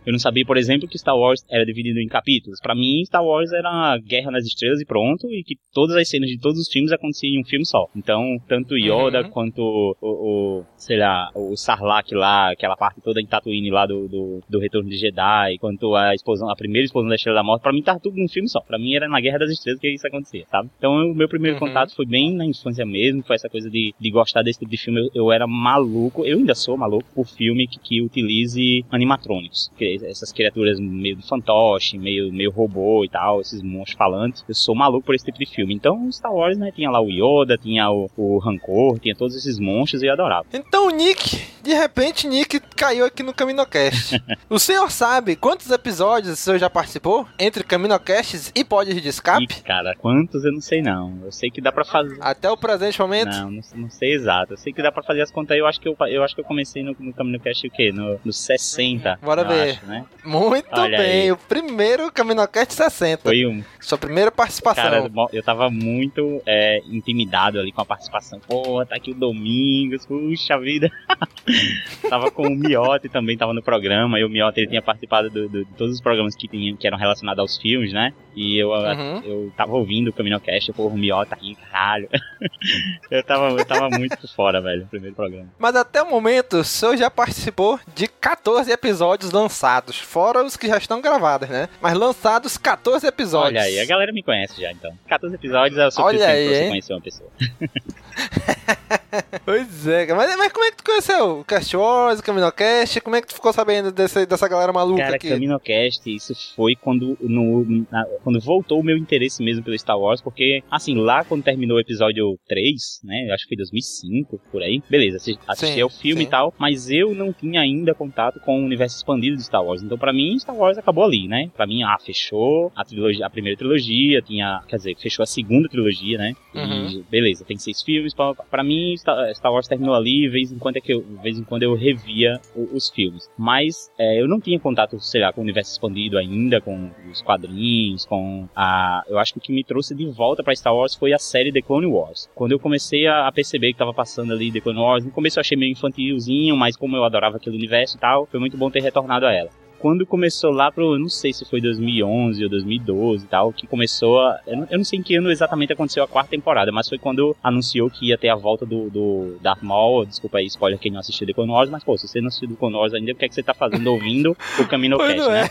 Eu não sabia, por exemplo, que Star Wars era dividido em capítulos. Pra mim, Star Wars era Guerra nas Estrelas e pronto, e que todas as cenas de todos os filmes aconteciam em um filme só. Então, tanto Yoda Uhum. quanto o, o, sei lá, o Sarlacc lá, aquela parte toda em Tatooine lá do, do, do Retorno de Jedi, quanto a explosão, a primeira explosão da Estrela da Morte, pra mim tava tudo num filme só. Pra mim era na Guerra das Estrelas que isso acontecia, sabe? Então, o meu primeiro Uhum. contato foi bem na infância mesmo, foi essa coisa de, de gostar desse tipo de filme. Eu, eu era maluco, eu ainda sou maluco por filme que, que utilize animatrônicos. Que- Essas criaturas meio de fantoche, meio, meio robô e tal, esses monstros falantes. Eu sou maluco por esse tipo de filme. Então, Star Wars, né, tinha lá o Yoda, tinha o, o Rancor, tinha todos esses monstros e eu adorava. Então Nick, de repente, Nick caiu aqui no CaminoCast. o senhor sabe quantos episódios o senhor já participou? Entre CaminoCasts e Pods de Escape? Ih, cara, quantos eu não sei não. Eu sei que dá pra fazer. Até o presente momento? Não, não, não sei exato. Eu sei que dá pra fazer as contas aí. Eu acho que eu, eu, acho que eu comecei no, no Caminho Cast o quê? No, no 60. Bora ver. acho, né? Muito Olha bem, aí. o primeiro CaminoCast 60. Foi um. Sua primeira participação. Cara, eu tava muito é, intimidado ali com a participação. Pô, tá aqui o Domingos, puxa vida. tava com o Miotti também, tava no programa. E o Miotti ele tinha participado do- do- de todos os programas que, tinham, que eram relacionados aos filmes, né? E eu, Uhum. eu tava ouvindo o Caminocast, pô, o Miotti tá aqui, caralho. eu, tava, eu tava muito fora, velho, no primeiro programa. Mas até o momento, o senhor já participou de 14 episódios lançados, fora os que já estão gravados, né? Mas lançados 14 episódios. Olha aí, a galera me conhece já, então. 14 episódios é o Olha suficiente aí, pra você hein? conhecer uma pessoa. Pois é, mas, mas como é que tu conheceu o Cast Wars, o CaminoCast? Como é que tu ficou sabendo desse, dessa galera maluca Cara, aqui? CaminoCast, isso foi quando, no, na- quando voltou o meu interesse mesmo pelo Star Wars, porque, assim, lá quando terminou o episódio 3, né, acho que foi 2005, por aí, beleza, assi- assisti ao filme sim. e tal, mas eu não tinha ainda contato com o universo expandido de Star Wars, então pra mim, Star Wars acabou ali, né, pra mim, ah, fechou a, trilogia, a primeira trilogia, tinha, quer dizer, fechou a segunda trilogia, né, e Uhum. beleza, tem seis filmes, pra, pra mim, Star, Star Wars terminou ali, vez em quando é que eu, vez em quando eu revia os filmes, mas é, eu não tinha contato, sei lá, com o universo expandido ainda, com os quadrinhos, com a. Eu acho que o que me trouxe de volta pra Star Wars foi a série The Clone Wars. Quando eu comecei a perceber que tava passando ali The Clone Wars, no começo eu achei meio infantilzinho, mas como eu adorava aquele universo e tal, foi muito bom ter retornado a ela quando começou lá pro, eu não sei se foi 2011 ou 2012 e tal, que começou a, eu não, eu não sei em que ano exatamente aconteceu a quarta temporada, mas foi quando anunciou que ia ter a volta do, do Darth Maul, desculpa aí, spoiler quem não assistiu The Clone Wars, mas pô, se você não assistiu The Clone Wars ainda, o que é que você tá fazendo ouvindo o Camino Cast, é. né?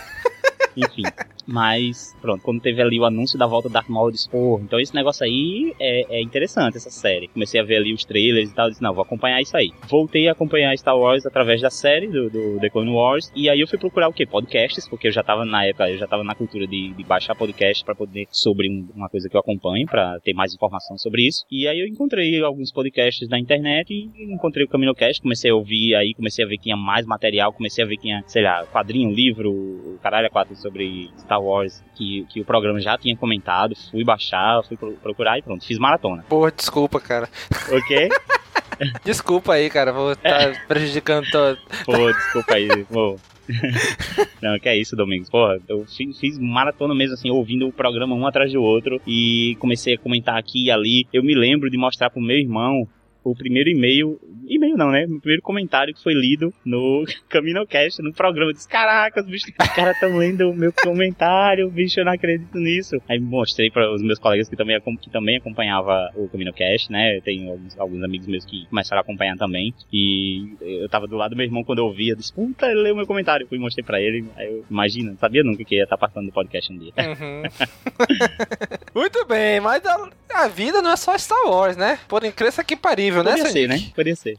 Enfim. Mas, pronto, quando teve ali o anúncio da volta do Darth Maul, eu disse, pô, então esse negócio aí é, é interessante, essa série. Comecei a ver ali os trailers e tal, eu disse, não, vou acompanhar isso aí. Voltei a acompanhar Star Wars através da série do, do The Clone Wars, e aí eu fui procurar o quê? Podcasts, porque eu já tava na época, eu já tava na cultura de, de baixar podcast pra poder, sobre um- uma coisa que eu acompanho, pra ter mais informação sobre isso. E aí eu encontrei alguns podcasts na internet e encontrei o CaminoCast, comecei a ouvir aí, comecei a ver que tinha mais material, comecei a ver que tinha, sei lá, quadrinho, livro, caralho quatro sobre Star Star Wars que, que o programa já tinha comentado, fui baixar, fui procurar e pronto, fiz maratona. Porra, desculpa, cara. O quê? desculpa aí, cara, vou estar tá prejudicando todo. Pô, desculpa aí, pô. Não, que é isso, Domingos. Pô, eu fiz, fiz, maratona mesmo, assim, ouvindo o programa um atrás do outro e comecei a comentar aqui e ali. Eu me lembro de mostrar pro meu irmão o primeiro e-mail, e-mail não, né? O primeiro comentário que foi lido no CaminoCast, no programa. Eu disse, caraca, os bichos, os caras estão lendo o meu comentário, bicho, eu não acredito nisso. Aí mostrei para os meus colegas que também, que também acompanhava o CaminoCast, né? Tenho alguns, alguns, amigos meus que começaram a acompanhar também. E eu tava do lado do meu irmão quando eu ouvia, disse, puta, ele leu meu comentário. Fui mostrei pra ele, aí eu, imagina, sabia nunca que ia estar participando do podcast um dia. Uhum. Muito bem, mas a, a, vida não é só Star Wars, né? Por incrível que parível possível, né, ser, né? Podia ser.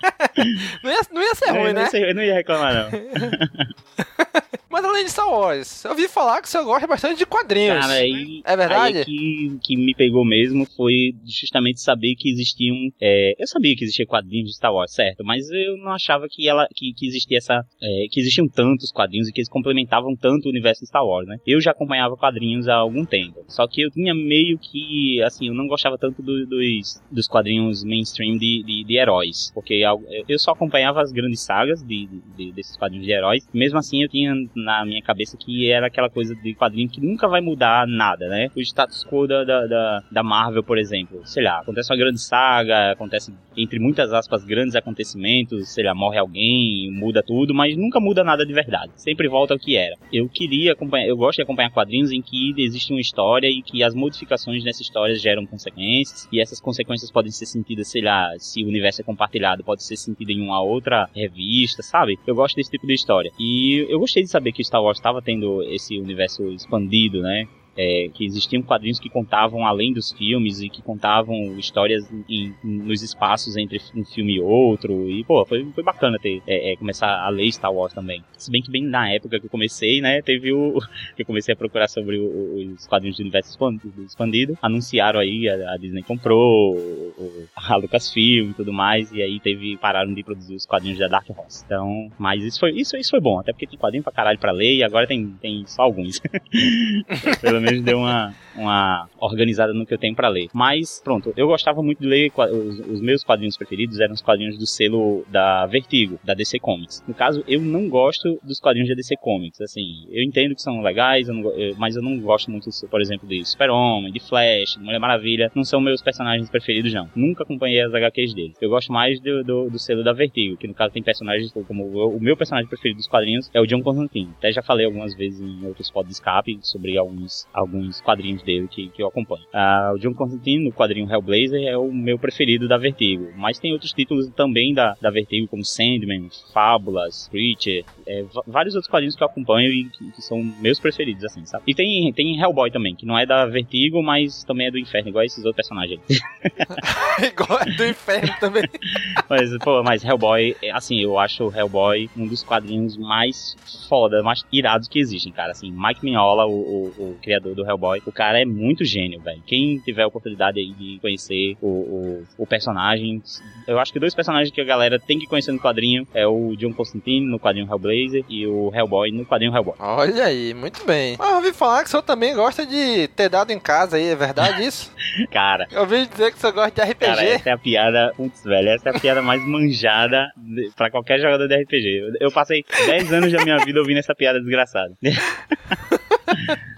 não, ia, não ia ser ruim, não, né? eu não ia reclamar, não. Mas além de Star Wars, eu ouvi falar que você gosta bastante de quadrinhos. Cara, aí, é verdade? Aí que, que me pegou mesmo foi justamente saber que existiam. É, eu sabia que existia quadrinhos de Star Wars, certo? Mas eu não achava que ela que, que existia essa. É, que existiam tantos quadrinhos e que eles complementavam tanto o universo de Star Wars, né? Eu já acompanhava quadrinhos há algum tempo. Só que eu tinha meio que. Assim, eu não gostava tanto do, dos, dos quadrinhos mainstream de, de, de, heróis. Porque eu só acompanhava as grandes sagas de, de, desses quadrinhos de heróis. Mesmo assim, eu tinha na minha cabeça que era aquela coisa de quadrinho que nunca vai mudar nada, né? O status quo da, da, da, Marvel, por exemplo. Sei lá, acontece uma grande saga, acontece, entre muitas aspas, grandes acontecimentos, sei lá, morre alguém, muda tudo, mas nunca muda nada de verdade. Sempre volta ao que era. Eu queria acompanhar, eu gosto de acompanhar quadrinhos em que existe uma história e que as modificações nessa história geram consequências, e essas consequências podem ser sentidas, sei lá, se o universo é compartilhado, pode ser sentido em uma outra revista, sabe? Eu gosto desse tipo de história. E eu gostei de saber que Star Wars estava tendo esse universo expandido, né? É, que existiam quadrinhos que contavam além dos filmes e que contavam histórias em, nos espaços entre um filme e outro. E, pô, foi, foi bacana ter, é, é, começar a ler Star Wars também. Se bem que bem na época que eu comecei, né, teve o. que eu comecei a procurar sobre o, os quadrinhos do universo expandido. Anunciaram aí, a, a Disney comprou, o, a Lucasfilm e tudo mais, e aí teve. pararam de produzir os quadrinhos da Dark Horse. Então, mas isso foi, isso, isso foi bom, até porque tem quadrinho pra caralho pra ler e agora tem, tem só alguns. Pelo menos deu uma, uma organizada no que eu tenho para ler. Mas, pronto, eu gostava muito de ler os, os, meus quadrinhos preferidos eram os quadrinhos do selo da Vertigo, da DC Comics. No caso, eu não gosto dos quadrinhos da DC Comics. Assim, eu entendo que são legais, eu não, eu, mas eu não gosto muito, por exemplo, de Super-Homem, de Flash, de Mulher Maravilha. Não são meus personagens preferidos, não. Nunca acompanhei as HQs deles. Eu gosto mais do, do, do selo da Vertigo, que no caso tem personagens como o, o meu personagem preferido dos quadrinhos é o John Constantine. Até já falei algumas vezes em outros pods escape sobre alguns alguns quadrinhos dele que, que eu acompanho. Uh, o John Constantine, no quadrinho Hellblazer, é o meu preferido da Vertigo. Mas tem outros títulos também da, da Vertigo, como Sandman, Fábulas, Preacher, é, vários outros quadrinhos que eu acompanho e que, que, são meus preferidos, assim, sabe? E tem, tem Hellboy também, que não é da Vertigo, mas também é do Inferno, igual esses outros personagens aí. igual é do Inferno também. mas, pô, mas Hellboy, assim, eu acho o Hellboy um dos quadrinhos mais foda, mais irados que existem, cara. Assim, Mike Mignola, o, o, o criador do Hellboy, o cara é muito gênio, velho. Quem tiver a oportunidade de conhecer o, o, o, personagem, eu acho que dois personagens que a galera tem que conhecer no quadrinho é o John Constantine no quadrinho Hellblazer e o Hellboy no quadrinho Hellboy. Olha aí, muito bem. Mas eu ouvi falar que o senhor também gosta de ter dado em casa aí, é verdade isso? cara. Eu ouvi dizer que o senhor gosta de RPG. Cara, essa é a piada, putz, velho, essa é a piada mais manjada para qualquer jogador de RPG. Eu passei 10 anos da minha vida ouvindo essa piada desgraçada.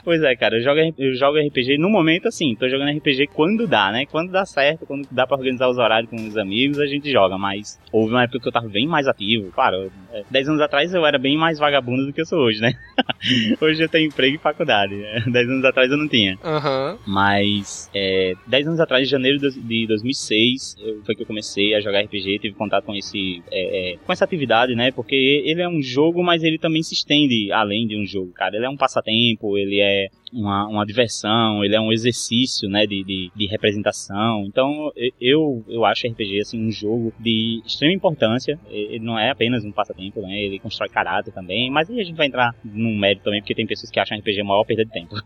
Pois é, cara, eu jogo, eu jogo RPG no momento assim, tô jogando RPG quando dá, né? Quando dá certo, quando dá pra organizar os horários com os amigos, a gente joga, mas houve uma época que eu tava bem mais ativo. Claro, 10 é, anos atrás eu era bem mais vagabundo do que eu sou hoje, né? hoje eu tenho emprego e faculdade. 10 né? anos atrás eu não tinha. Uhum. Mas, é, 10 anos atrás, em janeiro de 2006, eu, foi que eu comecei a jogar RPG, tive contato com esse é, é, com essa atividade, né? Porque ele é um jogo, mas ele também se estende além de um jogo, cara. Ele é um passatempo, ele é de uma, uma diversão, ele é um exercício, né, de, de, de representação. Então, eu, eu acho RPG, assim, um jogo de extrema importância. Ele não é apenas um passatempo, né, ele constrói caráter também, mas aí a gente vai entrar num mérito também, porque tem pessoas que acham RPG a maior perda de tempo.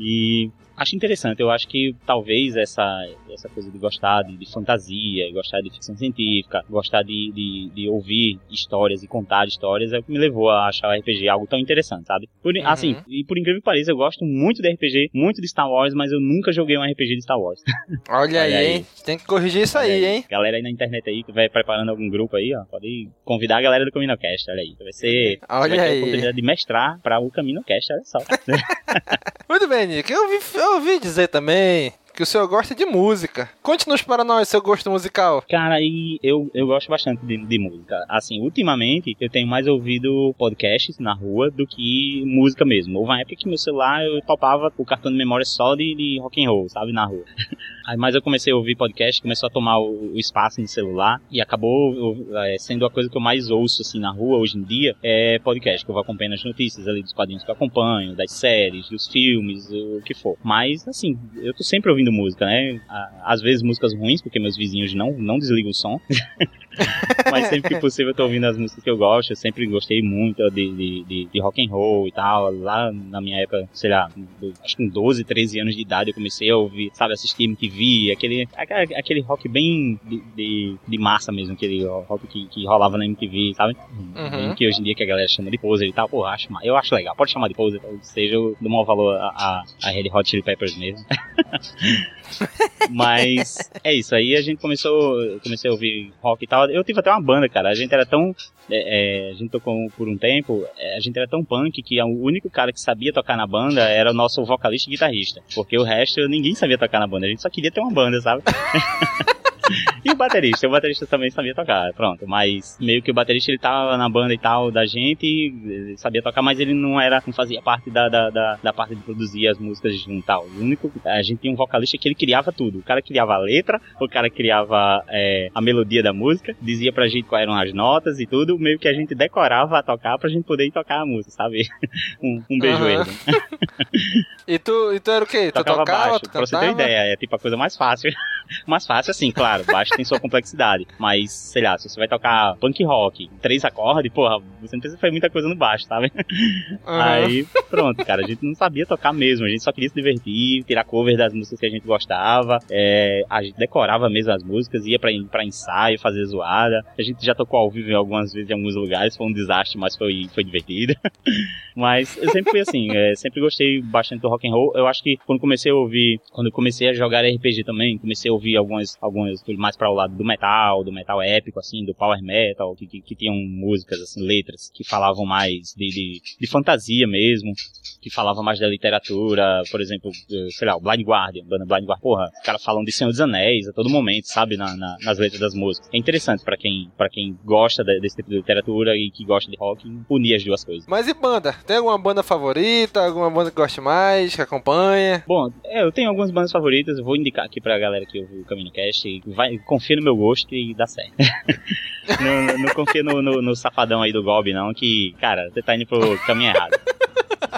E acho interessante. Eu acho que talvez essa, essa coisa de gostar de, de fantasia, gostar de ficção científica, gostar de, de, de, ouvir histórias e contar histórias é o que me levou a achar o RPG algo tão interessante, sabe? Por, uhum. Assim, e por incrível que pareça, eu gosto muito de RPG, muito de Star Wars, mas eu nunca joguei um RPG de Star Wars. Olha, aí, hein? Tem que corrigir isso aí, hein? Galera aí na internet aí que vai preparando algum grupo aí, ó, pode convidar a galera do CaminoCast, olha aí. Vai ser. Olha vai aí. a oportunidade de mestrar para o CaminoCast, olha só. muito bem, Nick. Eu ouvi, eu ouvi dizer também que o senhor gosta de música. Conte-nos para nós seu gosto musical. Cara, e eu, eu gosto bastante de, de, música. Assim, ultimamente eu tenho mais ouvido podcasts na rua do que música mesmo. Houve uma época que meu celular eu topava o cartão de memória só de, de rock and roll, sabe, na rua. Mas eu comecei a ouvir podcast, começou a tomar o, o espaço no celular e acabou é, sendo a coisa que eu mais ouço assim na rua hoje em dia é podcast, que eu vou acompanhando as notícias ali dos quadrinhos que eu acompanho, das séries, dos filmes, o que for. Mas assim, eu tô sempre ouvindo música, né? Às vezes músicas ruins, porque meus vizinhos não, não desligam o som. Mas sempre que possível eu tô ouvindo as músicas que eu gosto. Eu sempre gostei muito de, de, de, de rock and roll e tal. Lá na minha época, sei lá, acho que com 12, 13 anos de idade eu comecei a ouvir, sabe, assistir MTV, aquele, aquele rock bem de, de, de massa mesmo, aquele rock que, que rolava na MTV, sabe? Uhum. Que hoje em dia que a galera chama de poser e tal. Pô, acho, eu acho legal. Pode chamar de poser, seja do maior valor a, a, a Red Hot Chili Peppers mesmo. Mas é isso, aí a gente começou, comecei a ouvir rock e tal. Eu tive até uma banda, cara. A gente era tão. É, é, a gente tocou por um tempo, é, a gente era tão punk que o único cara que sabia tocar na banda era o nosso vocalista e guitarrista. Porque o resto ninguém sabia tocar na banda, a gente só queria ter uma banda, sabe? e o baterista, o baterista também sabia tocar, pronto. Mas meio que o baterista ele tava na banda e tal da gente, sabia tocar, mas ele não era, não fazia parte da, da, da, da parte de produzir as músicas e tal. O único, a gente tinha um vocalista que ele criava tudo. O cara criava a letra, o cara criava é, a melodia da música, dizia pra gente quais eram as notas e tudo, meio que a gente decorava a tocar pra gente poder ir tocar a música, sabe? um, um beijo uhum. e, tu, e tu era o quê? Tu tocava, tocava baixo, pra você ter ideia, é tipo a coisa mais fácil. Mais fácil assim, claro, baixo tem sua complexidade. Mas, sei lá, se você vai tocar punk rock, três acordes, porra, você não precisa fazer muita coisa no baixo, sabe? Uhum. Aí, pronto, cara, a gente não sabia tocar mesmo, a gente só queria se divertir, tirar cover das músicas que a gente gostava, é, a gente decorava mesmo as músicas, ia pra, pra ensaio, fazer zoada. A gente já tocou ao vivo algumas vezes em alguns lugares, foi um desastre, mas foi, foi divertido. mas eu sempre fui assim, é, sempre gostei bastante do rock and roll. Eu acho que quando comecei a ouvir, quando comecei a jogar RPG também, comecei a ouvir algumas, algumas mais para o lado do metal, do metal épico, assim, do power metal, que, que, que tinham músicas, assim, letras que falavam mais de, de, de fantasia mesmo, que falavam mais da literatura, por exemplo, sei lá, o Blind Guardian, banda Blind Guardian, porra, os caras falam de Senhor dos Anéis a todo momento, sabe, na, na, nas letras das músicas. É interessante para quem, pra quem gosta de, desse tipo de literatura e que gosta de rock, unir as duas coisas. Mas e banda? Tem alguma banda favorita? Alguma banda que goste mais, que acompanha? Bom, é, eu tenho algumas bandas favoritas, eu vou indicar aqui pra galera que ouve o Caminho Cast, vai, confia no meu gosto e dá certo. não, não confia no, no, no, safadão aí do Gob, não, que, cara, você tá indo pro caminho errado.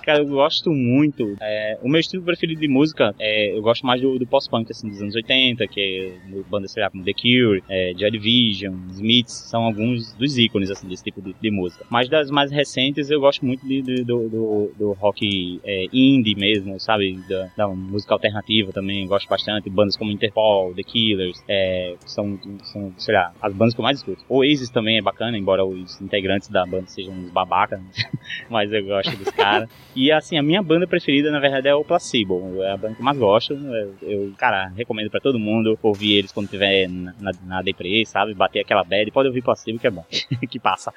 Cara, eu gosto muito. É, o meu estilo preferido de música, é, eu gosto mais do, do post-punk, assim, dos anos 80, que é bandas, sei lá, como The Cure, é, Joy Division, Smiths, são alguns dos ícones, assim, desse tipo de, de música. Mas das mais recentes, eu gosto muito de, de, do, do, do, rock é, indie mesmo, sabe? Da, da, música alternativa também, gosto bastante. Bandas como Interpol, The Killers, é, são, são, sei lá, as bandas que eu mais escuto. Oasis também é bacana, embora os integrantes da banda sejam uns babacas, mas eu gosto dos caras. E assim, a minha banda preferida, na verdade, é o Placebo. É a banda que eu mais gosto. Eu, eu cara, recomendo para todo mundo ouvir eles quando tiver na, na, na deprê, sabe? Bater aquela bad. Pode ouvir Placebo que é bom. que passa.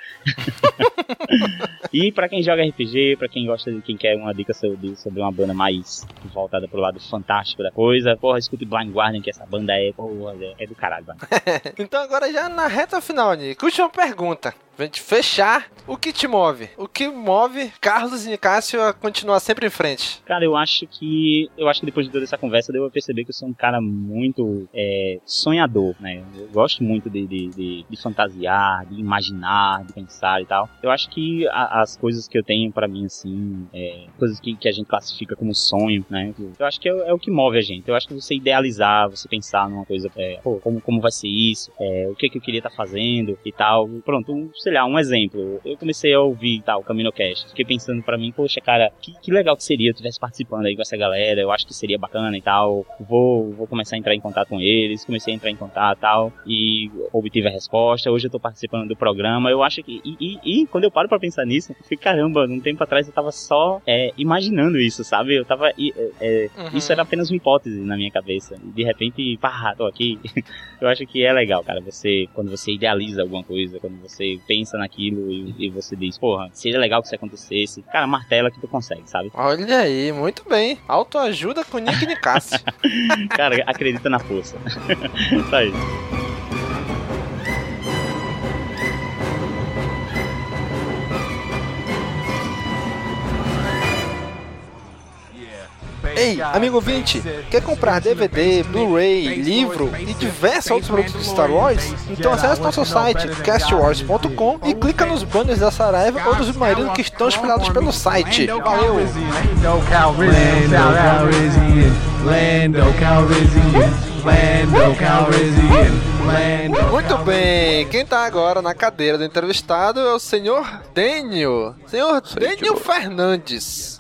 e para quem joga RPG, para quem gosta de quem quer uma dica sobre, sobre uma banda mais voltada pro lado fantástico da coisa, porra, escute Blind Guardian, que essa banda é, porra, é, é do caralho, mano. então agora já na reta final, Nick, última pergunta. Pra gente fechar, o que te move? O que move Carlos e Cássio a continuar sempre em frente? Cara, eu acho que. Eu acho que depois de toda essa conversa, deu pra perceber que eu sou um cara muito é, sonhador, né? Eu gosto muito de, de, de, de, fantasiar, de imaginar, de pensar e tal. Eu acho que a, as coisas que eu tenho para mim, assim, é, coisas que, que a gente classifica como sonho, né? Eu acho que é, é, o que move a gente. Eu acho que você idealizar, você pensar numa coisa, é, pô, como, como vai ser isso, é, o que, que eu queria estar tá fazendo e tal. Pronto, um, sei lá, um exemplo. Eu comecei a ouvir tal, Camino Cast. Fiquei pensando para mim, poxa, cara, que, que legal que seria eu estivesse participando aí com essa galera. Eu acho que seria bacana e tal. Vou, vou começar a entrar em contato com eles. Comecei a entrar em contato e tal. E obtive a resposta. Hoje eu tô participando do programa. Eu acho que. E, e, e quando eu paro pra pensar nisso, eu fico, caramba, um tempo atrás eu tava só é, imaginando isso, sabe? Eu tava. É, é, uhum. Isso era apenas uma hipótese na minha cabeça. De repente, pá, tô aqui. eu acho que é legal, cara. Você, quando você idealiza alguma coisa, quando você pensa naquilo e, e você diz, porra, seria legal que isso acontecesse. Cara, martela que tu consegue, sabe? Olha aí, muito bem. Autoajuda com Nick Nicassi. cara, acredita na força. Isso. Ei, amigo 20, quer comprar DVD, Blu-ray, livro e diversos outros produtos de Star Wars? Então acesse nosso site castwars.com e clica nos banners da Saraiva ou dos submarinos que estão espalhados pelo site. Valeu! Muito bem, quem tá agora na cadeira do entrevistado é o senhor Daniel. Senhor Daniel Fernandes.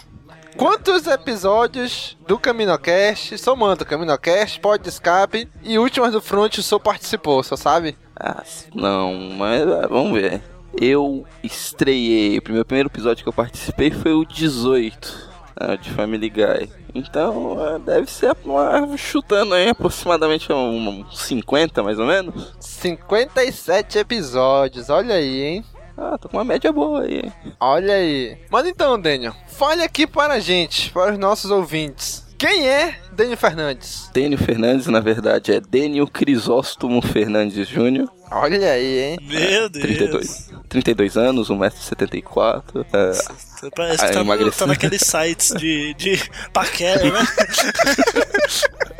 Quantos episódios do CaminoCast, somando CaminoCast, Pod Escape e Últimas do Front o senhor participou, só sabe? Ah, não, mas ah, vamos ver. Eu estreiei, o primeiro, primeiro episódio que eu participei foi o 18, ah, de Family Guy. Então, ah, deve ser uma, chutando aí aproximadamente uns 50 mais ou menos. 57 episódios, olha aí, hein? Ah, tô com uma média boa aí. Olha aí. Mas então, Daniel, fale aqui para a gente, para os nossos ouvintes. Quem é Daniel Fernandes? Daniel Fernandes, na verdade, é Daniel Crisóstomo Fernandes Júnior. Olha aí, hein? Meu Deus. 32, 32 anos, 1,74m. É, Parece que tá, no, tá naqueles sites de, de paquera, né?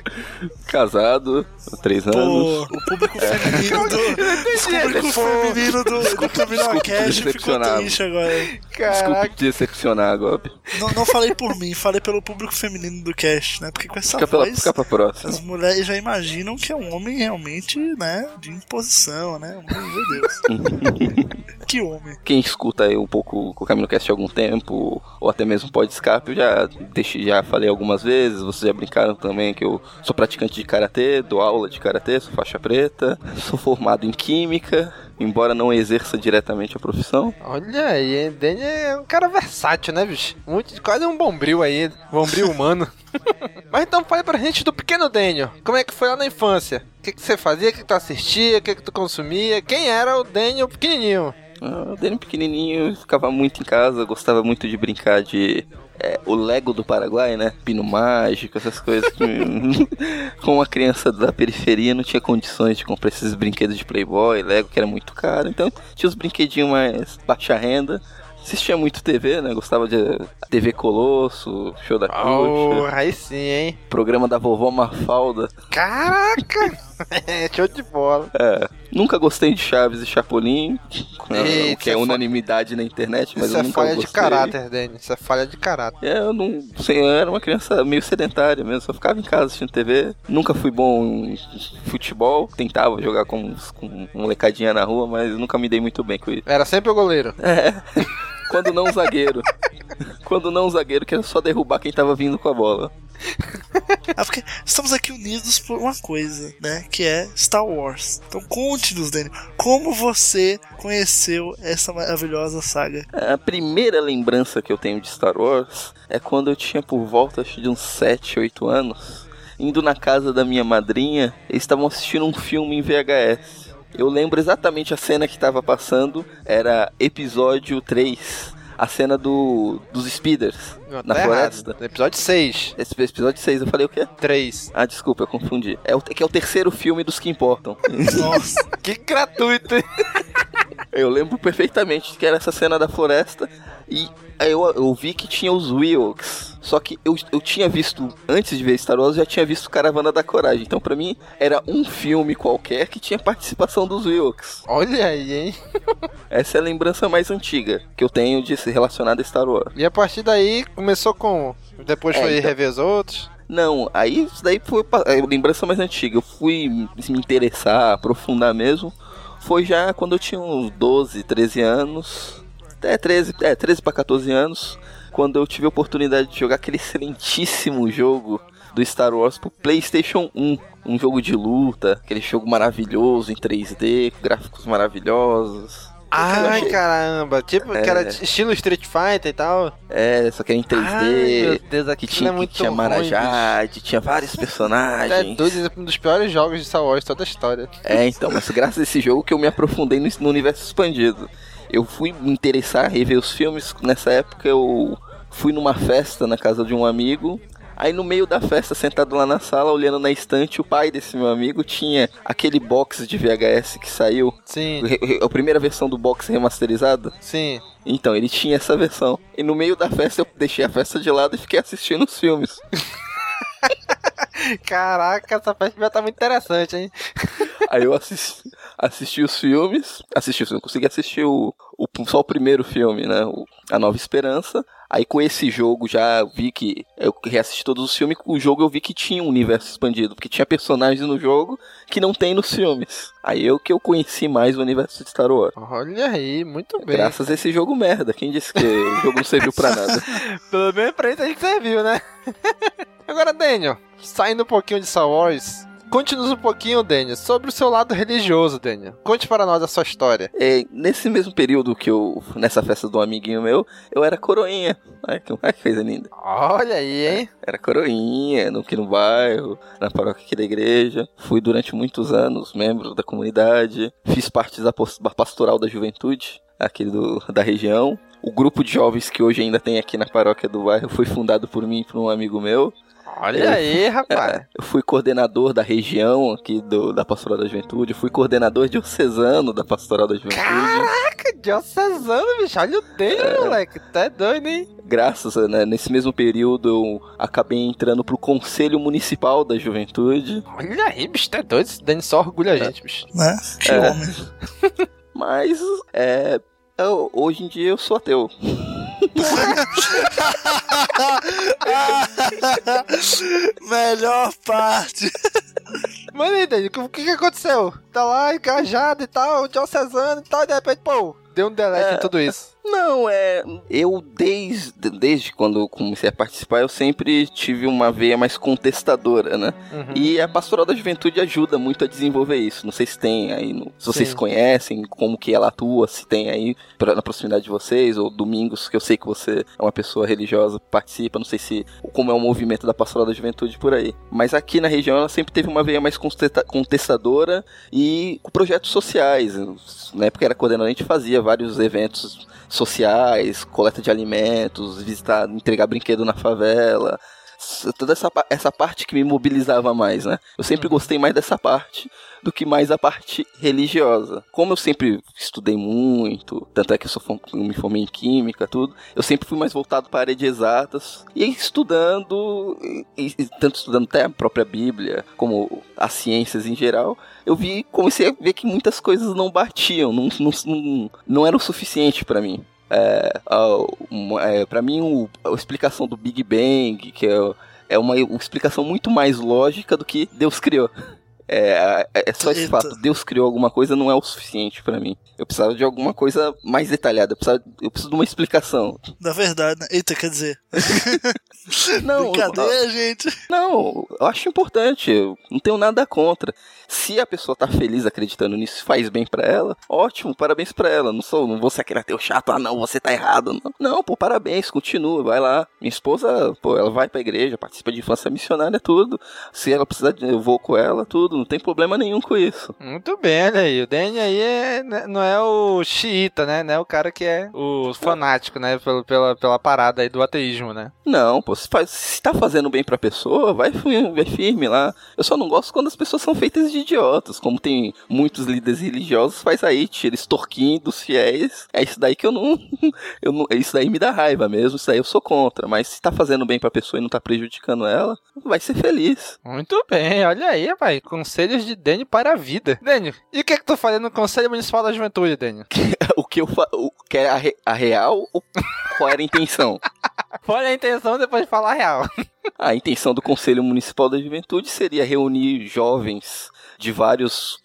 Casado, três anos. Pô, o público feminino do. o público feminino do, do Camino Cash ficou triste agora. Desculpa te decepcionar, Gob. Não, não falei por mim, falei pelo público feminino do Cash, né? Porque com essa fica voz. Pela, fica pra próxima. As mulheres já imaginam que é um homem realmente, né? De imposição, né? Meu Deus. que homem. Quem escuta aí um pouco o Camino Cast há algum tempo, ou até mesmo pode escape, eu já, deixei, já falei algumas vezes, vocês já brincaram também que eu sou praticante de karatê, dou aula de karatê, sou faixa preta, sou formado em química, embora não exerça diretamente a profissão. Olha aí, Danny é um cara versátil, né, bicho? Muito, quase um bombril aí, bombril humano. Mas então fale pra gente do pequeno Daniel. Como é que foi lá na infância? O que, que você fazia? O que, que tu assistia? O que, que tu consumia? Quem era o Daniel pequenininho? Ah, o Daniel pequenininho ficava muito em casa, gostava muito de brincar de é, o Lego do Paraguai, né? Pino mágico, essas coisas que com uma criança da periferia não tinha condições de comprar esses brinquedos de Playboy, Lego, que era muito caro. Então tinha os brinquedinhos mais baixa renda. Assistia muito TV, né? Gostava de TV Colosso, Show da oh, aí sim, hein? Programa da vovó Mafalda. Caraca! Show de bola. É. Nunca gostei de Chaves e Chapolin, Eita, o que é unanimidade na internet, mas Isso eu é nunca falha gostei. de caráter, Danny. Isso é falha de caráter. É, eu não. Sei, eu era uma criança meio sedentária mesmo, só ficava em casa assistindo TV. Nunca fui bom em futebol, tentava jogar com, com molecadinha na rua, mas nunca me dei muito bem com isso. Era sempre o goleiro. É. Quando não zagueiro. Quando não zagueiro, que era só derrubar quem tava vindo com a bola. Ah, porque estamos aqui unidos por uma coisa, né? Que é Star Wars. Então conte-nos, Daniel, como você conheceu essa maravilhosa saga? A primeira lembrança que eu tenho de Star Wars é quando eu tinha por volta de uns 7, 8 anos. Indo na casa da minha madrinha, eles estavam assistindo um filme em VHS. Eu lembro exatamente a cena que estava passando, era episódio 3, a cena do dos speeders Não, na tá floresta. errado. Episódio 6. Esse episódio 6, eu falei o quê? 3. Ah, desculpa, eu confundi. É o que é o terceiro filme dos que importam. Nossa, que gratuito. Eu lembro perfeitamente que era essa cena da floresta e aí eu, eu vi que tinha os Wilks. Só que eu, eu tinha visto, antes de ver Star Wars, eu já tinha visto Caravana da Coragem. Então pra mim era um filme qualquer que tinha participação dos Wilks. Olha aí, hein? Essa é a lembrança mais antiga que eu tenho de se relacionar a Star Wars. E a partir daí começou com. Depois É, foi então. rever os outros. Não, aí isso daí foi pa- é, lembrança mais antiga. Eu fui me interessar, aprofundar mesmo. Foi já quando eu tinha uns 12, 13 anos. É, 13, é, 13 para 14 anos. Quando eu tive a oportunidade de jogar aquele excelentíssimo jogo do Star Wars pro PlayStation 1. Um jogo de luta, aquele jogo maravilhoso em 3D, com gráficos maravilhosos. Ai, achei- caramba. Tipo, que era É. estilo Street Fighter e tal. É, só que era em 3D. Ai, meu Deus, que tinha, é que muito tinha ruim, Marajade, tinha vários É personagens. é um dos piores jogos de Star Wars de toda a história. É, então, mas graças a esse jogo que eu me aprofundei no, no universo expandido. Eu fui me interessar, rever os filmes. Nessa época eu fui numa festa na casa de um amigo. Aí no meio da festa, sentado lá na sala, olhando na estante, o pai desse meu amigo tinha aquele box de VHS que saiu. Sim. A primeira versão do box remasterizado. Sim. Então, ele tinha essa versão. E no meio da festa eu deixei a festa de lado e fiquei assistindo os filmes. Caraca, essa festa vai estar muito interessante, hein? Aí eu assisti, assisti os filmes, assisti os filmes, consegui assistir o, o- só o primeiro filme, né? o- A Nova Esperança. Aí com esse jogo já vi que. Eu reassisti todos os filmes, com o jogo eu vi que tinha um universo expandido, porque tinha personagens no jogo que não tem nos filmes. Aí eu que eu conheci mais o universo de Star Wars. Olha aí, muito bem. Graças a esse jogo merda. Quem disse que o jogo não serviu pra nada? Pelo menos pra isso a gente serviu, né? Agora, Daniel, saindo um pouquinho de Star Wars, conte-nos um pouquinho, Daniel, sobre o seu lado religioso, Daniel. Conte para nós a sua história. É, nesse mesmo período que eu. Nessa festa de um amiguinho meu, eu era coroinha. Ai, que, coisa linda. Olha aí, hein? Era coroinha, no, aqui no bairro, na paróquia aqui da igreja. Fui durante muitos anos membro da comunidade. Fiz parte da pastoral da juventude, aqui do, da região. O grupo de jovens que hoje ainda tem aqui na paróquia do bairro foi fundado por mim e por um amigo meu. Olha Eu- aí, rapaz. É, eu fui coordenador da região aqui do, da Pastoral da Juventude, fui coordenador diocesano da Pastoral da Juventude. Caraca, diocesano, bicho. Olha o Daniel, moleque. Tá doido, hein? Graças a, né, nesse mesmo período eu acabei entrando pro Conselho Municipal da Juventude. Olha aí, bicho. Tá doido. Esse Daniel só orgulha a gente, bicho. Né? Que É. homem. Mas é, eu- hoje em dia eu sou ateu. Melhor parte. Daniel, o que que aconteceu? Tá lá engajado e tal, diocesano e tal, e de repente, pô, deu um delete em tudo isso. Não, é. Eu, desde, desde quando comecei a participar, eu sempre tive uma veia mais contestadora, né? Uhum. E a Pastoral da Juventude ajuda muito a desenvolver isso. Não sei se tem aí, no- se vocês Sim. conhecem como que ela atua, se tem aí pra- na proximidade de vocês, ou domingos, que eu sei que você é uma pessoa religiosa, participa, não sei se como é o movimento da Pastoral da Juventude por aí. Mas aqui na região ela sempre teve uma veia mais contesta- contestadora e com projetos sociais. Na época que era coordenador, a gente fazia vários eventos sociais, coleta de alimentos, visitar, entregar brinquedo na favela. Toda essa, essa parte que me mobilizava mais, né? Eu sempre gostei mais dessa parte do que mais a parte religiosa. Como eu sempre estudei muito, tanto é que eu, sou, me formei em química, tudo, eu sempre fui mais voltado para a área de exatas. E estudando, e, e tanto estudando até a própria Bíblia, como as ciências em geral, eu vi, comecei a ver que muitas coisas não batiam, não, não, não, não era o suficiente para mim. É, é, para mim, o- a explicação do Big Bang, que é, é uma, uma explicação muito mais lógica do que Deus criou. É, é- é só esse fato, Deus criou alguma coisa não é o suficiente pra mim. Eu precisava de alguma coisa mais detalhada, eu, precisava, eu preciso de uma explicação. Da verdade, né? Eita, quer dizer. Não, Brincadeira, gente. Não, eu acho importante, eu não tenho nada contra. Se a pessoa tá feliz acreditando nisso e faz bem pra ela, ótimo, parabéns pra ela. Não sou, não vou ser aquele ateu chato, ah não, você tá errado. Não, não pô, parabéns, continua, vai lá. Minha esposa, pô, ela vai pra igreja, participa de infância missionária, tudo. Se ela precisar, de- eu vou com ela, tudo. não tem problema nenhum com isso. Muito bem, olha aí. O Danny aí é, né, não é o xiita, né? Não é o cara que é o fanático, né? Pela, pela, pela parada aí do ateísmo, né? Não, pô, se, faz, se tá fazendo bem pra pessoa, vai, fi- vai firme lá. Eu só não gosto quando as pessoas são feitas de idiotas, como tem muitos líderes religiosos, faz aí, tira extorquindo dos fiéis. É isso daí que eu não, eu não. Isso daí me dá raiva mesmo, isso daí eu sou contra. Mas se tá fazendo bem pra pessoa e não tá prejudicando ela, vai ser feliz. Muito bem, olha aí, rapaz. Conselhos de Dênio para a vida. Dênio, e o que é que tu fazendo no Conselho Municipal da Juventude, Dênio? o que eu fa... o que é a, re- a real ou qual era a intenção? Olha a intenção depois de falar a real. A intenção do Conselho Municipal da Juventude seria reunir jovens de vários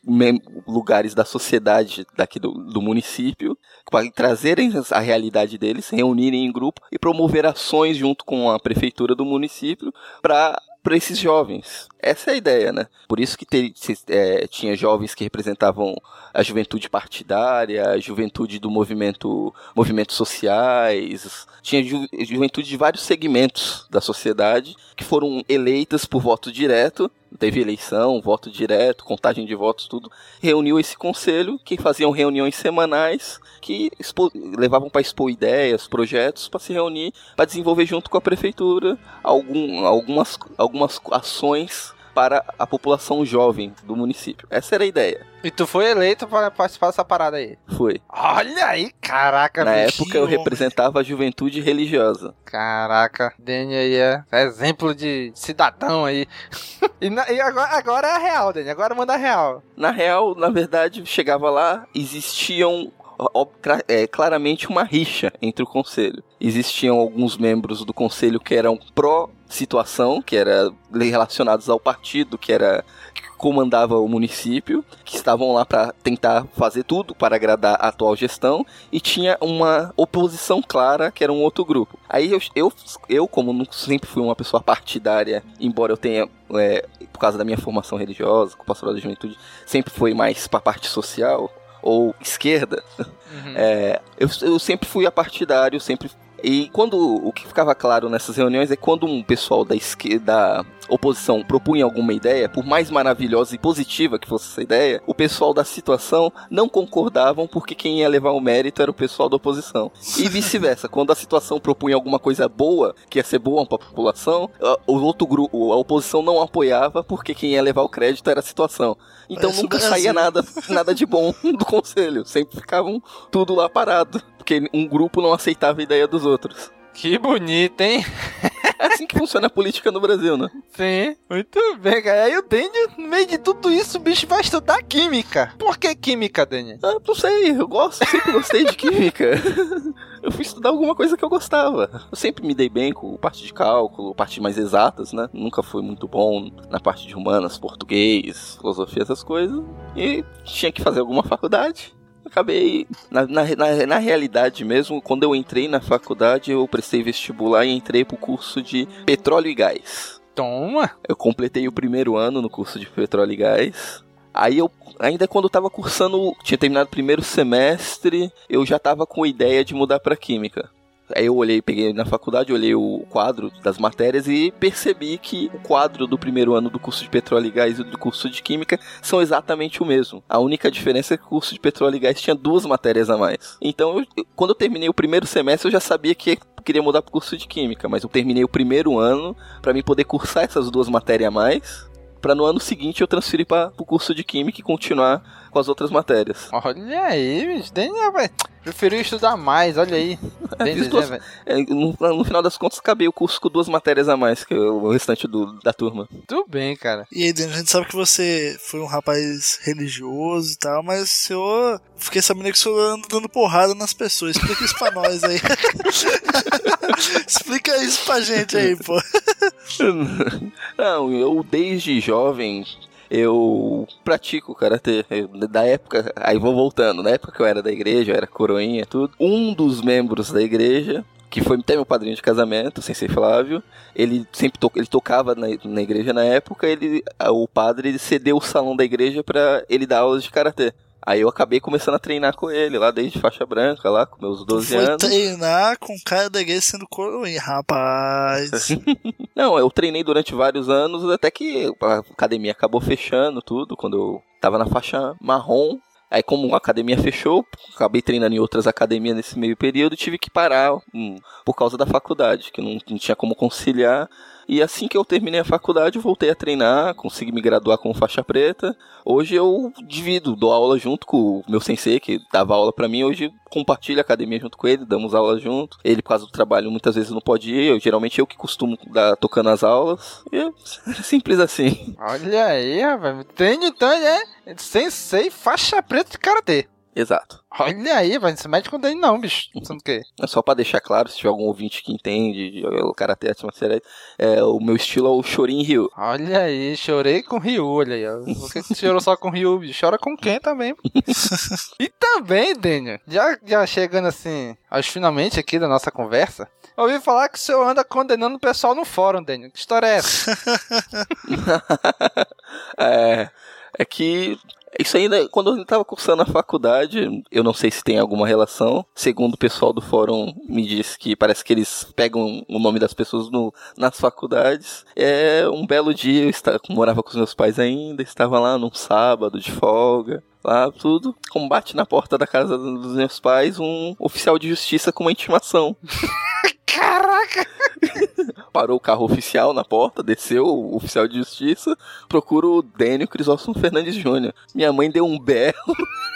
lugares da sociedade daqui do, do município para trazerem a realidade deles, reunirem em grupo e promover ações junto com a prefeitura do município para para esses jovens. Essa é a ideia, né? Por isso que te- se- é, tinha jovens que representavam a juventude partidária, a juventude do movimento, movimentos sociais, tinha ju- juventude de vários segmentos da sociedade que foram eleitas por voto direto. Teve eleição, voto direto, contagem de votos, tudo. Reuniu esse conselho que faziam reuniões semanais que expo- levavam para expor ideias, projetos, para se reunir, para desenvolver junto com a prefeitura algum, algumas, algumas ações para a população jovem do município. Essa era a ideia. E tu foi eleito para participar dessa parada aí. Foi. Olha aí, caraca, Na época eu representava a juventude religiosa. Caraca, Dani aí é exemplo de cidadão aí. e na- e agora, agora é a real, Dani. Agora manda a real. Na real, na verdade, chegava lá, existiam é, claramente uma rixa entre o conselho. Existiam alguns membros do conselho que eram pró-situação, que era relacionados ao partido, que era que comandava o município, que estavam lá para tentar fazer tudo para agradar a atual gestão, e tinha uma oposição clara, que era um outro grupo. Aí eu, eu, eu como sempre fui uma pessoa partidária, embora eu tenha é, por causa da minha formação religiosa, com o pastoral da juventude, sempre foi mais para a parte social ou esquerda. É, eu, eu sempre fui apartidário, sempre. E quando o que ficava claro nessas reuniões é quando um pessoal da esquerda, da oposição propunha alguma ideia, por mais maravilhosa e positiva que fosse essa ideia, o pessoal da situação não concordavam porque quem ia levar o mérito era o pessoal da oposição. E vice-versa, quando a situação propunha alguma coisa boa, que ia ser boa para a população, a- o outro grupo, a oposição não apoiava porque quem ia levar o crédito era a situação. Então Parece nunca saía nada, nada de bom do conselho, sempre ficavam tudo lá parado, porque um grupo não aceitava a ideia dos outros. Que bonito, hein? É assim que funciona a política no Brasil, né? Sim, muito bem, cara. Aí o Dani, no meio de tudo isso, o bicho vai estudar química. Por que química, Dani? Ah, não sei, eu gosto, sempre gostei de química. Eu fui estudar alguma coisa que eu gostava. Eu sempre me dei bem com parte de cálculo, parte mais exatas, né? Nunca fui muito bom na parte de humanas, português, filosofia, essas coisas. E tinha que fazer alguma faculdade. Acabei, na, na, na, na realidade mesmo, quando eu entrei na faculdade, eu prestei vestibular e entrei pro curso de petróleo e gás. Toma! Eu completei o primeiro ano no curso de petróleo e gás. Aí eu, ainda quando eu tava cursando, tinha terminado o primeiro semestre, eu já tava com a ideia de mudar pra química. Aí eu olhei, peguei na faculdade, olhei o quadro das matérias e percebi que o quadro do primeiro ano do curso de petróleo e gás e do curso de química são exatamente o mesmo. A única diferença é que o curso de petróleo e gás tinha duas matérias a mais. Então, eu- quando eu terminei o primeiro semestre, eu já sabia que queria mudar pro curso de química, mas eu terminei o primeiro ano para mim poder cursar essas duas matérias a mais, para no ano seguinte eu transferir para o curso de química e continuar com as outras matérias. Olha aí, bicho. Preferiu estudar mais, olha aí. Fiz dizer, duas- velho. é, no, no final das contas, acabei o curso com duas matérias a mais que o restante do- da turma. Tudo bem, cara. E aí, Dani, a gente sabe que você foi um rapaz religioso e tal, mas o senhor. Fiquei sabendo que o senhor anda dando porrada nas pessoas. Explica isso pra nós aí. Explica isso pra gente aí, pô. Não, eu desde jovem eu pratico karatê. Da época, aí vou voltando, na época que eu era da igreja, eu era coroinha, tudo. Um dos membros da igreja, que foi até meu padrinho de casamento, o Sensei Flávio, ele sempre to ele tocava na, na igreja na época, ele, o padre ele cedeu o salão da igreja pra ele dar aulas de karatê. Aí eu acabei começando a treinar com ele lá desde faixa branca, lá com meus 12 Foi anos. treinar com o cara da igreja sendo coroinha, rapaz. Não, eu treinei durante vários anos, até que a academia acabou fechando tudo, quando eu tava na faixa marrom. Aí como a academia fechou, acabei treinando em outras academias nesse meio período, tive que parar hum, por causa da faculdade, que não, não tinha como conciliar. E assim que eu terminei a faculdade, voltei a treinar, consegui me graduar com faixa preta. Hoje eu divido, dou aula junto com o meu sensei, que dava aula pra mim. Hoje compartilho a academia junto com ele, damos aula junto. Ele, por causa do trabalho, muitas vezes não pode ir. Eu, geralmente eu que costumo dar tocando as aulas. E é simples assim. Olha aí, rapaz. Tem então, é sensei faixa preta de karatê. Exato. Olha aí, vai, não se mete com ele não, bicho. Sendo o quê? É só pra deixar claro, se tiver algum ouvinte que entende de o karatê arte marcial, é, o meu estilo é o Shorin Ryu. Olha aí, chorei com Ryu, olha aí. ó. Por que que você chorou só com Ryu, bicho? Chora com quem também? e também, Daniel, já, já chegando assim, aos finalmente aqui da nossa conversa, eu ouvi falar que o senhor anda condenando o pessoal no fórum, Daniel. Que história é essa? é, é que isso ainda, quando eu estava cursando a faculdade, eu não sei se tem alguma relação. Segundo o pessoal do fórum me disse que parece que eles pegam o nome das pessoas no, nas faculdades. É um belo dia, eu estava, morava com os meus pais ainda, estava lá num sábado de folga. Lá tudo, combate na porta da casa dos meus pais, um oficial de justiça com uma intimação. Caraca! Parou o carro oficial na porta, desceu o oficial de justiça, procura o Dênio Crisóstomo Fernandes Júnior. Minha mãe deu um berro.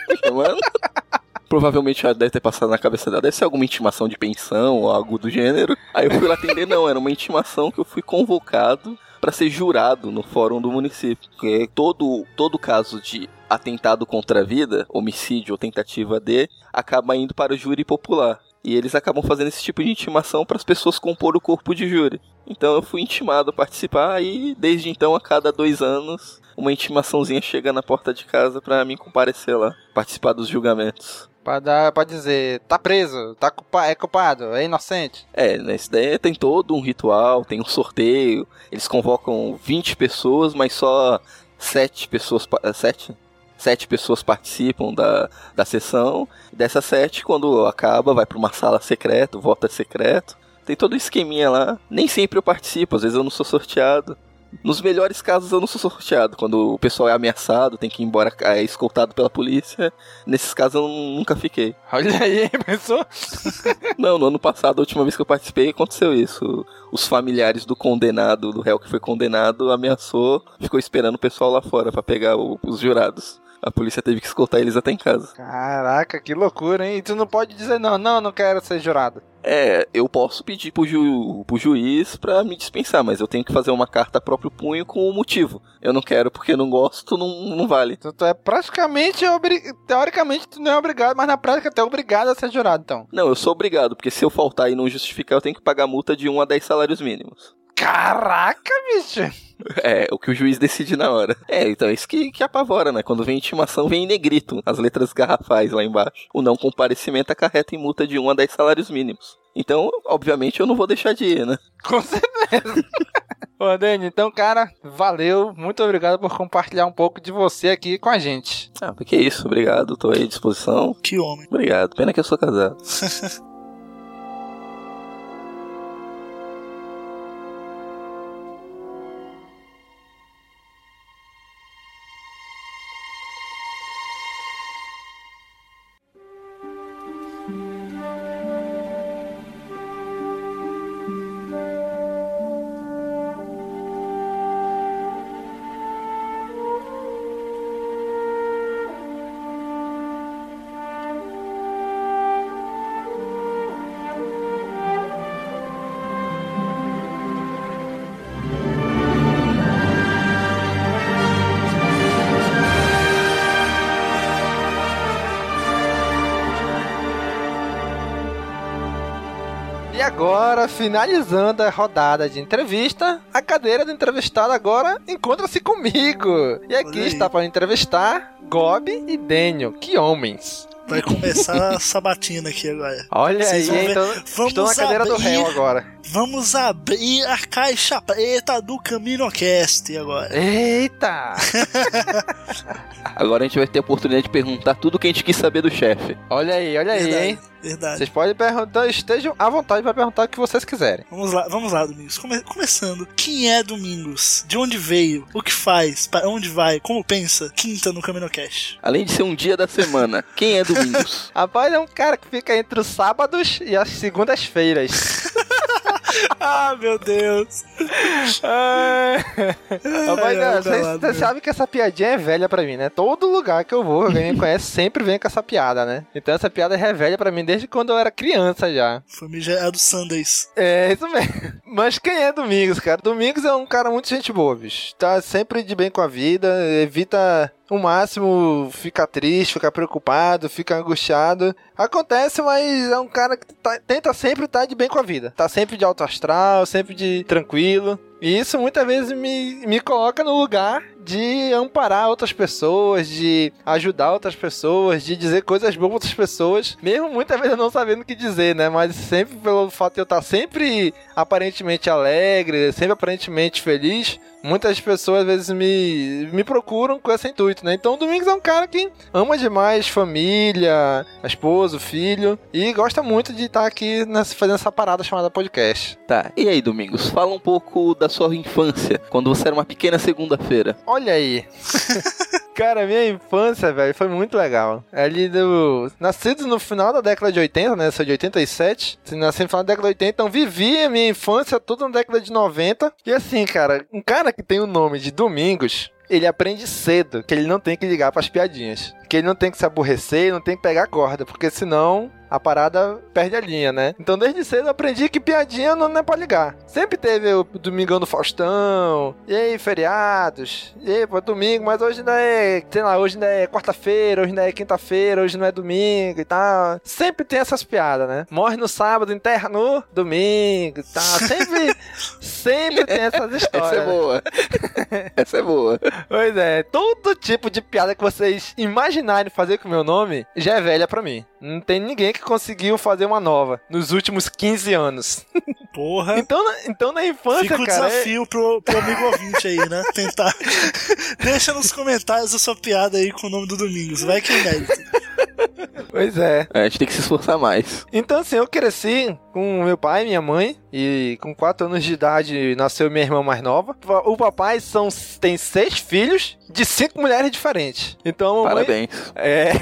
Provavelmente já deve ter passado na cabeça dela, deve ser alguma intimação de pensão ou algo do gênero. Aí eu fui lá atender, não, era uma intimação que eu fui convocado para ser jurado no fórum do município. Porque todo, todo caso de atentado contra a vida, homicídio ou tentativa de, acaba indo para o júri popular. E eles acabam fazendo esse tipo de intimação para as pessoas compor o corpo de júri. Então eu fui intimado a participar e desde então, a cada dois anos, uma intimaçãozinha chega na porta de casa para mim comparecer lá, participar dos julgamentos. Pra, dar, pra dizer, tá preso, tá culpa, é culpado, é inocente. É, nesse daí tem todo um ritual, tem um sorteio, eles convocam 20 pessoas, mas só 7 pessoas, 7? Sete pessoas participam da, da sessão. Dessas sete, quando acaba, vai para uma sala secreta, vota secreto. Tem todo um esqueminha lá. Nem sempre eu participo, às vezes eu não sou sorteado. Nos melhores casos eu não sou sorteado. Quando o pessoal é ameaçado, tem que ir embora é escoltado pela polícia. Nesses casos eu nunca fiquei. Olha aí, pensou? não, no ano passado, a última vez que eu participei, aconteceu isso. Os familiares do condenado, do réu que foi condenado, ameaçou, ficou esperando o pessoal lá fora para pegar o, os jurados. A polícia teve que escoltar eles até em casa. Caraca, que loucura, hein? E tu não pode dizer não, não, não quero ser jurado. É, eu posso pedir pro, ju, pro juiz pra me dispensar, mas eu tenho que fazer uma carta a próprio punho com o motivo. Eu não quero porque não gosto, não, não vale. Então tu é praticamente, obri... teoricamente tu não é obrigado, mas na prática tu é obrigado a ser jurado, então. Não, eu sou obrigado, porque se eu faltar e não justificar, eu tenho que pagar multa de 1 a 10 salários mínimos. Caraca, bicho! É, o que o juiz decide na hora. É, então é isso que, que apavora, né? Quando vem intimação, vem em negrito, as letras garrafais lá embaixo. O não comparecimento acarreta em multa de 1 a 10 salários mínimos. Então, obviamente, eu não vou deixar de ir, né? Com certeza. Ô, Dani, então, cara, valeu. Muito obrigado por compartilhar um pouco de você aqui com a gente. Ah, porque é isso. Obrigado. Tô aí à disposição. Que homem. Obrigado. Pena que eu sou casado. finalizando a rodada de entrevista, a cadeira do entrevistado agora encontra-se comigo. E aqui está para entrevistar Gob e Daniel. Que homens! Vai começar a sabatina aqui agora. Olha Vocês aí, então, Vamos estou na cadeira do abrir- réu agora. Vamos abrir a caixa preta do CaminoCast agora. Eita! Agora a gente vai ter a oportunidade de perguntar tudo que a gente quis saber do chefe. Olha aí, olha aí, Verdade, hein? Verdade. Vocês podem perguntar, estejam à vontade para perguntar o que vocês quiserem. Vamos lá, vamos lá, Domingos. Come- começando. Quem é Domingos? De onde veio? O que faz? Para onde vai? Como pensa? Quinta no CaminoCast. Além de ser um dia da semana, quem é Domingos? Rapaz, é um cara que fica entre os sábados e as segundas-feiras. ah, meu Deus. Ah, Rapaz, calado, vocês sabem que essa piadinha é velha pra mim, né? Todo lugar que eu vou, alguém me conhece, sempre vem com essa piada, né? Então essa piada é velha pra mim desde quando eu era criança já. Famigerado Sundays. É, isso mesmo. Mas quem é Domingos, cara? Domingos é um cara muito gente boa, bicho. Tá sempre de bem com a vida, evita o máximo ficar triste, ficar preocupado, ficar angustiado. Acontece, mas é um cara que tá- tenta sempre estar de bem com a vida. Tá sempre de alto astral, sempre de tranquilo. E isso muitas vezes me, me coloca no lugar de amparar outras pessoas, de ajudar outras pessoas, de dizer coisas boas para outras pessoas, mesmo muitas vezes não sabendo o que dizer, né? Mas sempre pelo fato de eu estar sempre aparentemente alegre, sempre aparentemente feliz, muitas pessoas às vezes me, me procuram com esse intuito, né? Então o Domingos é um cara que ama demais família, a esposa, o filho, e gosta muito de estar aqui nessa, fazendo essa parada chamada podcast. Tá, e aí, Domingos? Fala um pouco da sua infância, quando você era uma pequena segunda-feira. Olha aí. Cara, minha infância, velho, foi muito legal. Ali do. Nascido no final da década de 80, né? Sou de 87. Nasci no final da década de 80, então vivi a minha infância toda na década de 90. E assim, cara, um cara que tem o nome de Domingos. Ele aprende cedo que ele não tem que ligar pras piadinhas. Que ele não tem que se aborrecer, não tem que pegar corda, porque senão a parada perde a linha, né? Então desde cedo eu aprendi que piadinha não é pra ligar. Sempre teve o Domingão do Faustão, e aí feriados, e aí pô, domingo, mas hoje ainda é, sei lá, hoje ainda é quarta-feira, hoje ainda é quinta-feira, hoje não é domingo e tal. Sempre tem essas piadas, né? Morre no sábado, enterra no domingo e tal. Sempre, sempre tem essas histórias. Essa é né? boa. Essa é boa. Pois é, todo tipo de piada que vocês imaginarem fazer com o meu nome já é velha pra mim. Não tem ninguém que conseguiu fazer uma nova nos últimos 15 anos. Porra. Então, na, então na infância, Fica o cara. é- desafio pro, pro amigo ouvinte aí, né? Tentar. Deixa nos comentários a sua piada aí com o nome do Domingos. Vai que é mérito. Pois é. A gente tem que se esforçar mais. Então, assim, eu cresci com meu pai e minha mãe, e com 4 anos de idade nasceu minha irmã mais nova. O papai são, tem seis filhos de cinco mulheres diferentes. Então, a mamãe- Parabéns. É.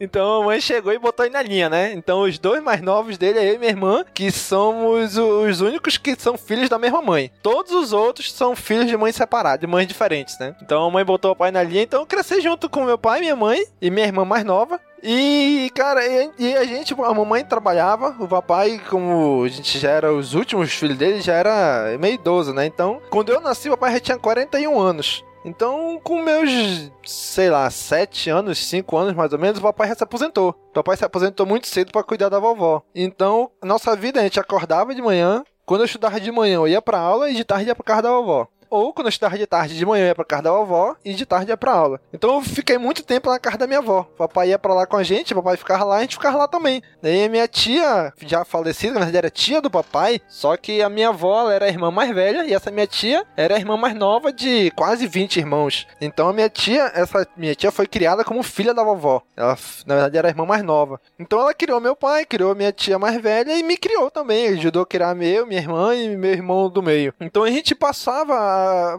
Então a mamãe chegou e botou ele na linha, né? Então os dois mais novos dele é eu e minha irmã, que somos os únicos que são filhos da mesma mãe. Todos os outros são filhos de mães separadas, de mães diferentes, né? Então a mãe botou o pai na linha, então eu cresci junto com meu pai, minha mãe e minha irmã mais nova. E, cara, e a gente, a mamãe trabalhava, o papai, como a gente já era os últimos filhos dele, já era meio idoso, né? Então, quando eu nasci, o papai já tinha 41 anos. Então, com meus, sei lá, 7 anos, 5 anos mais ou menos, o papai já se aposentou. O papai se aposentou muito cedo para cuidar da vovó. Então, nossa vida, a gente acordava de manhã, quando eu estudava de manhã eu ia pra aula e de tarde ia pra casa da vovó. Ou quando eu estudava de tarde de manhã ia pra casa da vovó e de tarde ia pra aula. Então eu fiquei muito tempo na casa da minha avó. O papai ia pra lá com a gente, o papai ficava lá a gente ficava lá também. Daí a minha tia, já falecida, na verdade era tia do papai, só que a minha avó era a irmã mais velha e essa minha tia era a irmã mais nova de quase 20 irmãos. Então a minha tia, essa minha tia foi criada como filha da vovó. Ela, na verdade, era a irmã mais nova. Então ela criou meu pai, criou minha tia mais velha e me criou também. Ajudou a criar meu, minha irmã e meu irmão do meio. Então a gente passava,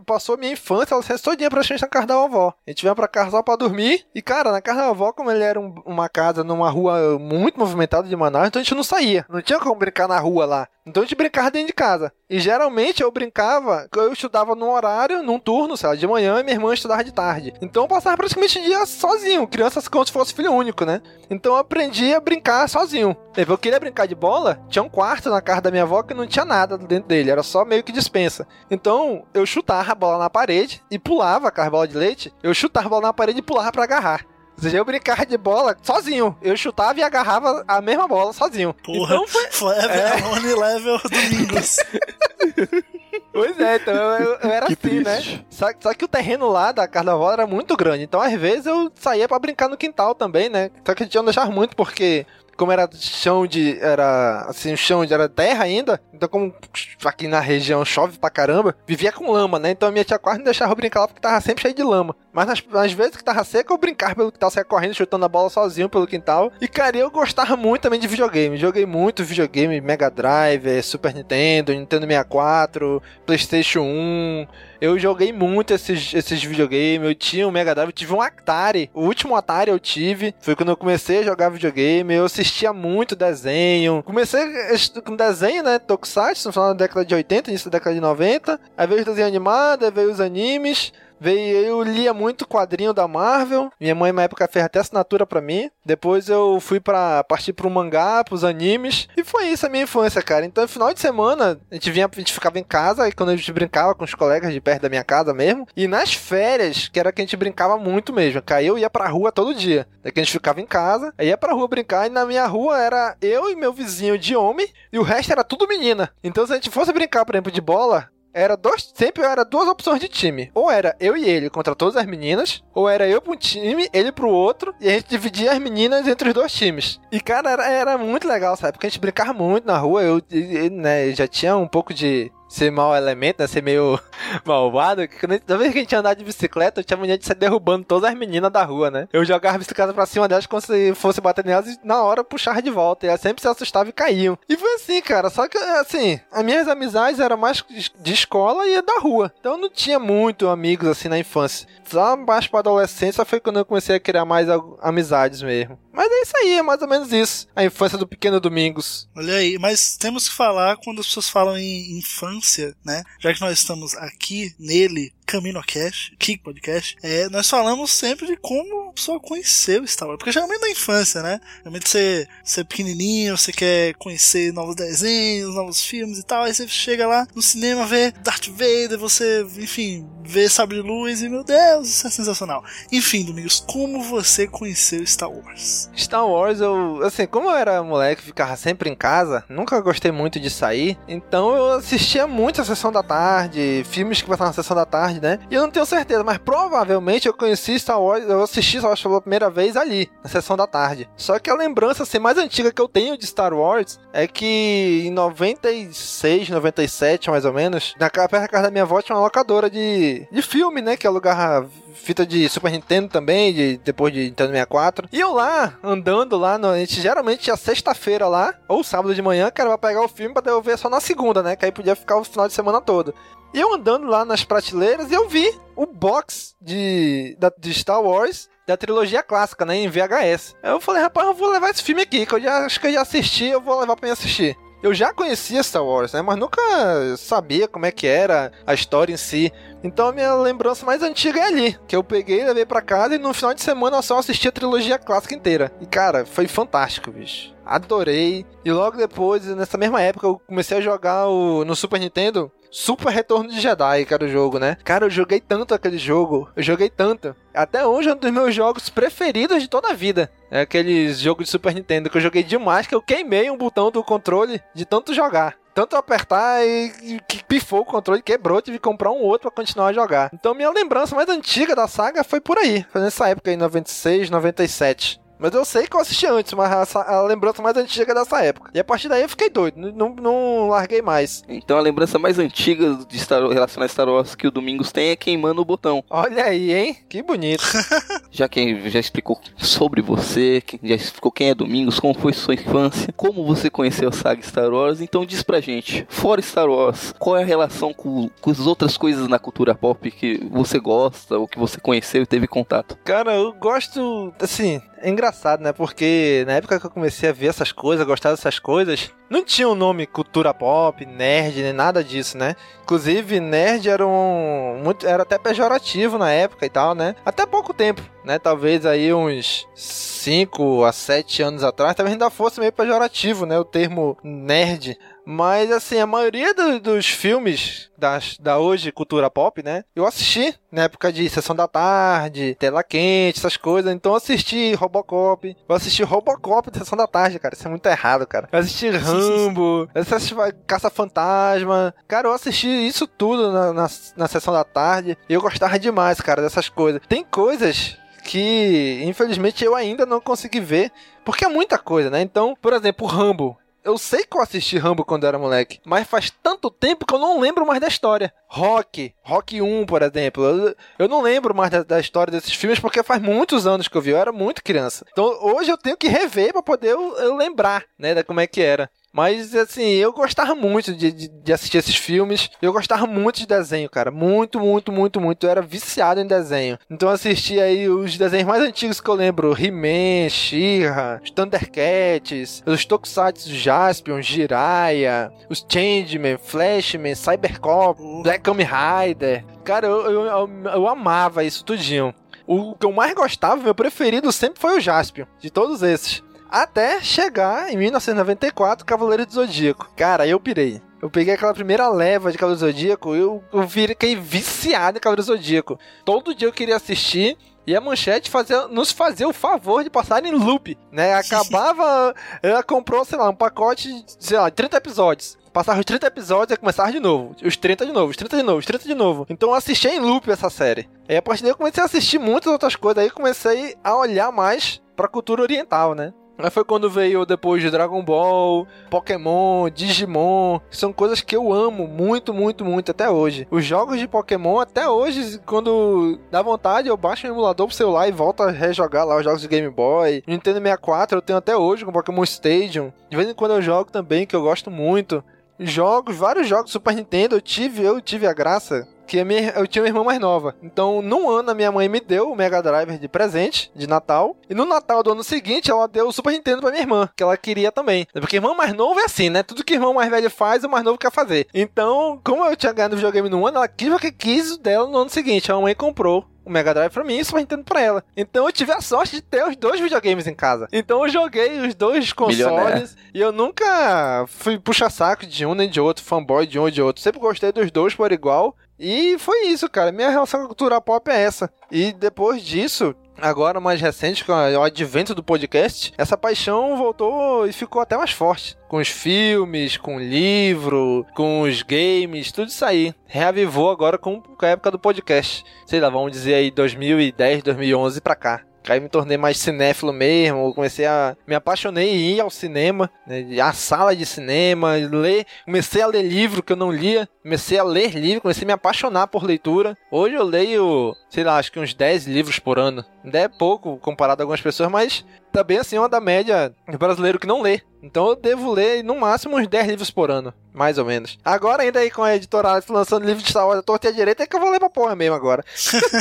passou minha infância, ela se todinha praticamente na casa da vovó. A gente vinha pra casa só pra dormir. E cara, na casa da vovó, como ele era um- uma casa numa rua muito movimentada de Manaus, então a gente não saía. Não tinha como brincar na rua lá. Então a gente brincava dentro de casa. E geralmente eu brincava, eu estudava num horário, num turno, sei lá, de manhã e minha irmã estudava de tarde. Então eu passava praticamente o dia sozinho, crianças como se fosse filho único, né? Então eu aprendi a brincar sozinho. Eu queria brincar de bola, tinha um quarto na casa da minha avó que não tinha nada dentro dele, era só meio que dispensa. Então eu chutava a bola na parede e pulava com as bolas de leite, eu chutava a bola na parede e pulava pra agarrar. Ou seja, eu brincava de bola sozinho. Eu chutava e agarrava a mesma bola sozinho. Porra, Então foi. Forever É. Alone Level Domingos. Pois é, então eu, eu era Que assim, triste. né? Só, só que o terreno lá da carnaval era muito grande. Então, às vezes, eu saía pra brincar no quintal também, né? Só que a gente não deixava muito, porque. Como era chão de. Era. Assim, o chão de era terra ainda. Então, como aqui na região chove pra caramba, vivia com lama, né? Então a minha tia quase não deixava eu brincar lá porque tava sempre cheio de lama. Mas nas, nas vezes que tava seco, eu brincava pelo quintal, saia correndo, chutando a bola sozinho pelo quintal. E, cara, eu gostava muito também de videogame. Joguei muito videogame, Mega Drive, eh, Super Nintendo, Nintendo 64, PlayStation 1. Eu joguei muito esses, esses videogames. Eu tinha um Mega Drive, eu tive um Atari. O último Atari eu tive. Foi quando eu comecei a jogar videogame. Eu assistia muito desenho. Comecei com desenho, né? Tokusatsu, no final da década de 80, início da década de 90. Aí veio os desenhos animados, aí veio os animes. Veio, eu lia muito quadrinho da Marvel. Minha mãe, na época, fez até assinatura pra mim. Depois eu fui pra partir pro mangá, pros animes. E foi isso a minha infância, cara. Então, final de semana, a gente vinha, a gente ficava em casa. E quando a gente brincava com os colegas de perto da minha casa mesmo. E nas férias, que era que a gente brincava muito mesmo. Cara, eu ia pra rua todo dia. Daqui a gente ficava em casa. Aí ia pra rua brincar. E na minha rua era eu e meu vizinho de homem. E o resto era tudo menina. Então, se a gente fosse brincar, por exemplo, de bola, era dois, sempre era duas opções de time. Ou era eu e ele contra todas as meninas, ou era eu pra um time, ele pro outro, e a gente dividia as meninas entre os dois times. E cara, era, era muito legal, sabe? Porque a gente brincava muito na rua, eu, e- e, né, já tinha um pouco de ser mau elemento, né? Ser meio malvado. que Toda vez que a gente andava de bicicleta, eu tinha mania de sair derrubando todas as meninas da rua, né? Eu jogava a bicicleta pra cima delas como se fosse bater nelas e na hora puxava de volta. E elas sempre se assustavam e caíam. E foi assim, cara. Só que, assim, as minhas amizades eram mais de escola e da rua. Então eu não tinha muito amigos assim na infância. Só mais pra adolescência foi quando eu comecei a criar mais amizades mesmo. Mas é isso aí, é mais ou menos isso. A infância do pequeno Domingos. Olha aí, mas temos que falar quando as pessoas falam em infância, né? Já que nós estamos aqui nele, CaminoCast, Kick Podcast, é, nós falamos sempre de como a pessoa conheceu Star Wars. Porque geralmente na infância, né? Geralmente você, você é pequenininho, você quer conhecer novos desenhos, novos filmes e tal. Aí você chega lá no cinema, vê Darth Vader, você, enfim, vê Sabre de Luz e, meu Deus, isso é sensacional. Enfim, Domingos, como você conheceu Star Wars? Star Wars, eu, assim, como eu era moleque, ficava sempre em casa, nunca gostei muito de sair, então eu assistia muito a sessão da tarde, filmes que passavam na sessão da tarde, né? E eu não tenho certeza, mas provavelmente eu conheci Star Wars, eu assisti Star Wars pela primeira vez ali, na sessão da tarde. Só que a lembrança assim, mais antiga que eu tenho de Star Wars é que em 96, 97 mais ou menos, na perto da casa da minha avó tinha uma locadora de, de filme, né? Que alugava fita de Super Nintendo também, de, depois de Nintendo 64. E eu lá, andando lá, no, a gente geralmente tinha sexta-feira lá, ou sábado de manhã, que era pra pegar o filme pra devolver só na segunda, né? Que aí podia ficar o final de semana todo. Eu andando lá nas prateleiras eu vi o box de, da, de Star Wars da trilogia clássica, né? Em VHS. Aí eu falei, rapaz, eu vou levar esse filme aqui, que eu já acho que eu já assisti, eu vou levar pra mim assistir. Eu já conhecia Star Wars, né? Mas nunca sabia como é que era a história em si. Então a minha lembrança mais antiga é ali, que eu peguei, levei pra casa e no final de semana eu só assisti a trilogia clássica inteira. E cara, foi fantástico, bicho. Adorei. E logo depois, nessa mesma época, eu comecei a jogar o, no Super Nintendo Super Retorno de Jedi, era o jogo, né? Cara, eu joguei tanto aquele jogo. Eu joguei tanto. Até hoje é um dos meus jogos preferidos de toda a vida. É aquele jogo de Super Nintendo que eu joguei demais que eu queimei um botão do controle de tanto jogar. Tanto apertar e e pifou o controle, quebrou, tive que comprar um outro pra continuar a jogar. Então minha lembrança mais antiga da saga foi por aí. Foi nessa época aí, 96, 97. Mas eu sei que eu assisti antes, mas a, a lembrança mais antiga é dessa época. E a partir daí eu fiquei doido, não, não, larguei mais. Então a lembrança mais antiga de Star relacionada a Star Wars que o Domingos tem é queimando o botão. Olha aí, hein? Que bonito. Já quem já explicou sobre você, quem já explicou quem é Domingos, como foi sua infância, como você conheceu a saga Star Wars, então diz pra gente, fora Star Wars, qual é a relação com, com as outras coisas na cultura pop que você gosta, ou que você conheceu e teve contato? Cara, eu gosto, assim, é engraçado, né? Porque na época que eu comecei a ver essas coisas, gostar dessas coisas, não tinha o nome cultura pop, nerd, nem nada disso, né? Inclusive, nerd era um. Muito, era até pejorativo na época e tal, né? Até pouco tempo, né? Talvez aí uns 5 a 7 anos atrás, talvez ainda fosse meio pejorativo, né? O termo nerd. Mas, assim, a maioria do- dos filmes das, da hoje, cultura pop, né? Eu assisti na época de Sessão da Tarde, Tela Quente, essas coisas. Então eu assisti Robocop. Eu assisti Robocop da Sessão da Tarde, cara. Isso é muito errado, cara. Eu assisti Rambo. Eu assisti Caça-Fantasma. Cara, eu assisti isso tudo na, na, na Sessão da Tarde. E eu gostava demais, cara, dessas coisas. Tem coisas que, infelizmente, eu ainda não consegui ver. Porque é muita coisa, né? Então, por exemplo, Rambo. Eu sei que eu assisti Rambo quando era moleque, mas faz tanto tempo que eu não lembro mais da história. Rock, Rock 1, por exemplo. Eu, eu não lembro mais da, da história desses filmes porque faz muitos anos que eu vi, eu era muito criança. Então hoje eu tenho que rever pra poder eu, eu lembrar, né, da como é que era. Mas, assim, eu gostava muito de, de, de assistir esses filmes. Eu gostava muito de desenho, cara. Muito, muito, muito, muito. Eu era viciado em desenho. Então, eu assisti aí os desenhos mais antigos que eu lembro: He-Man, She-Ra, os Thundercats, os Tokusatsu Jaspion, Jiraiya, os Changeman, Flashman, Cybercop, Black Kamen Rider. Cara, eu, eu, eu, eu amava isso tudinho. O que eu mais gostava, meu preferido sempre foi o Jaspion, de todos esses. Até chegar em 1994, Cavaleiro do Zodíaco. Cara, eu pirei. Eu peguei aquela primeira leva de Cavaleiro do Zodíaco, eu, eu fiquei viciado em Cavaleiro do Zodíaco. Todo dia eu queria assistir. E a Manchete fazia, nos fazia o favor de passar em loop, né? Acabava, ela comprou, sei lá, um pacote de, sei lá, 30 episódios. Passava os 30 episódios e começava de novo. Os 30 de novo, os 30 de novo, os 30 de novo. Então eu assisti em loop essa série. E a partir daí eu comecei a assistir muitas outras coisas. Aí comecei a olhar mais pra cultura oriental, né? Aí foi quando veio depois de Dragon Ball, Pokémon, Digimon, são coisas que eu amo muito, muito, muito até hoje. Os jogos de Pokémon, até hoje, quando dá vontade, eu baixo o emulador pro celular e volto a rejogar lá os jogos de Game Boy. Nintendo 64 eu tenho até hoje com Pokémon Stadium. De vez em quando eu jogo também, que eu gosto muito. Jogos, vários jogos Super Nintendo eu tive, eu tive a graça que a minha, eu tinha uma irmã mais nova. Então, num ano, a minha mãe me deu o Mega Drive de presente, de Natal. E no Natal do ano seguinte, ela deu o Super Nintendo pra minha irmã, que ela queria também. Porque irmão mais novo é assim, né? Tudo que irmão mais velho faz, o mais novo quer fazer. Então, como eu tinha ganhado o videogame no ano, ela quis o que quis o dela no ano seguinte. A mãe comprou o Mega Drive pra mim e o Super Nintendo pra ela. Então eu tive a sorte de ter os dois videogames em casa. Então eu joguei os dois consoles Milionaire. e eu nunca fui puxa-saco de um nem de outro, fanboy de um ou de outro. Sempre gostei dos dois por igual. E foi isso, cara. Minha relação com a cultura pop é essa. E depois disso, agora mais recente, com o advento do podcast, essa paixão voltou e ficou até mais forte. Com os filmes, com o livro, com os games, tudo isso aí. Reavivou agora com a época do podcast. Sei lá, vamos dizer aí 2010, 2011 pra cá. Aí me tornei mais cinéfilo mesmo, comecei a... Me apaixonei em ir ao cinema, né, a sala de cinema, ler... Comecei a ler livro que eu não lia, comecei a ler livro, comecei a me apaixonar por leitura. Hoje eu leio, sei lá, acho que uns 10 livros por ano. Ainda é pouco comparado a algumas pessoas, mas também assim é da média do brasileiro que não lê. Então eu devo ler no máximo uns 10 livros por ano, mais ou menos. Agora ainda aí com a editora lançando livro de Star Wars à torta e à direita, é que eu vou ler pra porra mesmo agora.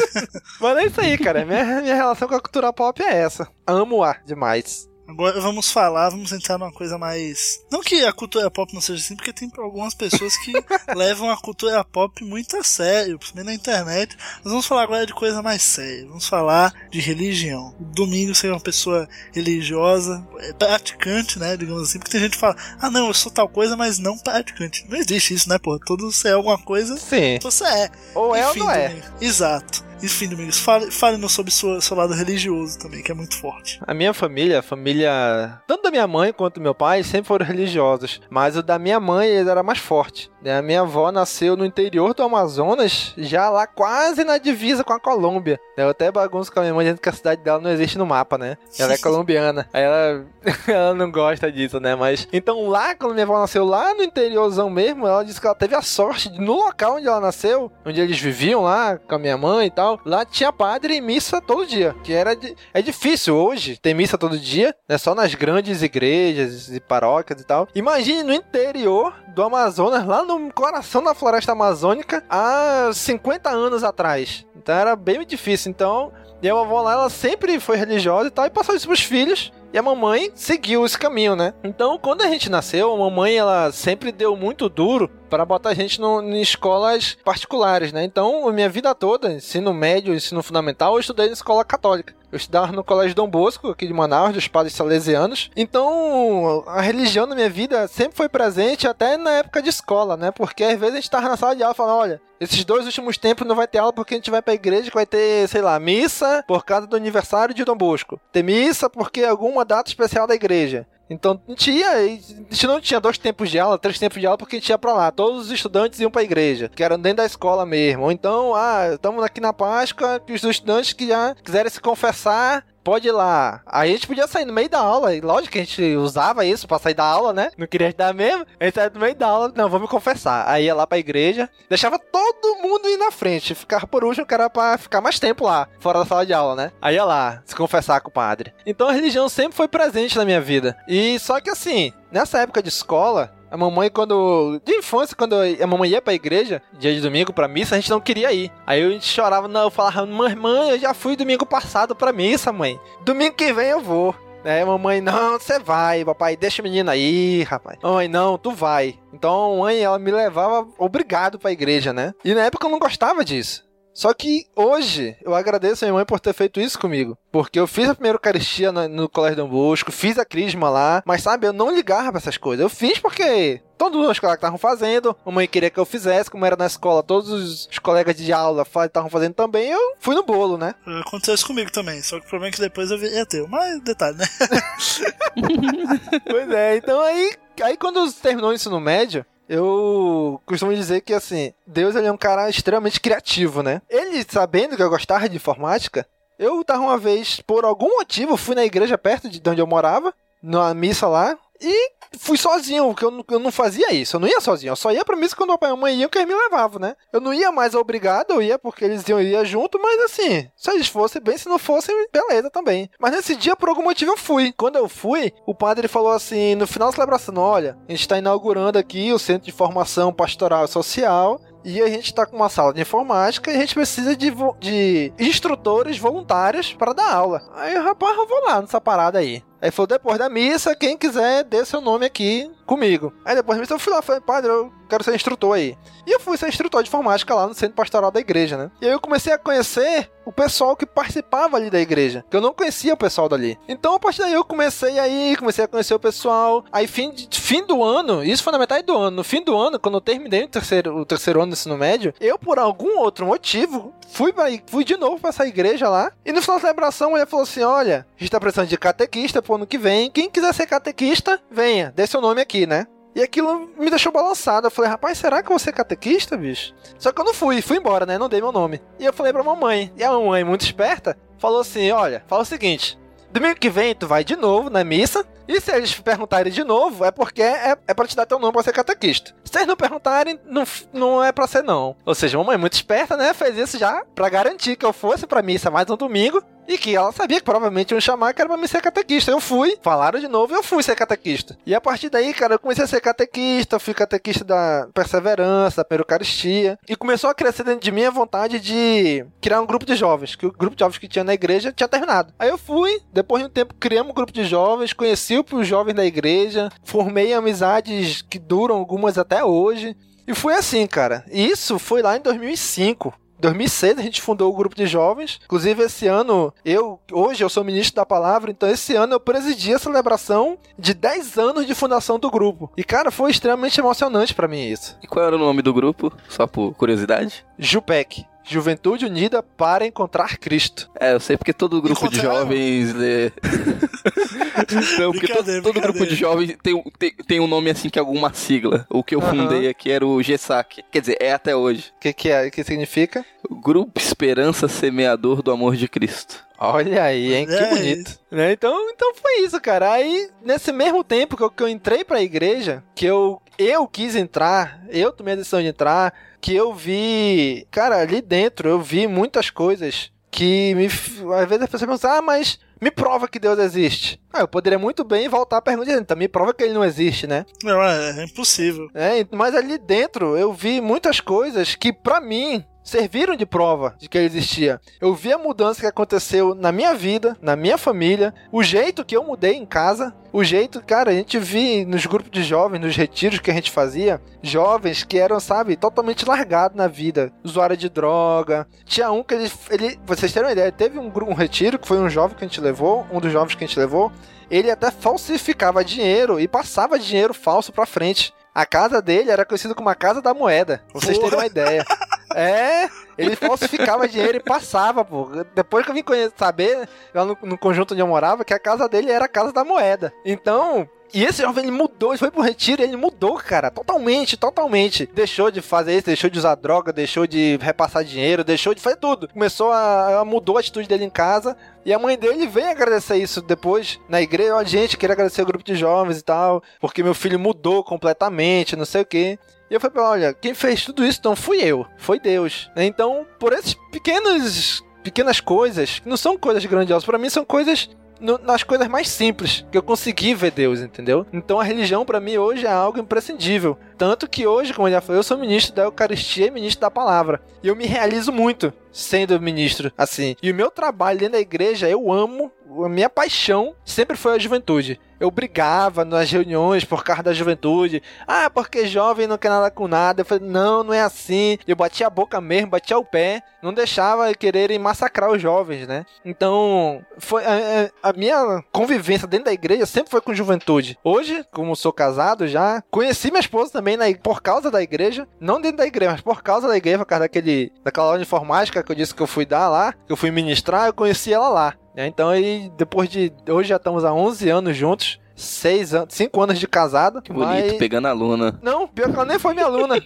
Mas é isso aí, cara. Minha, minha relação com a cultura pop é essa. Amo-a demais. Agora vamos falar, vamos entrar numa coisa mais. Não que a cultura pop não seja assim, porque tem algumas pessoas que levam a cultura pop muito a sério, principalmente na internet. Nós vamos falar agora de coisa mais séria. Vamos falar de religião. O Domingo ser uma pessoa religiosa, é, praticante, né? Digamos assim, porque tem gente que fala, ah não, eu sou tal coisa, mas não praticante. Não existe isso, né, pô? Todo você é alguma coisa. Sim. Você é. Ou é ou não é. Domingo. Exato. Enfim, Domingos, fale, fale sobre seu lado religioso também, que é muito forte. A minha família, a família, tanto da minha mãe quanto do meu pai, sempre foram religiosos. Mas o da minha mãe ele era mais forte. Né? A minha avó nasceu no interior do Amazonas, já lá quase na divisa com a Colômbia. Eu até bagunço com a minha mãe dizendo que a cidade dela não existe no mapa, né? Ela é colombiana. Aí ela, ela não gosta disso, né? Mas então lá, quando minha avó nasceu lá no interiorzão mesmo, ela disse que ela teve a sorte de, no local onde ela nasceu, onde eles viviam lá com a minha mãe e tal, lá tinha padre e missa todo dia. Que era de, é difícil hoje ter missa todo dia, né? Só nas grandes igrejas e paróquias e tal. Imagine no interior do Amazonas, lá no coração da floresta amazônica, há 50 anos atrás. Então era bem difícil. Então, e a avó lá, ela sempre foi religiosa e tal, e passou isso pros filhos. E a mamãe seguiu esse caminho, né? Então, quando a gente nasceu, a mamãe ela sempre deu muito duro para botar a gente no, em escolas particulares, né? Então, minha vida toda, ensino médio, ensino fundamental, eu estudei em escola católica. Eu estudava no Colégio Dom Bosco, aqui de Manaus, dos padres salesianos. Então, a religião na minha vida sempre foi presente, até na época de escola, né? Porque às vezes a gente tava na sala de aula falando, olha, esses dois últimos tempos não vai ter aula porque a gente vai pra igreja que vai ter, sei lá, missa por causa do aniversário de Dom Bosco. Ter missa porque alguma data especial da igreja. Então a gente ia, a gente não tinha dois tempos de aula, três tempos de aula, porque a gente ia pra lá. Todos os estudantes iam pra igreja, que eram dentro da escola mesmo. Ou então, ah, estamos aqui na Páscoa, que os estudantes que já quiserem se confessar, pode ir lá. Aí a gente podia sair no meio da aula, e lógico que a gente usava isso pra sair da aula, né? Não queria ajudar mesmo. A gente saía no meio da aula, não, vamos confessar. Aí ia lá pra igreja, deixava todo mundo ir na frente, ficava por último, que era pra ficar mais tempo lá, fora da sala de aula, né? Aí ia lá, se confessar com o padre. Então a religião sempre foi presente na minha vida. E só que assim, nessa época de escola, a mamãe, quando. De infância, quando a mamãe ia pra igreja, dia de domingo, pra missa, a gente não queria ir. Aí a gente chorava, não, eu falava, mãe, mãe, eu já fui domingo passado pra missa, mãe. Domingo que vem eu vou. Aí a mamãe, não, você vai, papai, deixa o menino aí, rapaz. Mãe, não, tu vai. Então a mãe, ela me levava obrigado pra igreja, né? E na época eu não gostava disso. Só que hoje eu agradeço a minha mãe por ter feito isso comigo. Porque eu fiz a primeira Eucaristia no, no Colégio Dom Bosco, fiz a crisma lá, mas sabe, eu não ligava pra essas coisas. Eu fiz porque todos os colegas estavam fazendo, a mãe queria que eu fizesse, como era na escola, todos os colegas de aula estavam fazendo também, eu fui no bolo, né? Aconteceu isso comigo também, só que o problema é que depois eu ia ter. Mas detalhe, né? pois é, então aí, aí quando terminou o ensino médio, eu costumo dizer que, assim, Deus ele é um cara extremamente criativo, né? Ele, sabendo que eu gostava de informática, eu tava uma vez, por algum motivo, fui na igreja perto de onde eu morava, na missa lá, e fui sozinho, porque eu não, eu não fazia isso. Eu não ia sozinho. Eu só ia pra missa quando o pai e a mãe iam, que eles me levavam, né? Eu não ia mais obrigado, eu ia porque eles iam ia junto, mas assim, se eles fossem bem, se não fossem, beleza também. Mas nesse dia, por algum motivo, eu fui. Quando eu fui, o padre falou assim, no final da celebração, olha, a gente tá inaugurando aqui o Centro de Formação Pastoral e Social e a gente está com uma sala de informática e a gente precisa de, de instrutores voluntários para dar aula. Aí, rapaz, eu vou lá nessa parada aí. Aí falou, depois da missa, quem quiser, dê seu nome aqui comigo. Aí depois da missa eu fui lá, falei, padre, eu quero ser instrutor aí. E eu fui ser instrutor de informática lá no centro pastoral da igreja, né? E aí eu comecei a conhecer o pessoal que participava ali da igreja, que eu não conhecia o pessoal dali. Então a partir daí eu comecei aí, comecei a conhecer o pessoal. Aí fim, fim do ano, isso foi na metade do ano, no fim do ano, quando eu terminei o terceiro, o terceiro ano do ensino médio, eu por algum outro motivo fui, pra, fui de novo pra essa igreja lá. E no final da celebração ele falou assim: olha, a gente tá precisando de catequista pro ano que vem. Quem quiser ser catequista, venha, dê seu nome aqui, né? E aquilo me deixou balançado. Eu falei, rapaz, será que vou ser catequista, bicho? Só que eu não fui, fui embora, né? Não dei meu nome. E eu falei pra mamãe. E a mamãe, muito esperta, falou assim: olha, fala o seguinte. Domingo que vem tu vai de novo na missa. E se eles perguntarem de novo, é porque é, é pra te dar teu nome pra ser catequista. Se eles não perguntarem, não, não é pra ser não. Ou seja, a mamãe muito esperta, né? Fez isso já pra garantir que eu fosse pra missa mais um domingo. E que ela sabia que provavelmente iam chamar que era pra me ser catequista. Eu fui, falaram de novo e eu fui ser catequista. E a partir daí, cara, eu comecei a ser catequista, fui catequista da perseverança, da perucaristia. E começou a crescer dentro de mim a vontade de criar um grupo de jovens, que o grupo de jovens que tinha na igreja tinha terminado. Aí eu fui, depois de um tempo criamos um grupo de jovens, conheci os jovens da igreja, formei amizades que duram algumas até hoje. E foi assim, cara. E isso foi lá em 2005. 2006 a gente fundou o grupo de jovens. Inclusive esse ano, eu hoje eu sou ministro da palavra, então esse ano eu presidi a celebração de 10 anos de fundação do grupo. E cara, foi extremamente emocionante para mim isso. E qual era o nome do grupo? Só por curiosidade? Jupec. Juventude Unida para Encontrar Cristo. É, eu sei porque todo grupo de jovens. Lê... Não, porque todo, todo grupo de jovens tem, tem, tem um nome assim que é alguma sigla. O que eu fundei aqui era o GESAC. Quer dizer, é até hoje. O que, que é? O que significa? Grupo Esperança Semeador do Amor de Cristo. Olha aí, hein? Que bonito. Né? Então, então foi isso, cara. Aí, nesse mesmo tempo que eu, que eu entrei pra igreja, que eu, eu quis entrar, eu tomei a decisão de entrar, que eu vi. Cara, ali dentro eu vi muitas coisas que me. Às vezes as pessoas pensam, ah, mas me prova que Deus existe. Ah, eu poderia muito bem voltar a pergunta então me prova que ele não existe, né? Não, é, é impossível. É, mas ali dentro eu vi muitas coisas que, para mim, serviram de prova de que ele existia. Eu vi a mudança que aconteceu na minha vida, na minha família, o jeito que eu mudei em casa, o jeito, cara, a gente vi nos grupos de jovens, nos retiros que a gente fazia, jovens que eram, sabe, totalmente largados na vida, usuário de droga. Tinha um que ele, ele vocês terem uma ideia, teve um, um retiro que foi um jovem que a gente levou, um dos jovens que a gente levou, ele até falsificava dinheiro e passava dinheiro falso pra frente. A casa dele era conhecida como a Casa da Moeda. Vocês terem uma ideia. É, ele falsificava dinheiro e passava, pô. Depois que eu vim conhecer, saber, lá no, no, conjunto onde eu morava, que a casa dele era a Casa da Moeda. Então, e esse jovem, ele mudou, ele foi pro retiro, ele mudou, cara, totalmente, totalmente. Deixou de fazer isso, deixou de usar droga, deixou de repassar dinheiro, deixou de fazer tudo. Começou a, a mudou a atitude dele em casa, e a mãe dele veio agradecer isso depois na igreja. Ó, gente, queria agradecer o grupo de jovens e tal, porque meu filho mudou completamente, não sei o quê. E eu falei olha, quem fez tudo isso não fui eu, foi Deus. Então, por esses pequenos pequenas coisas, que não são coisas grandiosas, para mim são coisas no, nas coisas mais simples que eu consegui ver Deus, entendeu? Então a religião para mim hoje é algo imprescindível. Tanto que hoje, como eu já falei, eu sou ministro da Eucaristia e ministro da Palavra. E eu me realizo muito sendo ministro assim. E o meu trabalho dentro da igreja, eu amo, a minha paixão sempre foi a juventude eu brigava nas reuniões por causa da juventude. Ah, porque jovem não quer nada com nada. Eu falei, não, não é assim. Eu batia a boca mesmo, batia o pé. Não deixava quererem massacrar os jovens, né? Então, foi a, a, minha convivência dentro da igreja sempre foi com juventude. Hoje, como sou casado já, conheci minha esposa também na, por causa da igreja. Não dentro da igreja, mas por causa da igreja, por causa daquele, daquela aula informática que eu disse que eu fui dar lá, que eu fui ministrar, eu conheci ela lá. Né? Então aí, depois de. Hoje já estamos há 11 anos juntos. 6 anos, 5 anos de casado. Que bonito, mas... pegando a aluna. Não, pior que ela nem foi minha aluna.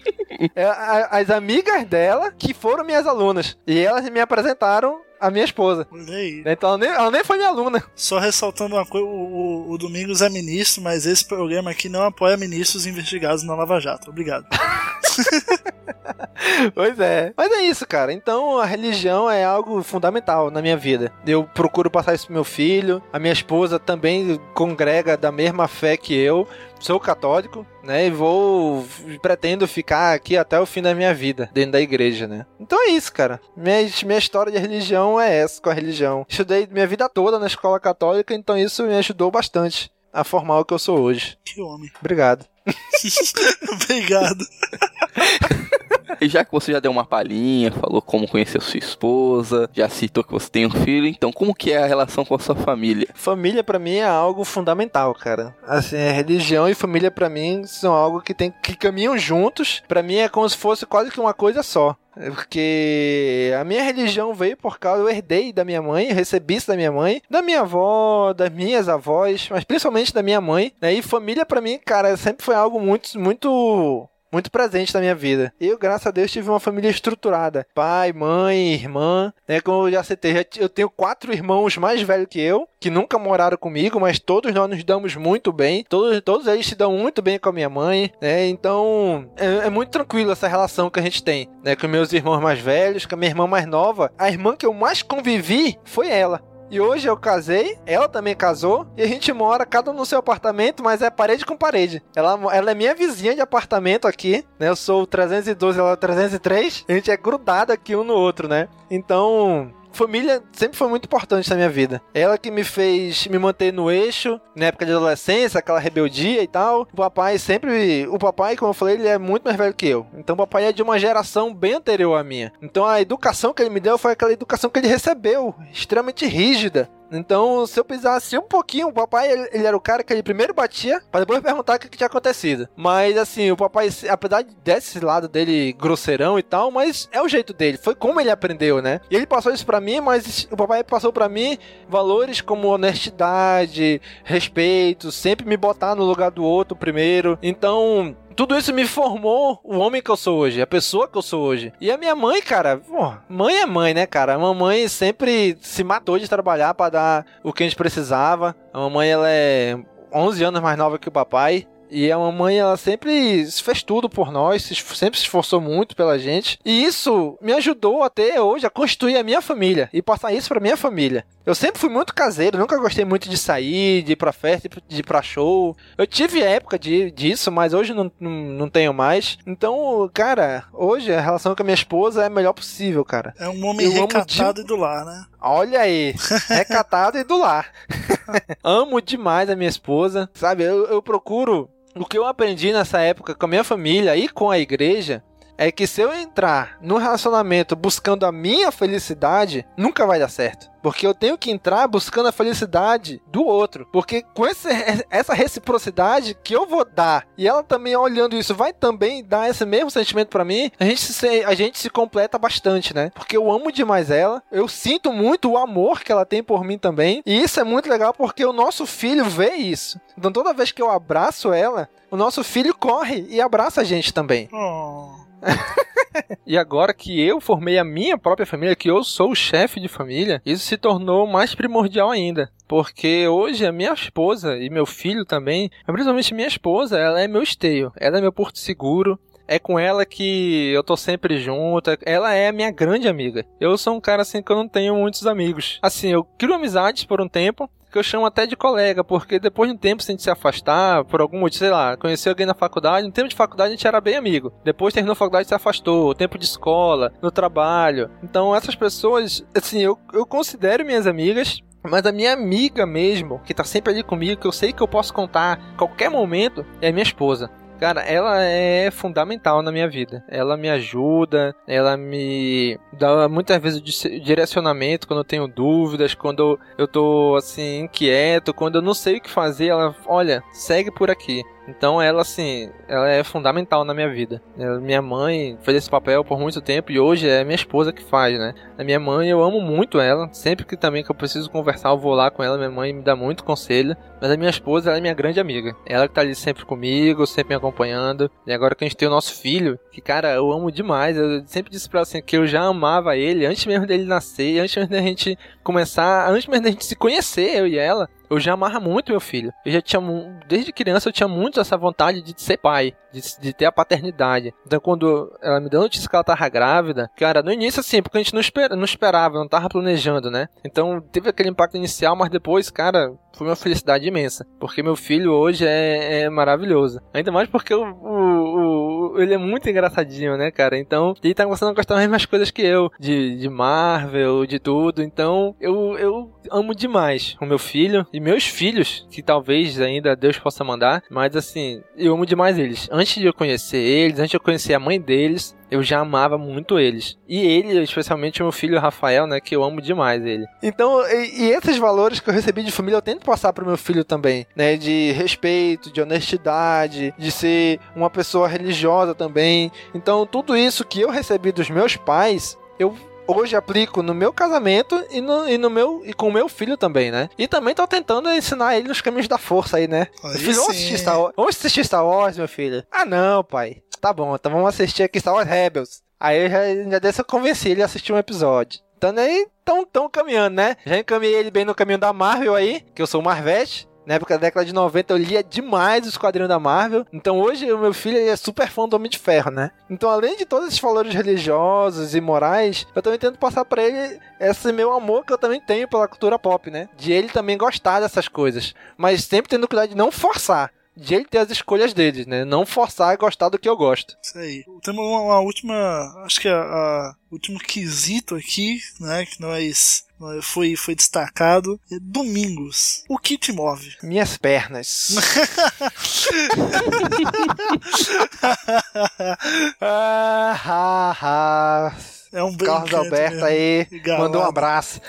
é, a, as amigas dela que foram minhas alunas. E elas me apresentaram a minha esposa. Então ela nem, ela nem foi minha aluna. Só ressaltando uma coisa: o, o, o Domingos é ministro, mas esse programa aqui não apoia ministros investigados na Lava Jato. Obrigado. pois é. Mas é isso, cara. Então a religião é algo fundamental na minha vida. Eu procuro passar isso pro meu filho. A minha esposa também congrega da mesma fé que eu. Sou católico, né? E vou. Pretendo ficar aqui até o fim da minha vida, dentro da igreja, né? Então é isso, cara. Minha, minha história de religião é essa com a religião. Estudei minha vida toda na escola católica, então isso me ajudou bastante a formar o que eu sou hoje. Que homem. Obrigado. Obrigado. E já que você já deu uma palhinha, falou como conheceu sua esposa, já citou que você tem um filho, então como que é a relação com a sua família? Família para mim é algo fundamental, cara. Assim, é religião e família para mim são algo que tem que caminham juntos. Para mim é como se fosse quase que uma coisa só. Porque a minha religião veio por causa, eu herdei da minha mãe, recebi isso da minha mãe, da minha avó, das minhas avós, mas principalmente da minha mãe. Né? E família para mim, cara, sempre foi algo muito, muito muito presente na minha vida. Eu, graças a Deus, tive uma família estruturada. Pai, mãe, irmã, né? Como eu já citei, eu tenho quatro irmãos mais velhos que eu, que nunca moraram comigo, mas todos nós nos damos muito bem. Todos, todos eles se dão muito bem com a minha mãe, né? Então, é, é muito tranquilo essa relação que a gente tem, né? Com meus irmãos mais velhos, com a minha irmã mais nova. A irmã que eu mais convivi foi ela. E hoje eu casei, ela também casou, e a gente mora cada um no seu apartamento, mas é parede com parede. Ela, ela é minha vizinha de apartamento aqui, né? Eu sou o 312, ela é o 303. A gente é grudado aqui um no outro, né? Então, família sempre foi muito importante na minha vida. Ela que me fez me manter no eixo na época de adolescência, aquela rebeldia e tal. O papai sempre. O papai, como eu falei, ele é muito mais velho que eu. Então o papai é de uma geração bem anterior à minha. Então a educação que ele me deu foi aquela educação que ele recebeu, extremamente rígida. Então, se eu pisasse um pouquinho, o papai, ele, ele, era o cara que ele primeiro batia, para depois perguntar o que, que, tinha acontecido. Mas, assim, o papai, apesar desse lado dele grosseirão e tal, mas é o jeito dele, foi como ele aprendeu, né? E ele passou isso para mim, mas o papai passou para mim valores como honestidade, respeito, sempre me botar no lugar do outro primeiro. Então, tudo isso me formou o homem que eu sou hoje, a pessoa que eu sou hoje. E a minha mãe, cara, pô, mãe é mãe, né, cara? A mamãe sempre se matou de trabalhar para dar o que a gente precisava. A mamãe, ela é 11 anos mais nova que o papai. E a mamãe, ela sempre fez tudo por nós, sempre se esforçou muito pela gente. E isso me ajudou até hoje a construir a minha família e passar isso pra minha família. Eu sempre fui muito caseiro, nunca gostei muito de sair, de ir pra festa, de ir pra show. Eu tive época de, disso, mas hoje não, não, não tenho mais. Então, cara, hoje a relação com a minha esposa é a melhor possível, cara. É um homem Eu recatado de- e do lar, né? Olha aí, recatado e do lar. Amo demais a minha esposa, sabe? Eu, eu procuro. O que eu aprendi nessa época com a minha família e com a igreja é que se eu entrar num relacionamento buscando a minha felicidade, nunca vai dar certo. Porque eu tenho que entrar buscando a felicidade do outro. Porque com esse, essa reciprocidade que eu vou dar, e ela também olhando isso, vai também dar esse mesmo sentimento pra mim, a gente, se, a gente se completa bastante, né? Porque eu amo demais ela, eu sinto muito o amor que ela tem por mim também. E isso é muito legal porque o nosso filho vê isso. Então toda vez que eu abraço ela, o nosso filho corre e abraça a gente também. E agora que eu formei a minha própria família, que eu sou o chefe de família, isso se tornou mais primordial ainda. Porque hoje a minha esposa e meu filho também, mas principalmente minha esposa, ela é meu esteio, ela é meu porto seguro. É com ela que eu tô sempre junto. Ela é a minha grande amiga. Eu sou um cara assim que eu não tenho muitos amigos. Assim, eu crio amizades por um tempo, que eu chamo até de colega, porque depois de um tempo, se a gente se afastar, por algum motivo, sei lá, conheceu alguém na faculdade, no tempo de faculdade a gente era bem amigo. Depois terminou a faculdade se afastou, tempo de escola, no trabalho. Então essas pessoas, assim, eu, eu considero minhas amigas, mas a minha amiga mesmo, que tá sempre ali comigo, que eu sei que eu posso contar a qualquer momento, é minha esposa. Cara, ela é fundamental na minha vida. Ela me ajuda, ela me dá muitas vezes direcionamento quando eu tenho dúvidas, quando eu tô assim inquieto, quando eu não sei o que fazer, ela, olha, segue por aqui. Então ela assim, ela é fundamental na minha vida. Ela- minha mãe fez esse papel por muito tempo e hoje é minha esposa que faz, né? A minha mãe, eu amo muito ela. Sempre que também que eu preciso conversar, eu vou lá com ela. Minha mãe me dá muito conselho. Mas a minha esposa, ela é minha grande amiga. Ela que tá ali sempre comigo, sempre me acompanhando. E agora que a gente tem o nosso filho, que cara, eu amo demais. Eu sempre disse pra ela assim que eu já amava ele antes mesmo dele nascer, antes mesmo da gente começar, antes mesmo da gente se conhecer, eu e ela. Eu já amava muito meu filho. Eu já tinha, desde criança, eu tinha muito essa vontade de ser pai, de, de ter a paternidade. Então, quando ela me deu a notícia que ela tava grávida, cara, no início, assim, porque a gente não, espera, não esperava, não tava planejando, né? Então, teve aquele impacto inicial, mas depois, cara, foi uma felicidade imensa. Porque meu filho hoje é, é maravilhoso. Ainda mais porque o- ele é muito engraçadinho, né, cara? Então, ele tá começando a gostar das mesmas coisas que eu, de, de Marvel, de tudo. Então, eu, eu amo demais o meu filho e meus filhos, que talvez ainda Deus possa mandar, mas assim, eu amo demais eles. Antes de eu conhecer eles, antes de eu conhecer a mãe deles, eu já amava muito eles. E ele, especialmente o meu filho Rafael, né, que eu amo demais ele. Então, e, e esses valores que eu recebi de família, eu tento passar pro meu filho também, né, de respeito, de honestidade, de ser uma pessoa religiosa também. Então, tudo isso que eu recebi dos meus pais, eu hoje aplico no meu casamento e no, e no meu e com o meu filho também, né? E também tô tentando ensinar ele nos caminhos da força aí, né? Aí filho, vamos assistir, Star Wars, vamos assistir Star Wars, meu filho. Ah, não, pai. Tá bom, então vamos assistir aqui Star Wars Rebels. Aí eu já, já dessa eu convenci ele a assistir um episódio. Então aí tão, tão caminhando, né? Já encaminhei ele bem no caminho da Marvel aí, que eu sou um Marvete. Na época da década de 90 eu lia demais os quadrinhos da Marvel. Então hoje o meu filho é super fã do Homem de Ferro, né? Então além de todos esses valores religiosos e morais, eu também tento passar pra ele esse meu amor que eu também tenho pela cultura pop, né? De ele também gostar dessas coisas. Mas sempre tendo cuidado de não forçar. De ele ter as escolhas dele, né? Não forçar a gostar do que eu gosto. Isso aí. Temos uma, uma última. Acho que a, a último quesito aqui, né? Que nós. Foi, foi destacado. É domingos. O que te move? Minhas pernas. ah, ah, ah. É um Carlos Alberto mesmo. aí Galado. mandou um abraço.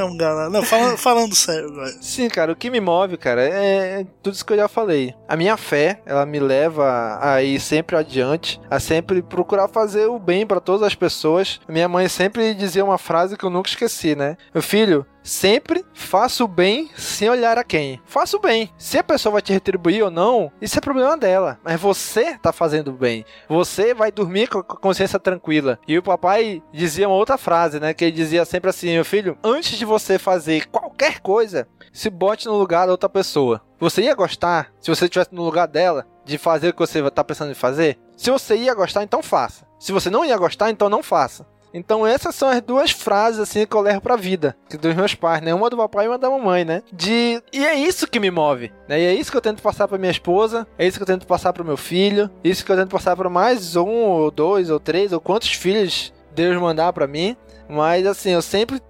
É um galã. Não, fala- falando sério, velho. Sim, cara, o que me move, cara, é tudo isso que eu já falei. A minha fé, ela me leva a ir sempre adiante, a sempre procurar fazer o bem pra todas as pessoas. Minha mãe sempre dizia uma frase que eu nunca esqueci, né? Meu filho, sempre faça o bem sem olhar a quem. Faça o bem. Se a pessoa vai te retribuir ou não, isso é problema dela. Mas você tá fazendo bem. Você vai dormir com a consciência tranquila. E o papai dizia uma outra frase, né? Que ele dizia sempre assim: meu filho, antes de você fazer qualquer coisa, se bote no lugar da outra pessoa. Você ia gostar se você estivesse no lugar dela de fazer o que você está pensando em fazer? Se você ia gostar, então faça. Se você não ia gostar, então não faça. Então essas são as duas frases assim que eu levo pra vida, dos meus pais, né? Uma do papai e uma da mamãe, né? De e é isso que me move, né? E é isso que eu tento passar pra minha esposa, é isso que eu tento passar pro meu filho, é isso que eu tento passar para mais um ou dois ou três ou quantos filhos Deus mandar para mim. Mas assim, eu sempre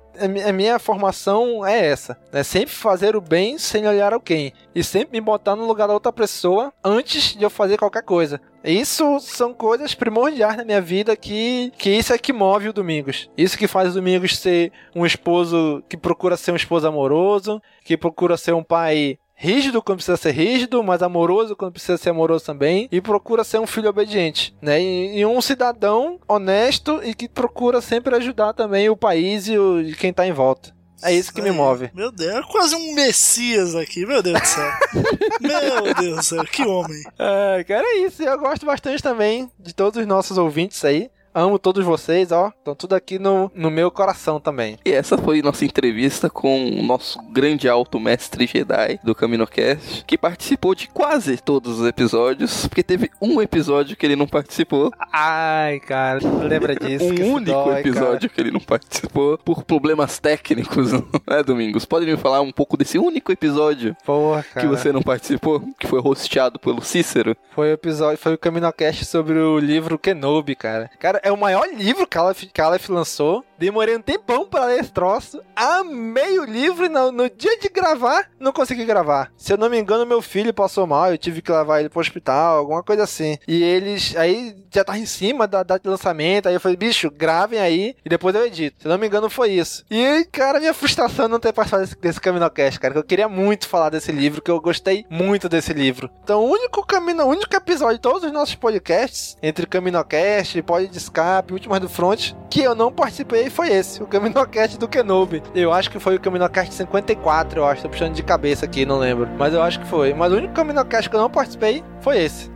a minha formação é essa, né? Sempre fazer o bem sem olhar ao quem. E sempre me botar no lugar da outra pessoa antes de eu fazer qualquer coisa. Isso são coisas primordiais na minha vida que, que isso é que move o Domingos. Isso que faz o Domingos ser um esposo que procura ser um esposo amoroso, que procura ser um pai rígido quando precisa ser rígido, mas amoroso quando precisa ser amoroso também, e procura ser um filho obediente, né? E, e um cidadão honesto e que procura sempre ajudar também o país e, o, e quem tá em volta. É isso que me move. Meu Deus, é quase um Messias aqui, meu Deus do céu. meu Deus do céu, que homem. É, cara, é isso. Eu gosto bastante também de todos os nossos ouvintes aí. Amo todos vocês, ó. Estão tudo aqui no, no meu coração também. E essa foi nossa entrevista com o nosso grande alto mestre Jedi do CaminoCast, que participou de quase todos os episódios, porque teve um episódio que ele não participou. Ai, cara, lembra disso. um único dói, episódio cara. que ele não participou por problemas técnicos, né, Domingos? Pode me falar um pouco desse único episódio Porra, que você não participou, que foi hosteado pelo Cícero? Foi o episódio, foi o CaminoCast sobre o livro Kenobi, cara. Cara, é o maior livro que a Aleph, que Aleph lançou. Demorei um tempão pra ler esse troço. Amei o livro e no, no, dia de gravar, não consegui gravar. Se eu não me engano, meu filho passou mal, eu tive que levar ele pro hospital, alguma coisa assim. E eles, aí já tava em cima da data de lançamento, aí eu falei, bicho, gravem aí e depois eu edito. Se eu não me engano, foi isso. E, cara, minha frustração não ter participado desse, desse Caminocast, cara, que eu queria muito falar desse livro, que eu gostei muito desse livro. Então, o único caminho, o único episódio de todos os nossos podcasts, entre Caminocast, Pod Escape, Últimas do Front, que eu não participei foi esse, o Caminocast do Kenobi. Eu acho que foi o Caminocast 54, eu acho, tô puxando de cabeça aqui, não lembro. Mas eu acho que foi. Mas o único Caminocast que eu não participei foi esse.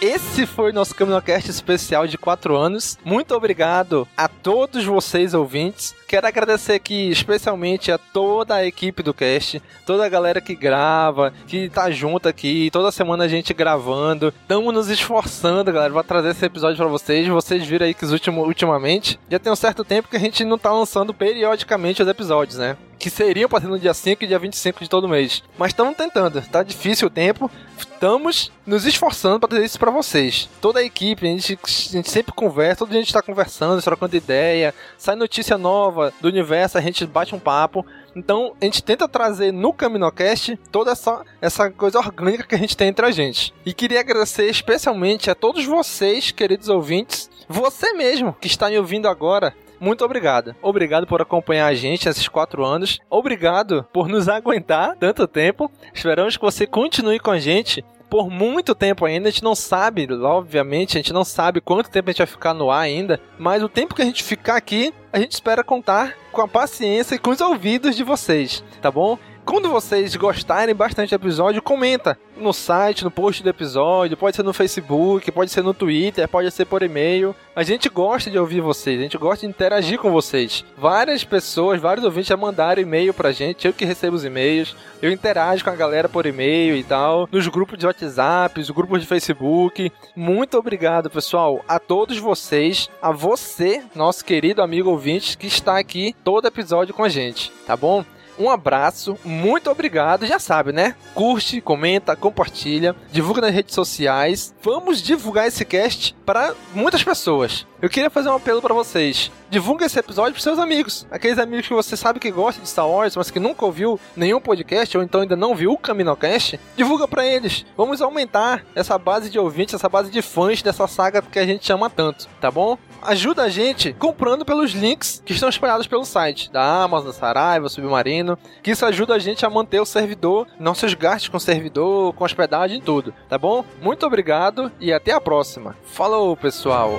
Esse foi o nosso CaminoCast especial de 4 anos. Muito obrigado a todos vocês ouvintes. Quero agradecer aqui especialmente a toda a equipe do cast, toda a galera que grava, que tá junto aqui, toda semana a gente gravando. Estamos nos esforçando, galera, pra trazer esse episódio para vocês. Vocês viram aí que ultimamente já tem um certo tempo que a gente não tá lançando periodicamente os episódios, né? Que seriam para ser no dia 5 e dia 25 de todo mês. Mas estamos tentando, tá difícil o tempo. Estamos nos esforçando para trazer isso para vocês. Toda a equipe, a gente, a gente sempre conversa, todo a gente está conversando, trocando ideia, sai notícia nova do universo, a gente bate um papo. Então a gente tenta trazer no CaminoCast toda essa, essa coisa orgânica que a gente tem entre a gente. E queria agradecer especialmente a todos vocês, queridos ouvintes, você mesmo que está me ouvindo agora, muito obrigado. Obrigado por acompanhar a gente esses quatro anos. Obrigado por nos aguentar tanto tempo. Esperamos que você continue com a gente por muito tempo ainda. A gente não sabe, obviamente, a gente não sabe quanto tempo a gente vai ficar no ar ainda, mas o tempo que a gente ficar aqui, a gente espera contar com a paciência e com os ouvidos de vocês, tá bom? Quando vocês gostarem bastante do episódio, comenta no site, no post do episódio, pode ser no Facebook, pode ser no Twitter, pode ser por e-mail. A gente gosta de ouvir vocês, a gente gosta de interagir com vocês. Várias pessoas, vários ouvintes já mandaram e-mail pra gente, eu que recebo os e-mails, eu interajo com a galera por e-mail e tal, nos grupos de WhatsApp, nos grupos de Facebook. Muito obrigado, pessoal, a todos vocês, a você, nosso querido amigo ouvinte, que está aqui todo episódio com a gente, tá bom? Um abraço, muito obrigado. Já sabe, né? Curte, comenta, compartilha, divulga nas redes sociais. Vamos divulgar esse cast para muitas pessoas. Eu queria fazer um apelo para vocês. Divulgue esse episódio para seus amigos. Aqueles amigos que você sabe que gostam de Star Wars, mas que nunca ouviu nenhum podcast ou então ainda não viu o Caminocast. Divulga para eles. Vamos aumentar essa base de ouvintes, essa base de fãs dessa saga que a gente ama tanto, tá bom? Ajuda a gente comprando pelos links que estão espalhados pelo site da Amazon, da Saraiva, Submarino, que isso ajuda a gente a manter o servidor, nossos gastos com o servidor, com hospedagem e tudo, tá bom? Muito obrigado e até a próxima. Falou, pessoal!